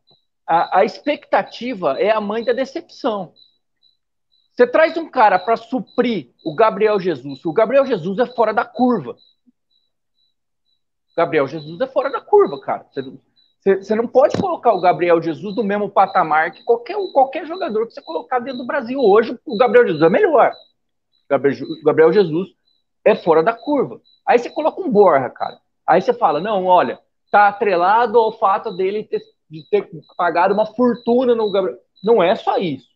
A, a expectativa é a mãe da decepção. Você traz um cara para suprir o Gabriel Jesus. O Gabriel Jesus é fora da curva. O Gabriel Jesus é fora da curva, cara. Você, você não pode colocar o Gabriel Jesus no mesmo patamar que qualquer, qualquer jogador que você colocar dentro do Brasil. Hoje, o Gabriel Jesus é melhor. O Gabriel, Jesus é fora da curva. Aí você coloca um Borja, cara. Aí você fala, não, olha, tá atrelado ao fato dele ter, de ter pagado uma fortuna no Gabriel. Não é só isso.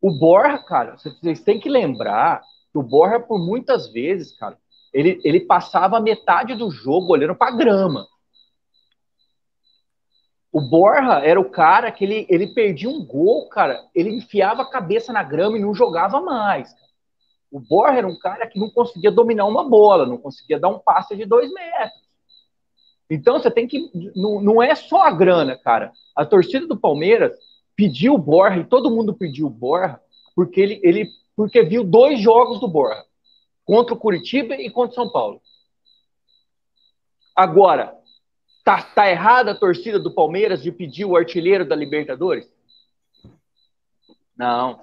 O Borja, cara, vocês têm que lembrar que o Borja, por muitas vezes, cara, ele, ele passava metade do jogo olhando para grama. O Borja era o cara que ele, ele perdia um gol, cara, ele enfiava a cabeça na grama e não jogava mais. O Borja era um cara que não conseguia dominar uma bola, não conseguia dar um passe de dois metros. Então você tem que. Não, não é só a grana, cara. A torcida do Palmeiras pediu o Borja, e todo mundo pediu o Borja, porque ele, ele porque viu dois jogos do Borja, contra o Curitiba e contra o São Paulo. Agora, tá, tá errada a torcida do Palmeiras de pedir o artilheiro da Libertadores? Não.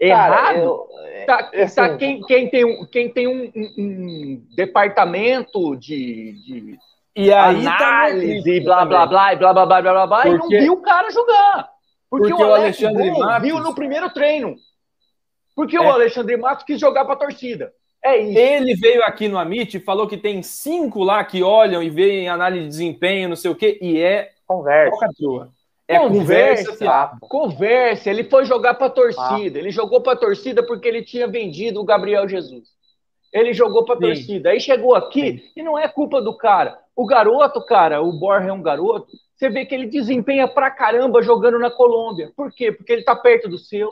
Errado. Cara, eu, tá, é, tá assim, quem, quem, tem, um, quem tem um, um, um departamento de, de e aí análise, blá, blá, blá, blá, blá, blá, blá, blá, blá, e não viu o cara jogar. Porque, Porque o, Alexandre Matos viu no primeiro treino. Porque é. o Alexandre Matos quis jogar para a torcida. É isso. Ele veio aqui no Amit e falou que tem cinco lá que olham e veem análise de desempenho, não sei o quê, e é conversa. É conversa, conversa, conversa. Ele foi jogar para a torcida. Ele jogou para a torcida porque ele tinha vendido o Gabriel Jesus. Ele jogou para a torcida. Aí chegou aqui Sim. e não é culpa do cara. O garoto, cara, o Borja é um garoto você vê que ele desempenha pra caramba jogando na Colômbia. Por quê? Porque ele tá perto do seu.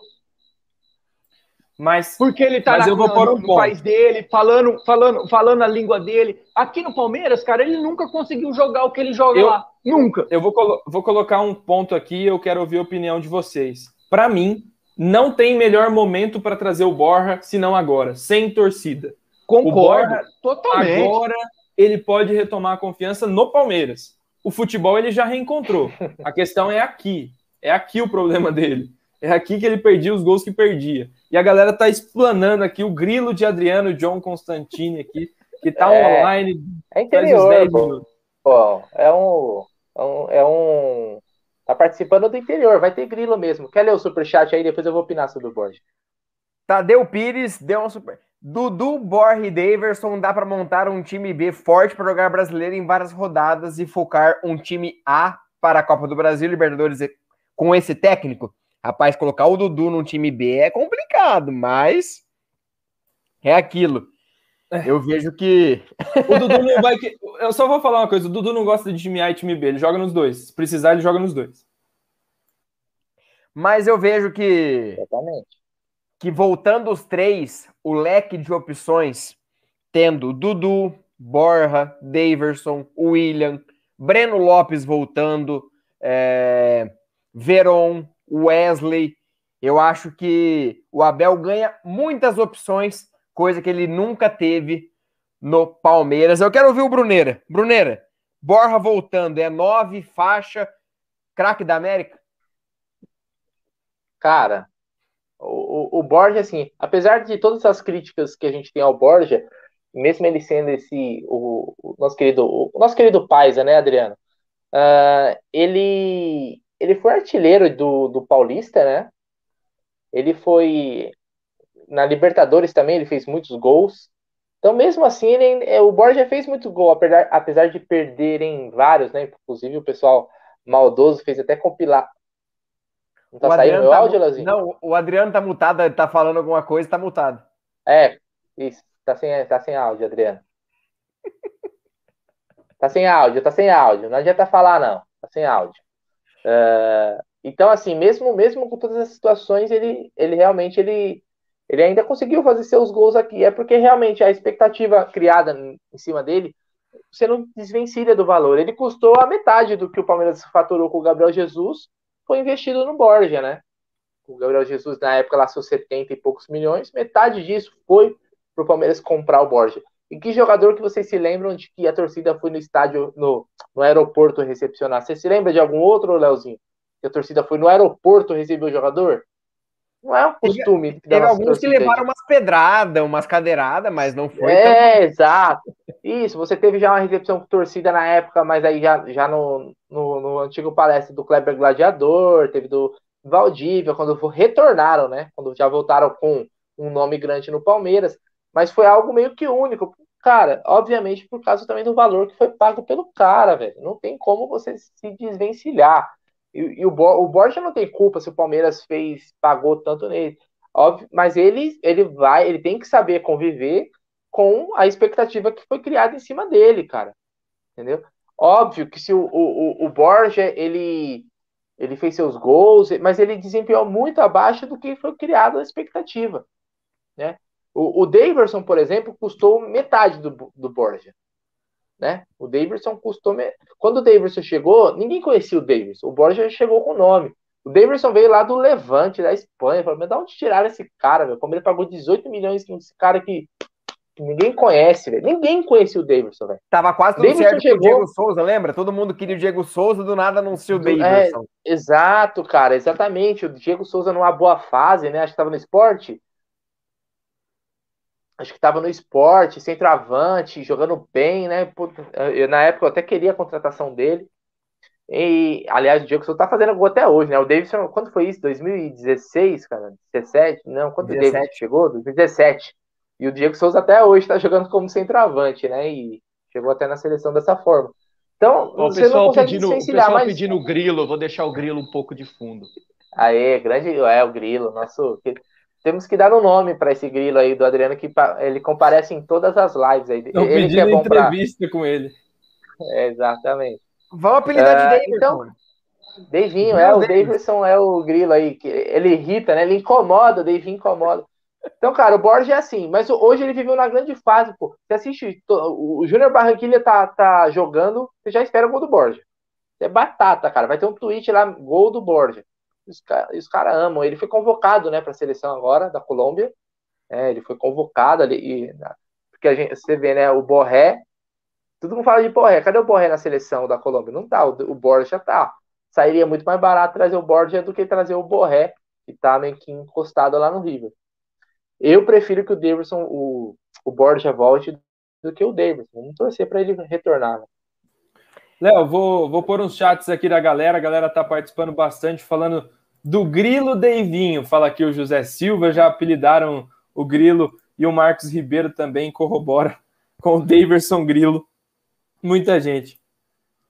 Mas, porque ele tá mas na, eu vou no, um no país dele, falando, falando, falando a língua dele. Aqui no Palmeiras, cara, ele nunca conseguiu jogar o que ele joga eu, lá. Nunca. Eu vou, colo vou colocar um ponto aqui eu quero ouvir a opinião de vocês. Para mim, não tem melhor momento para trazer o Borja senão agora, sem torcida. Concordo, Borja, totalmente. Agora ele pode retomar a confiança no Palmeiras o futebol ele já reencontrou. A questão é aqui. É aqui o problema dele. É aqui que ele perdia os gols que perdia. E a galera tá explanando aqui o grilo de Adriano John Constantini aqui, que tá é, online. É interior, pô. pô. é um, é um, é um. Tá participando do interior, vai ter grilo mesmo. Quer ler o superchat aí? Depois eu vou opinar sobre o Borges. Tadeu Pires deu um super. Dudu, Borre e Daverson dá para montar um time B forte para jogar brasileiro em várias rodadas e focar um time A para a Copa do Brasil, Libertadores com esse técnico? Rapaz, colocar o Dudu num time B é complicado, mas é aquilo. É. Eu vejo que. O Dudu não vai. Eu só vou falar uma coisa: o Dudu não gosta de time A e time B, ele joga nos dois. Se precisar, ele joga nos dois. Mas eu vejo que. Exatamente que voltando os três, o leque de opções, tendo Dudu, Borja, Daverson, William, Breno Lopes voltando, é, Veron, Wesley, eu acho que o Abel ganha muitas opções, coisa que ele nunca teve no Palmeiras. Eu quero ouvir o Bruneira. Bruneira, Borja voltando, é nove, faixa, craque da América? Cara, O, o, o Borja, assim, apesar de todas as críticas que a gente tem ao Borja, mesmo ele sendo esse o, o nosso querido o, nosso querido Paisa, né, Adriano? Uh, ele ele foi artilheiro do, do Paulista, né? Ele foi na Libertadores também, ele fez muitos gols. Então, mesmo assim, ele, é, o Borja fez muito gol, apesar, apesar de perderem vários, né? Inclusive, o pessoal maldoso fez até compilar. Não tá o saindo meu tá, áudio, Leozinho? Não, o Adriano tá mutado, ele tá falando alguma coisa, tá mutado. É, isso. Tá sem, tá sem áudio, Adriano. tá sem áudio, tá sem áudio. Não adianta falar, não. Tá sem áudio. Uh, então, assim, mesmo, mesmo com todas as situações, ele, ele realmente ele, ele ainda conseguiu fazer seus gols aqui. É porque realmente a expectativa criada em cima dele, você não desvencilha do valor. Ele custou a metade do que o Palmeiras faturou com o Gabriel Jesus, foi investido no Borja, né? O Gabriel Jesus, na época, lá, seus 70 e poucos milhões, metade disso foi para o Palmeiras comprar o Borja. E que jogador que vocês se lembram de que a torcida foi no estádio, no, no aeroporto recepcionar? Você se lembra de algum outro, Leozinho? Que a torcida foi no aeroporto receber o jogador? Não é um costume. Teve, alguns que levaram umas pedradas, umas cadeiradas, mas não foi. É, tão... exato. Isso, você teve já uma recepção torcida na época, mas aí já, já no, no, no antigo palestra do Kleber Gladiador, teve do Valdívia, quando retornaram, né? Quando já voltaram com um nome grande no Palmeiras. Mas foi algo meio que único. Cara, obviamente por causa também do valor que foi pago pelo cara, velho. Não tem como você se desvencilhar. E, e o, o Borja não tem culpa se o Palmeiras fez, pagou tanto nele. Óbvio, mas ele, ele vai, ele tem que saber conviver com a expectativa que foi criada em cima dele, cara. Entendeu? Óbvio que se o, o, o Borja, ele, ele fez seus gols, mas ele desempenhou muito abaixo do que foi criado a expectativa, né? O, o Daverson, por exemplo, custou metade do, do Borja né? O Davidson custou. Me... Quando o Davidson chegou, ninguém conhecia o Davidson. O Borja chegou com o nome. O Davidson veio lá do Levante, da Espanha. Falou, mas de onde tiraram esse cara, velho? Como ele pagou 18 milhões esse cara que, ninguém conhece, velho. Ninguém conhecia o Davidson, velho. Tava quase tudo Davidson certo chegou... o Diego Souza, lembra? Todo mundo queria o Diego Souza, do nada anunciou o Davidson. É, exato, cara, exatamente. O Diego Souza numa boa fase, né? Acho que tava no esporte acho que estava no esporte, centroavante, jogando bem, né? Eu, na época eu até queria a contratação dele. E, aliás, o Diego Souza tá fazendo gol até hoje, né? O Davidson, quando foi isso? 2016, cara? 17? Não, quando 17. o Davidson chegou? 2017. E o Diego Souza até hoje está jogando como centroavante, né? E chegou até na seleção dessa forma. Então, o você pessoal não consegue pedindo, o pessoal mas... pedindo o grilo, vou deixar o grilo um pouco de fundo. Aê, grande, é o grilo, nosso temos que dar um nome para esse grilo aí do Adriano, que ele comparece em todas as lives aí. Estão ele pedindo é entrevista pra... com ele. É, exatamente. Vamos apelidar de Davidson. Então, Davinho, é, o Davidson é o grilo aí, que ele irrita, né? Ele incomoda, o Davinho incomoda. Então, cara, o Borges é assim, mas hoje ele viveu na grande fase, pô. Você assiste, o Júnior Barranquilla tá, tá jogando, você já espera o gol do Borges. É batata, cara. Vai ter um tweet lá, gol do Borges os caras cara amam. Ele foi convocado, né, para a seleção agora da Colômbia. É, ele foi convocado ali, e, porque a gente, você vê, né, o Borré, todo mundo fala de Borré, cadê o Borré na seleção da Colômbia? Não tá, o, o Borja tá. Sairia muito mais barato trazer o Borja do que trazer o Borré, que tá meio que encostado lá no River. Eu prefiro que o Davidson, o, o Borja volte do que o Davidson. Vamos torcer para ele retornar. Né? Léo, vou, vou pôr uns chats aqui da galera. A galera tá participando bastante, falando do Grilo Deivinho. Fala aqui o José Silva, já apelidaram o Grilo e o Marcos Ribeiro também corrobora com o Daverson Grilo. Muita gente.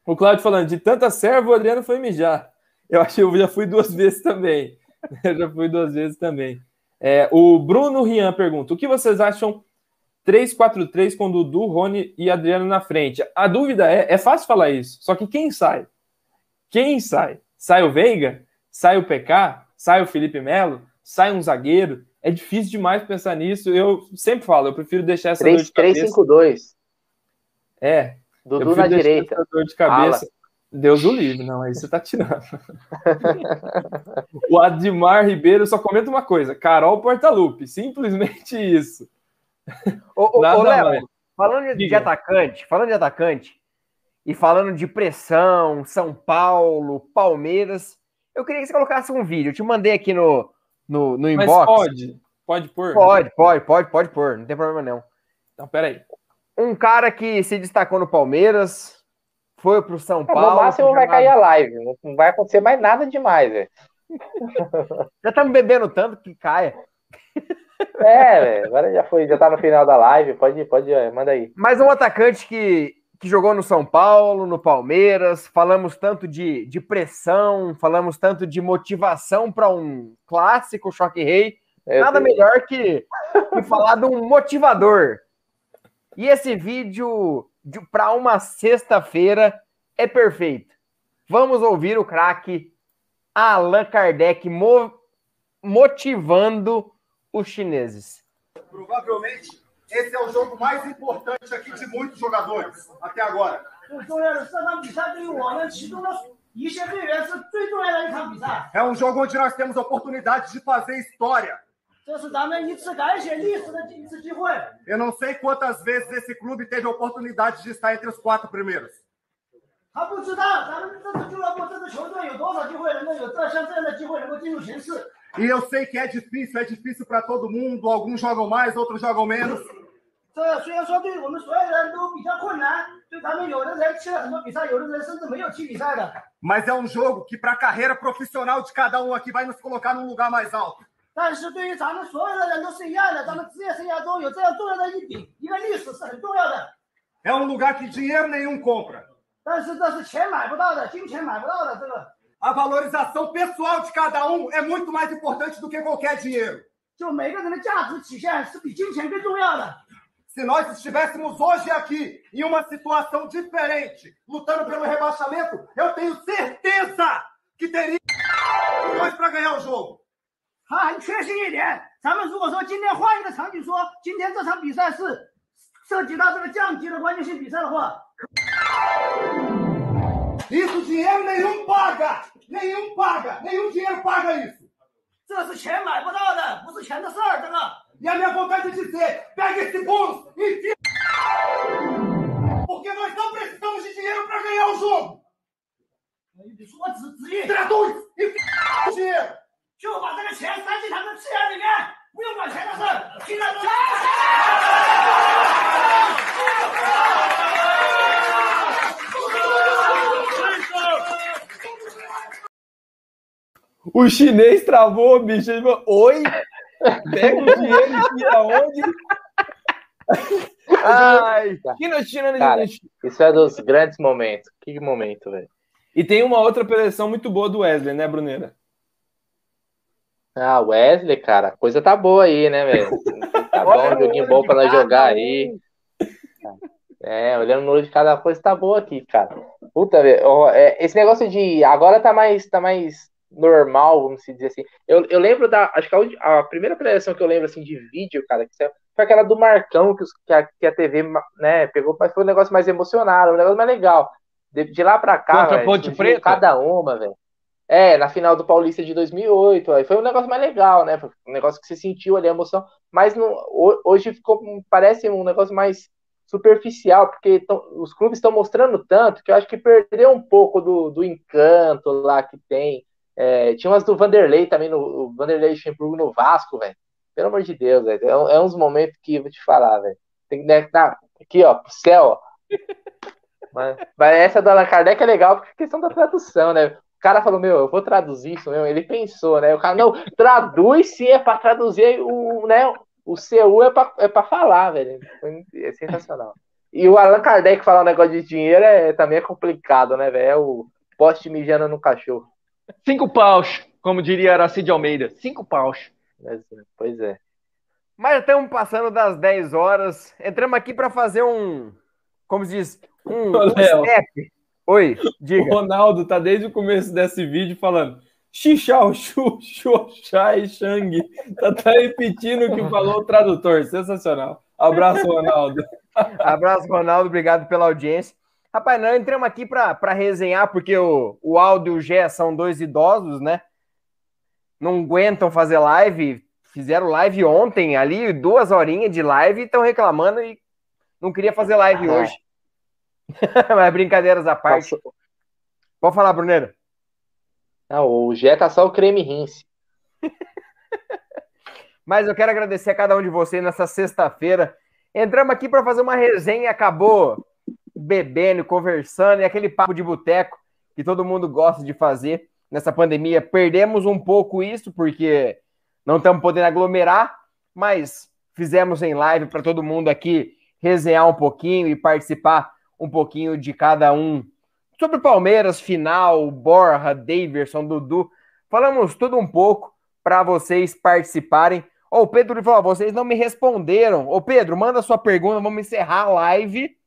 O Claudio falando, de tanta serva, o Adriano foi mijar. Eu acho que eu já fui duas vezes também. Eu já fui duas vezes também. É, o Bruno Rian pergunta: o que vocês acham 3-4-3 com Dudu, Rony e Adriano na frente? A dúvida é: é fácil falar isso, só que quem sai? Quem sai? Sai o Veiga? Sai o PK, sai o Felipe Melo, sai um zagueiro. É difícil demais pensar nisso. Eu sempre falo, eu prefiro deixar essa 3, dor de 3, cabeça. 3-5-2. É. Dudu na direita. Essa dor de cabeça. Ala. Deus o livre, não, aí você tá tirando. o Admar Ribeiro só comenta uma coisa: Carol Portalupe, simplesmente isso. Ô, ô, ô Léo, falando de, de atacante, falando de atacante e falando de pressão, São Paulo, Palmeiras, eu queria que você colocasse um vídeo. Eu te mandei aqui no, no, no Mas inbox. pode, pode pôr. Pode, pode, pode, pode pôr, não tem problema não. Então, peraí. Um cara que se destacou no Palmeiras, foi pro São É, Paulo. no máximo vai cair a live. Não- vai acontecer mais nada demais, velho. Já estamos bebendo tanto que caia. É, velho. Agora já foi, já tá no final da live. Pode, pode, manda aí. Mais um atacante que, que jogou no São Paulo, no Palmeiras. Falamos tanto de, de pressão, falamos tanto de motivação para um clássico choque rei. Meu Nada Deus. melhor que, que falar de um motivador. E esse vídeo para uma sexta-feira é perfeito. Vamos ouvir o craque Allan Kardec mo- motivando os chineses. Provavelmente, esse é o jogo mais importante aqui de muitos jogadores, até agora. É um jogo onde nós temos a oportunidade de fazer história. Eu não sei quantas vezes esse clube teve a oportunidade de estar entre os quatro primeiros. 他不知道咱们这支俱乐部、这支球队有多少机会能够有这像这样的机会能够进入前四。 E eu sei que é difícil, é difícil para todo mundo. Alguns jogam mais, outros jogam menos. 这虽然说对我们所有人都比较困难，对咱们有的人踢了很多比赛，有的人甚至没有踢比赛的。 Mas é um jogo que, para a carreira profissional de cada um aqui, vai nos colocar num lugar mais alto. 但是对于咱们所有的人都是一样的，咱们职业生涯中有这样重要的一笔，一个历史是很重要的。 É um lugar que dinheiro nenhum compra. 但是这是钱买不到的，金钱买不到的。这个 A valorização pessoal de cada um é muito mais importante do que qualquer dinheiro. 就每个人的价值体现是比金钱更重要的。 Se nós estivéssemos hoje aqui em uma situação diferente, lutando pelo rebaixamento, eu tenho certeza que teria milhões para ganhar o jogo. 他很确信一点，咱们如果说今天换一个场景说，今天这场比赛是涉及到这个降级的关键性比赛的话， Isso dinheiro nenhum paga! Nenhum paga! Nenhum dinheiro paga isso! 这是钱买不到的，不是钱的事儿。这个 E a minha vontade de dizer, pega esse bônus e enfia... Porque nós não precisamos de dinheiro para ganhar o jogo! 你说直直译，Traduz! Enfia o dinheiro! 就把这个钱塞进他们资源里面，不用管钱的事儿。听到没有？O chinês travou, bicho. Ele falou, Oi? Pega o dinheiro e tira onde? Ai, China, China, Cara. China. Isso é dos grandes momentos. Que momento, velho. E tem uma outra preleção muito boa do Wesley, né, Bruneira? Ah, Wesley, cara, a coisa tá boa aí, né, velho? Tá bom, um joguinho bom pra nós cada jogar aí. É, olhando no olho de cada coisa, tá boa aqui, cara. Puta, velho, é, esse negócio de. Agora tá mais, tá mais normal, vamos dizer assim. Eu, eu lembro da. Acho que a, a primeira preleção que eu lembro, assim, de vídeo, cara, que foi aquela do Marcão, que, os- que, a, que a TV, né, pegou, mas foi um negócio mais emocionado, um negócio mais legal. De, de lá pra cá, Contra velho, Ponte Preta? cada uma, velho. É, na final do Paulista de 2008, aí foi um negócio mais legal, né? Foi um negócio que você sentiu ali a emoção, mas não, hoje ficou, parece um negócio mais superficial, porque tão- os clubes estão mostrando tanto que eu acho que perdeu um pouco do, do encanto lá que tem. É, tinha umas do Vanderlei também, no, o Vanderlei Luxemburgo no Vasco, velho. Pelo amor de Deus, velho. É, é uns momentos que eu vou te falar, velho. Tem que né, tá, aqui, ó, pro céu, ó. Mas, mas essa do Allan Kardec é legal porque é questão da tradução, né? O cara falou, meu, eu vou traduzir isso mesmo. Ele pensou, né? O cara, não, traduz se é pra traduzir o, né? O CU é pra, é pra falar, velho. É sensacional. E o Allan Kardec falar um negócio de dinheiro é, também é complicado, né, velho? É o poste mijando no cachorro. Cinco paus, como diria Aracide Almeida. Cinco paus. Pois é. mas estamos passando das 10 horas. Entramos aqui para fazer um. Como se diz? Um, Ô, um step. Oi, O diga. Ronaldo tá desde o começo desse vídeo falando Xixau, Xu, Xu, Xai, Xang. Tá, tá repetindo o que falou o tradutor. Sensacional. Abraço, Ronaldo. Abraço, Ronaldo. Obrigado pela audiência. Rapaz, nós entramos aqui para resenhar, porque o, o Aldo e o Gé são dois idosos, né? Não aguentam fazer live. Fizeram live ontem ali, duas horinhas de live, e estão reclamando e não queria fazer live É. hoje. Mas brincadeiras à parte. Passou- Pode falar, Bruneiro. Não, o Gé tá só o creme rinse. Mas eu quero agradecer a cada um de vocês nessa sexta-feira. Entramos aqui para fazer uma resenha, acabou bebendo, conversando, e aquele papo de boteco que todo mundo gosta de fazer nessa pandemia. Perdemos um pouco isso, porque não estamos podendo aglomerar, mas fizemos em live para todo mundo aqui resenhar um pouquinho e participar um pouquinho de cada um. Sobre Palmeiras, final, Borja, Daverson, Dudu. Falamos tudo um pouco para vocês participarem. Ô, oh, Pedro falou, vocês não me responderam. Ô, Pedro, manda sua pergunta, vamos encerrar a live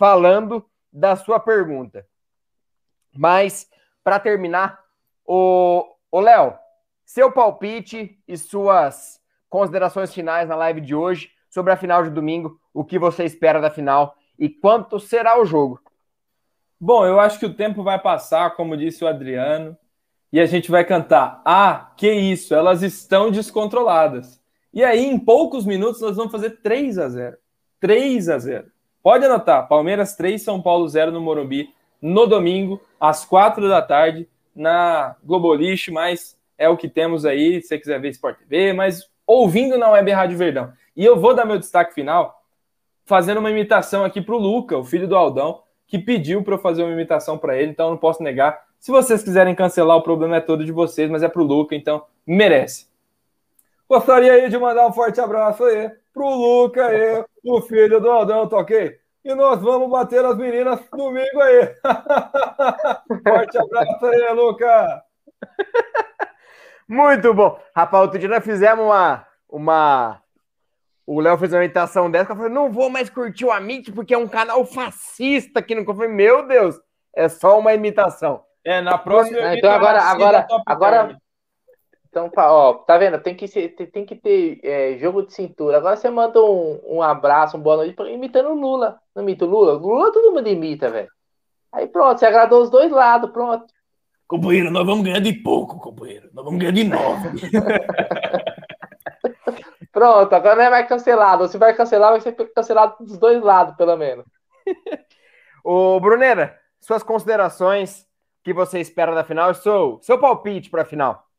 falando da sua pergunta. Mas, para terminar, o, Léo, seu palpite e suas considerações finais na live de hoje sobre a final de domingo, o que você espera da final e quanto será o jogo. Bom, eu acho que o tempo vai passar, como disse o Adriano, e a gente vai cantar: Ah, que isso, elas estão descontroladas. E aí, em poucos minutos, nós vamos fazer 3 a 0 3 a 0 Pode anotar: Palmeiras 3, São Paulo 0 no Morumbi, no domingo, às 4 da tarde, na Globolist, mas é o que temos aí, se você quiser ver Sport TV, mas ouvindo na Web Rádio Verdão. E eu vou dar meu destaque final fazendo uma imitação aqui para o Luca, o filho do Aldão, que pediu para eu fazer uma imitação para ele, então eu não posso negar. Se vocês quiserem cancelar, o problema é todo de vocês, mas é para o Luca, então merece. Gostaria aí de mandar um forte abraço aí pro Luca aí, o filho do Aldão, tá ok? E nós vamos bater as meninas domingo aí. forte abraço aí, Luca! Muito bom. Rapaz, outro dia nós fizemos uma. uma... O Léo fez uma imitação dessa, eu falei, não vou mais curtir o Amit porque é um canal fascista aqui no falei, meu Deus, é só uma imitação. É, na próxima. então agora, agora, agora, então, ó, tá vendo? Tem que, ser, tem que ter é, jogo de cintura. Agora você manda um, um abraço, um boa noite, imitando o Lula. Não imita o Lula? Lula todo mundo imita, velho. Aí pronto, você agradou os dois lados, pronto. Companheiro, nós vamos ganhar de pouco, companheiro. Nós vamos ganhar de nove. pronto, agora não é mais cancelado. Se vai cancelar, vai ser cancelado dos dois lados, pelo menos. Ô, Brunera, suas considerações que você espera da final, seu, seu palpite para a final.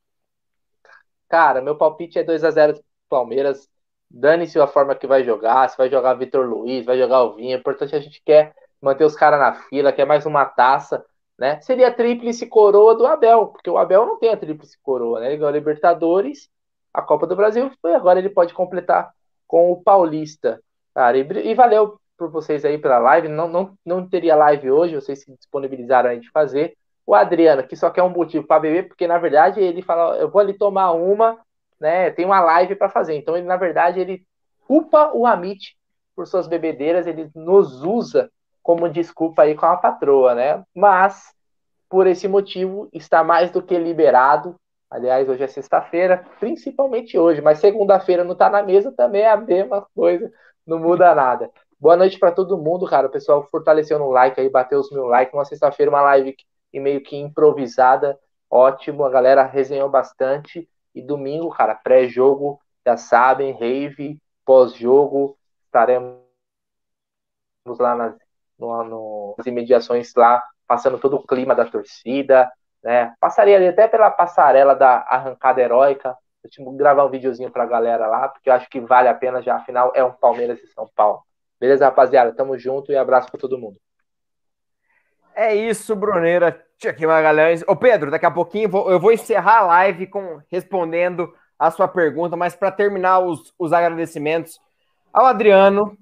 Cara, meu palpite é 2 a 0 Palmeiras. Dane-se a forma que vai jogar, se vai jogar Vitor Luiz, vai jogar o Vinha. O importante é a gente quer manter os caras na fila, quer mais uma taça, né? Seria a tríplice coroa do Abel, porque o Abel não tem a tríplice coroa, né? Ele ganhou a Libertadores, a Copa do Brasil, e agora ele pode completar com o Paulista. Cara, e, e valeu por vocês aí pela live. Não, não, não teria live hoje, vocês se disponibilizaram aí de fazer o Adriano, que só quer um motivo para beber, porque na verdade ele fala, eu vou ali tomar uma, né? Tem uma live para fazer. Então ele na verdade ele culpa o Amit por suas bebedeiras, ele nos usa como desculpa aí com a patroa, né? Mas por esse motivo está mais do que liberado. Aliás, hoje é sexta-feira, principalmente hoje, mas segunda-feira não está na mesa também é a mesma coisa, não muda nada. Boa noite para todo mundo, cara. O pessoal fortaleceu no like aí, bateu os mil likes. Uma sexta-feira, uma live e meio que improvisada. Ótimo, a galera resenhou bastante. E domingo, cara, pré-jogo, já sabem, rave, pós-jogo, estaremos lá nas, no, no, nas imediações lá, passando todo o clima da torcida, né? Passaria ali até pela passarela da arrancada heróica. Eu gravar um videozinho pra galera lá, porque eu acho que vale a pena já, afinal é um Palmeiras e São Paulo. Beleza, rapaziada? Tamo junto e abraço pra todo mundo. É isso, Bruneira. Aqui, Magalhães. Ô, Pedro, daqui a pouquinho eu vou encerrar a live com, respondendo a sua pergunta, mas para terminar os, os agradecimentos ao Adriano,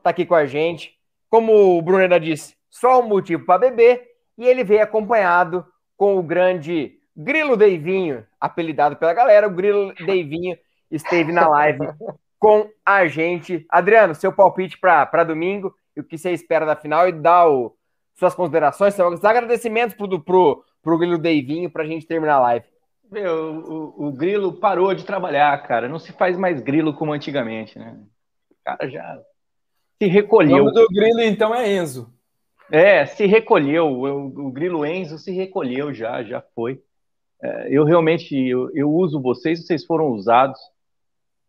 tá aqui com a gente. Como o Bruneira disse, só um motivo para beber, e ele veio acompanhado com o grande Grilo Deivinho, apelidado pela galera. O Grilo Deivinho esteve na live com a gente. Adriano, seu palpite para domingo e o que você espera da final e dá o suas considerações, seus agradecimentos pro, pro, pro Grilo Deivinho pra gente terminar a live. Meu, o, o, Grilo parou de trabalhar, cara. Não se faz mais Grilo como antigamente, né? O cara já se recolheu. O nome do Grilo, então, é Enzo. É, se recolheu. O, o Grilo Enzo se recolheu já, já foi. É, eu realmente, eu, eu, uso vocês, vocês foram usados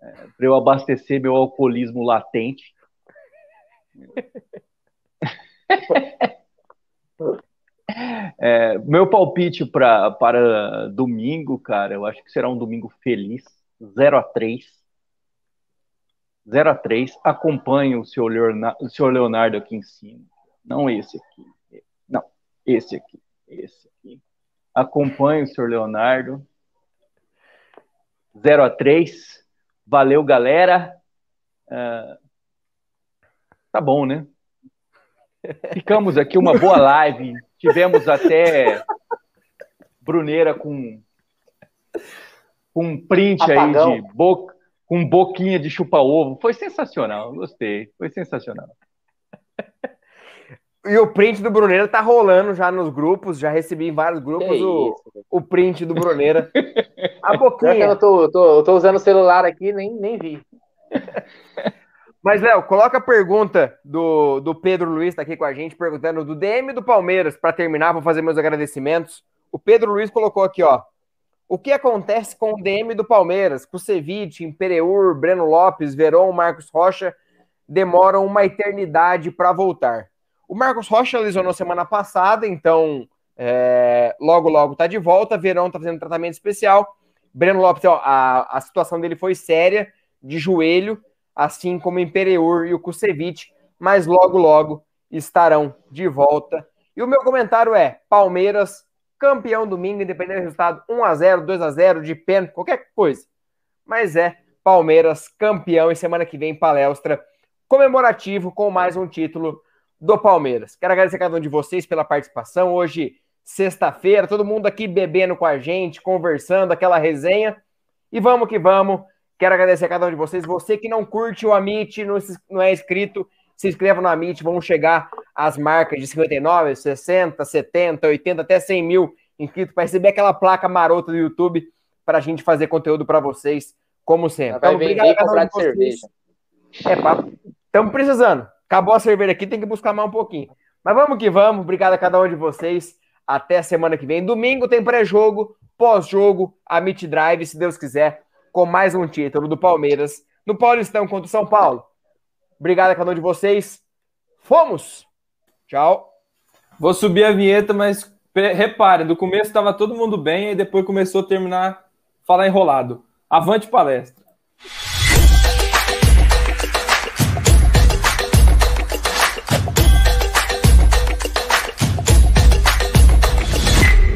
é, para eu abastecer meu alcoolismo latente. É, meu palpite pra, para domingo, cara, eu acho que será um domingo feliz. 0 a 3 0 a 3 Acompanhe o senhor, Leonardo, o senhor Leonardo aqui em cima. Não esse aqui. Não, esse aqui. Esse aqui. Acompanhe o senhor Leonardo. 0 a 3 Valeu, galera. Uh, tá bom, né? Ficamos aqui uma boa live. Tivemos até Bruneira com, com um print Apagão. aí de boca, com boquinha de chupa-ovo. Foi sensacional, gostei. Foi sensacional. E o print do Bruneira tá rolando já nos grupos, já recebi em vários grupos o, o print do Bruneira. A boquinha. Eu tô, tô, tô usando o celular aqui, nem, nem vi. Mas, Léo, coloca a pergunta do, do Pedro Luiz, tá aqui com a gente, perguntando do DM do Palmeiras, para terminar, vou fazer meus agradecimentos. O Pedro Luiz colocou aqui, ó. O que acontece com o DM do Palmeiras? Kusevich, Impereur, Breno Lopes, Veron, Marcos Rocha demoram uma eternidade para voltar. O Marcos Rocha lesionou semana passada, então é, logo, logo tá de volta. Verão tá fazendo tratamento especial. Breno Lopes, ó, a, a situação dele foi séria, de joelho assim como o Imperiur e o Kusevich, mas logo, logo estarão de volta. E o meu comentário é: Palmeiras, campeão domingo, independente do resultado, 1x0, 2x0, de pênalti, qualquer coisa. Mas é Palmeiras campeão e semana que vem palestra comemorativo com mais um título do Palmeiras. Quero agradecer a cada um de vocês pela participação. Hoje, sexta-feira, todo mundo aqui bebendo com a gente, conversando, aquela resenha. E vamos que vamos. Quero agradecer a cada um de vocês. Você que não curte o Amit, não, é inscrito, se inscreva no Amit. Vamos chegar às marcas de 59, 60, 70, 80, até 100 mil inscritos para receber aquela placa marota do YouTube para a gente fazer conteúdo para vocês, como sempre. Vai então, obrigado a cada um de vocês. Cerveja. É, papo. Estamos precisando. Acabou a cerveja aqui, tem que buscar mais um pouquinho. Mas vamos que vamos. Obrigado a cada um de vocês. Até a semana que vem. Domingo tem pré-jogo, pós-jogo, a Meet Drive, se Deus quiser com mais um título do Palmeiras no Paulistão contra o São Paulo. Obrigado a cada um de vocês. Fomos! Tchau. Vou subir a vinheta, mas repare, do começo estava todo mundo bem e depois começou a terminar falar enrolado. Avante palestra.